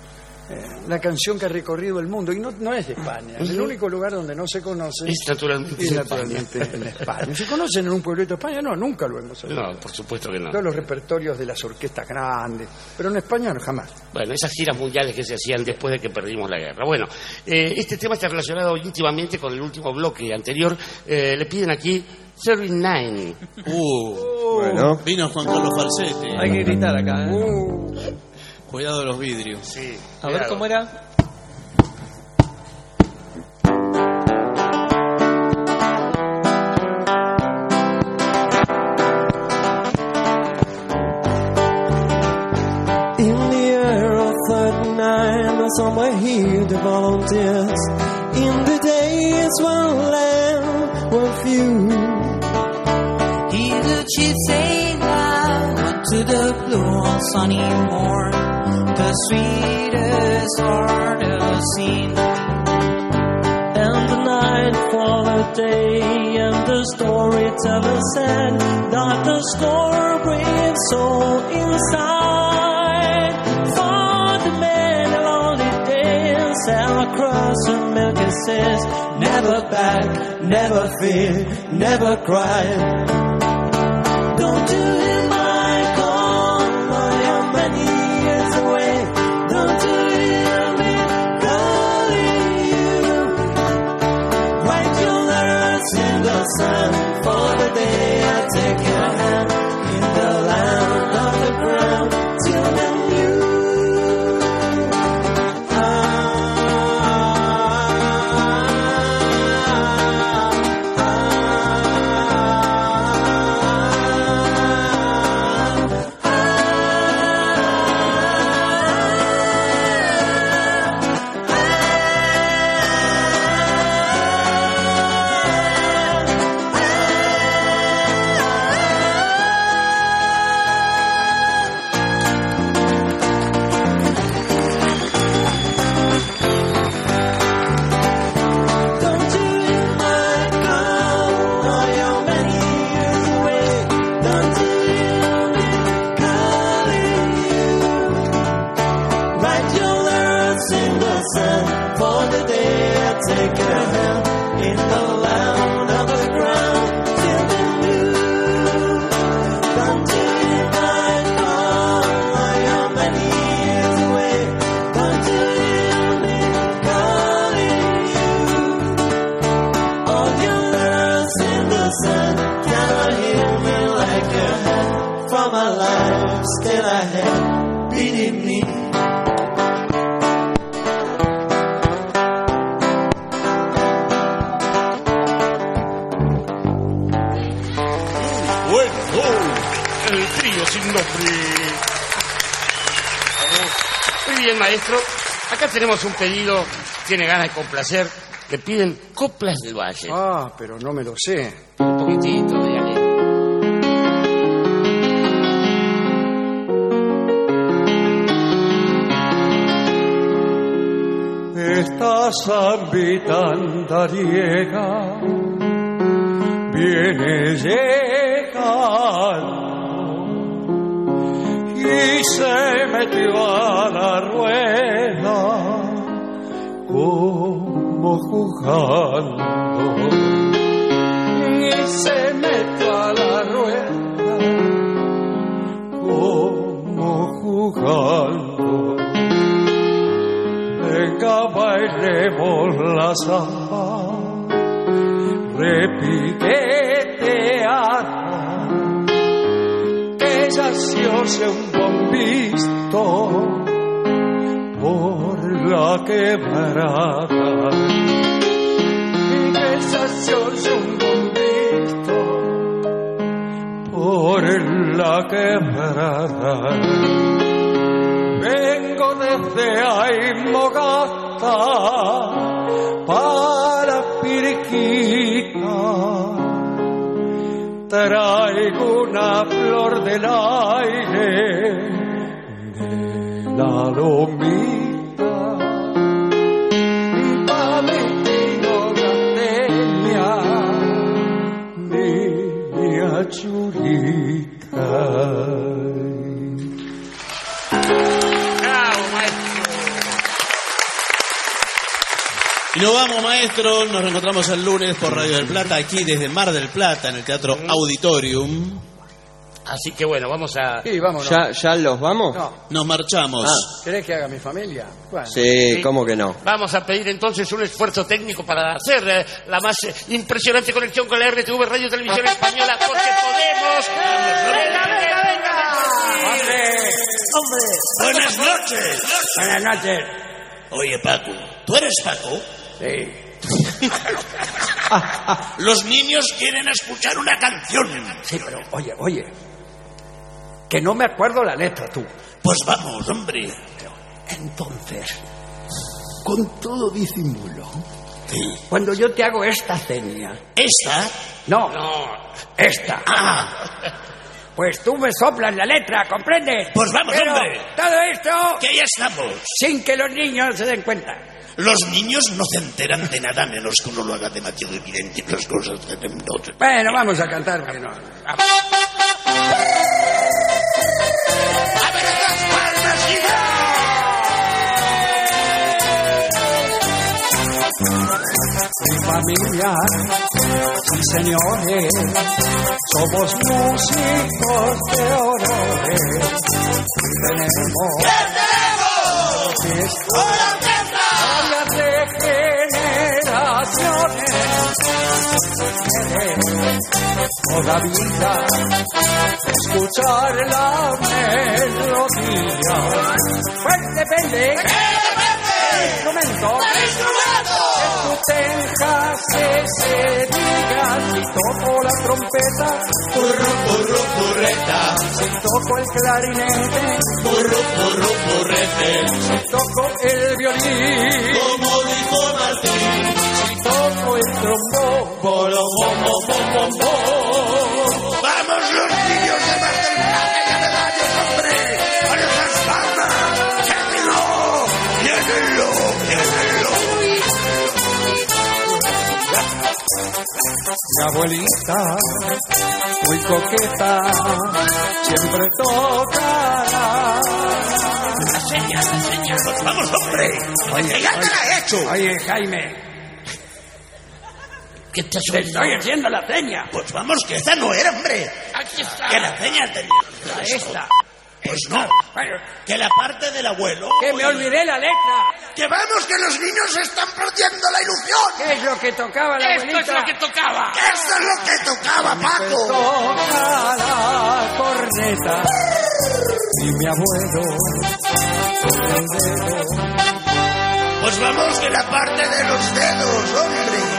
una canción que ha recorrido el mundo y no, no es de España. Es el único lugar donde no se conoce. Es naturalmente es naturalmente España. en España. ¿Se conocen en un pueblito de España? No, nunca lo hemos sabido. No, por supuesto que no. Todos los repertorios de las orquestas grandes. Pero en España no, jamás. Bueno, esas giras mundiales que se hacían después de que perdimos la guerra. Bueno, eh, este tema está relacionado íntimamente con el último bloque anterior. Eh, le piden aquí 39. Uh, Bueno. Vino Juan Carlos Falsetti. Hay que gritar acá. ¿eh? Cuidado de los vidrios. Sí. A ver cómo era. In the year of 39, somewhere here the volunteers. In the days when land were few. Hear the chief say loud to the blue on sunny morn, the sweetest heart ever seen. And the night followed day, and the storyteller said that the score brings soul inside. For the man a lonely dance across the milky says, never back, never fear, never cry. Don't you pedido. Tiene ganas de complacer. Le piden coplas del valle. Ah, pero no me lo sé. Un poquitito, dígale. Esta zambita andariega viene llegando jugando y se metió a la rueda como jugando. Venga bailemos la samba repiqueteada que ya se oye un bombito por la quebrada vengo desde Aymogasta para Piriquita. Traigo una flor del aire de la lomita. Nos reencontramos el lunes por Radio del Plata, aquí desde Mar del Plata, en el Teatro Auditorium. Así que bueno, vamos a. Sí, vámonos. ¿Ya, ¿Ya los vamos? No. Nos marchamos. ¿Querés que haga mi familia? Bueno. Sí, ¿cómo que no? Vamos a pedir entonces un esfuerzo técnico para hacer eh, la más eh, impresionante conexión con la RTV Radio Televisión Española, porque podemos. ¡Venga, venga, venga! ¡Hombre! Buenas noches. Buenas noches. Oye, Paco, ¿tú eres Paco? Sí. Los niños quieren escuchar una canción. Sí, pero oye, oye. Que no me acuerdo la letra, tú. Pues vamos, hombre. Entonces, con todo disimulo, cuando yo te hago esta seña. ¿Esta? No, esta. Ah, Pues tú me soplas la letra, ¿comprendes? Pues vamos, Pero hombre. Todo esto que ya estamos. sin que los niños se den cuenta. Los niños no se enteran de nada menos que uno lo haga demasiado evidente las cosas que no se- Bueno, vamos a cantar, porque no. Mi familia, sí señores, somos músicos de honores. Tenemos historias Toda vida escuchar la melodía. Pues depende. Instrumento. Tú tengas ese día. Si toco la trompeta. Purru, purru, purreta. Si toco el clarinete. Purru, purru, purrete. Si toco el violín. Como dijo Martín. Toco el trombón. Bom, bom, bom, bom. ¡Vamos los niños de Mar del Plata y aledaños, hombre! ¡Con esas palmas! ¡Llévenlo! ¡Llévenlo! ¡Llévenlo! Mi abuelita, muy coqueta, siempre tocará. ¡La seña, la seña! Pues vamos, hombre! Oye, ¡Ya te la he hecho! Oye, Jaime, ¿Qué te has te estoy haciendo la seña. Pues vamos, que esta no era, hombre. Aquí está. Que la seña tenía. Esta. Pues no. Que la parte del abuelo. que me olvidé la letra. ¡Que vamos, que los niños están perdiendo la ilusión! ¿Qué es lo que tocaba la Esto es lo que tocaba. ¡Esto es lo que tocaba, Paco! Toca la corneta y mi abuelo. Pues vamos, que la parte de los dedos, hombre.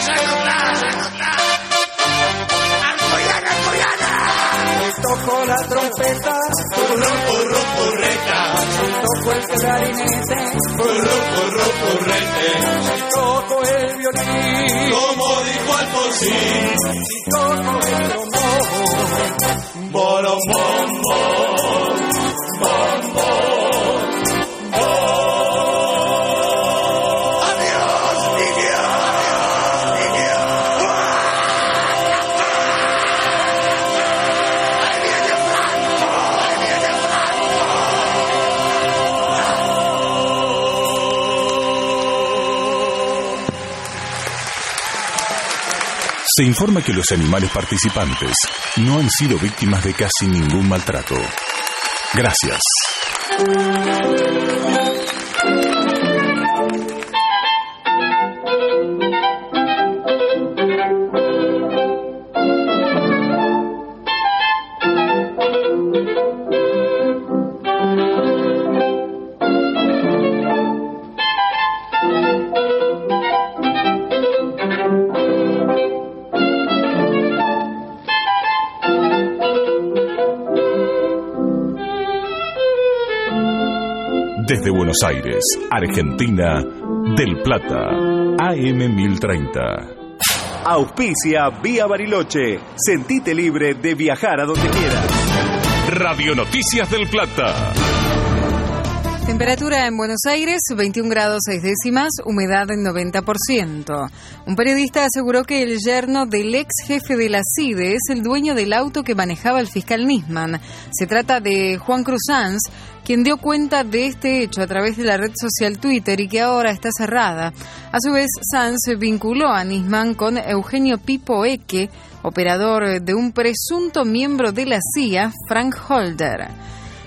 Que la tienes anotada, anotada. ¡Arcoyana, arcoyana! Toco la trompeta, Purru, purru, purreta. toco el clarinete, Purru, purru, purrete. toco el violín, Como dijo Alfonsín. toco el trombón. Bolo, se informa que los animales participantes no han sido víctimas de casi ningún maltrato. Gracias. Desde Buenos Aires, Argentina, del Plata, AM 1030. Auspicia Vía Bariloche. Sentite libre de viajar a donde quieras. Radio Noticias del Plata. Temperatura en Buenos Aires, 21 grados 6 décimas, humedad en 90%. Un periodista aseguró que el yerno del ex jefe de la CIDE es el dueño del auto que manejaba el fiscal Nisman. Se trata de Juan Cruz Sanz, quien dio cuenta de este hecho a través de la red social Twitter y que ahora está cerrada. A su vez, Sanz vinculó a Nisman con Eugenio Pipo Eque, operador de un presunto miembro de la CIA, Frank Holder.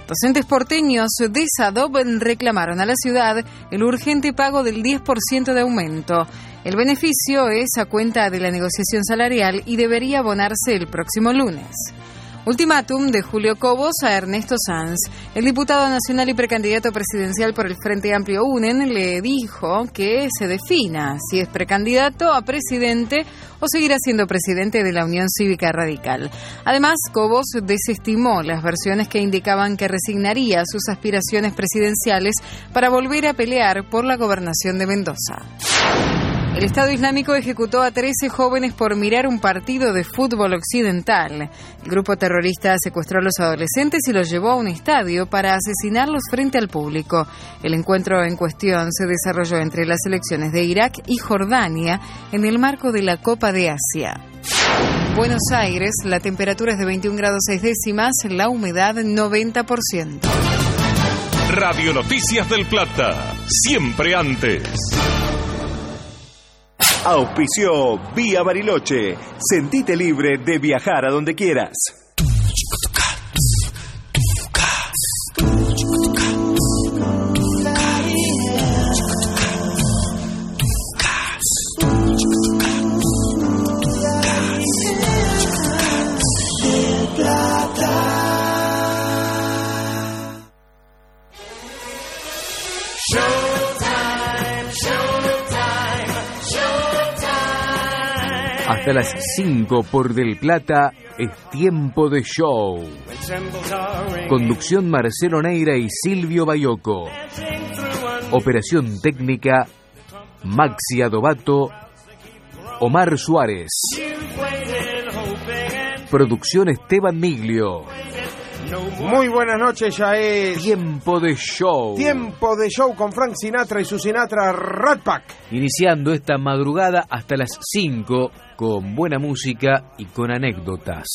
Docentes porteños de Sadob reclamaron a la ciudad el urgente pago del 10% de aumento. El beneficio es a cuenta de la negociación salarial y debería abonarse el próximo lunes. Ultimátum de Julio Cobos a Ernesto Sanz. El diputado nacional y precandidato presidencial por el Frente Amplio UNEN le dijo que se defina si es precandidato a presidente o seguirá siendo presidente de la Unión Cívica Radical. Además, Cobos desestimó las versiones que indicaban que resignaría sus aspiraciones presidenciales para volver a pelear por la gobernación de Mendoza. El Estado Islámico ejecutó a 13 jóvenes por mirar un partido de fútbol occidental. El grupo terrorista secuestró a los adolescentes y los llevó a un estadio para asesinarlos frente al público. El encuentro en cuestión se desarrolló entre las elecciones de Irak y Jordania en el marco de la Copa de Asia. Buenos Aires, la temperatura es de 21 grados 6 décimas, la humedad 90%. Radio Noticias del Plata, siempre antes. Auspició Vía Bariloche. Sentite libre de viajar a donde quieras. Hasta las 5 por Del Plata es tiempo de show. Conducción Marcelo Neira y Silvio Bayoco. Operación técnica Maxi Adobato, Omar Suárez. Producción Esteban Miglio. Muy buenas noches, ya es Tiempo de show. tiempo de show con Frank Sinatra y su Sinatra Rat Pack. Iniciando esta madrugada hasta las 5 con buena música y con anécdotas.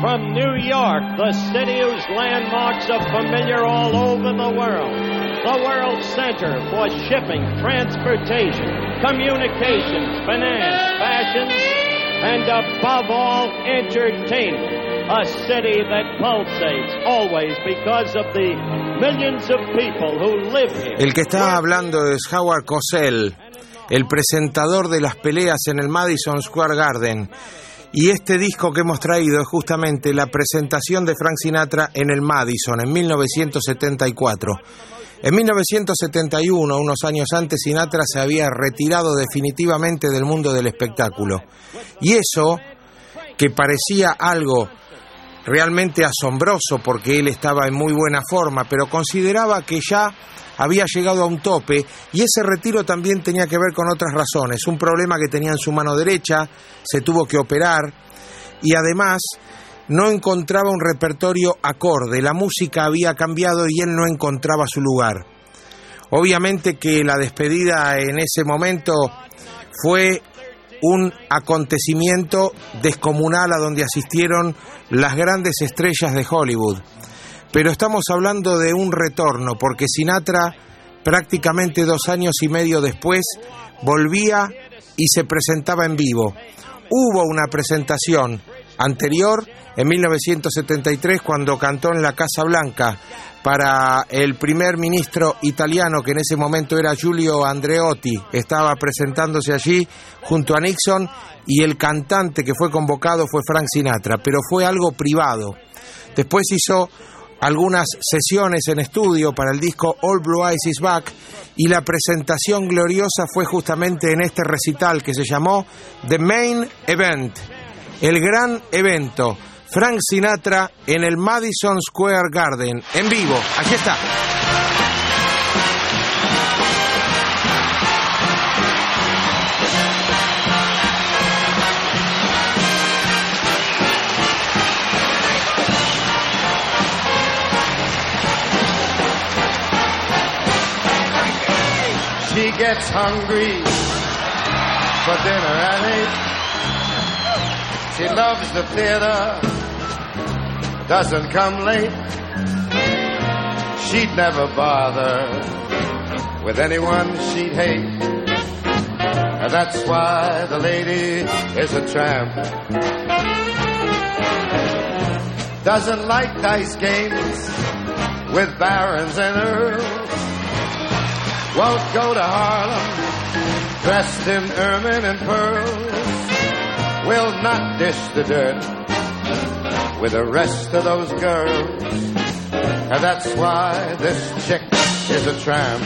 From New York, the city whose landmarks are familiar all over the world. The world center for shipping, transportation, communications, finance, Fashion, and above all, entertainment. A city that pulsates always because of the millions of people who live here. El que está hablando es Howard Cosell, el presentador de las peleas en el Madison Square Garden. Y este disco que hemos traído es justamente la presentación de Frank Sinatra en el Madison en 1974. En 1971, unos años antes, Sinatra se había retirado definitivamente del mundo del espectáculo. Y eso, que parecía algo realmente asombroso porque él estaba en muy buena forma, pero consideraba que ya había llegado a un tope y ese retiro también tenía que ver con otras razones. Un problema que tenía en su mano derecha, se tuvo que operar y además no encontraba un repertorio acorde, la música había cambiado y él no encontraba su lugar. Obviamente que la despedida en ese momento fue un acontecimiento descomunal a donde asistieron las grandes estrellas de Hollywood. Pero estamos hablando de un retorno, porque Sinatra prácticamente dos años y medio después volvía y se presentaba en vivo. Hubo una presentación anterior en 1973 cuando cantó en la Casa Blanca para el primer ministro italiano que en ese momento era Giulio Andreotti. Estaba presentándose allí junto a Nixon y el cantante que fue convocado fue Frank Sinatra, pero fue algo privado. Después hizo algunas sesiones en estudio para el disco All Blue Eyes Is Back y la presentación gloriosa fue justamente en este recital que se llamó The Main Event, el gran evento. Frank Sinatra en el Madison Square Garden, en vivo. Aquí está. She gets hungry for dinner at eight. She loves the theater, doesn't come late. She'd never bother with anyone she'd hate. And that's why the lady is a tramp. Doesn't like dice games with barons and earls. Won't go to Harlem dressed in ermine and pearls. Will not dish the dirt with the rest of those girls. And that's why this chick is a tramp.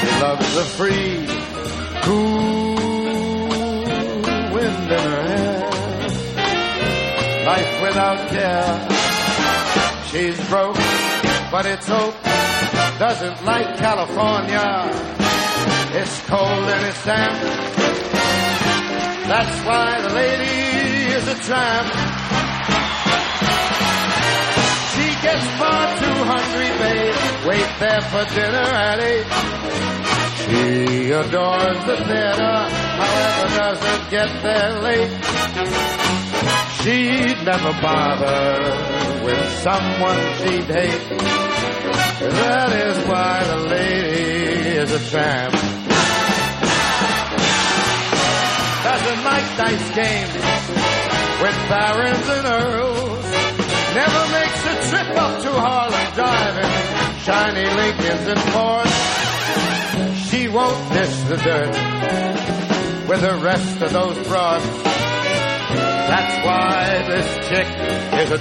She loves the free, cool wind in her hair. Life without care. She's broke, but it's hope. Doesn't like California. It's cold and it's damp. That's why the lady is a tramp. She gets far too hungry, babe. Wait there for dinner at eight. She adores the theater, however, doesn't get there late. She'd never bother with someone she'd hate. That is why the lady is a tramp. Doesn't like dice games with barons and earls. Never makes a trip up to Harlem driving shiny Lincolns and Fords. She won't dish the dirt with the rest of those broads. That's why this chick is a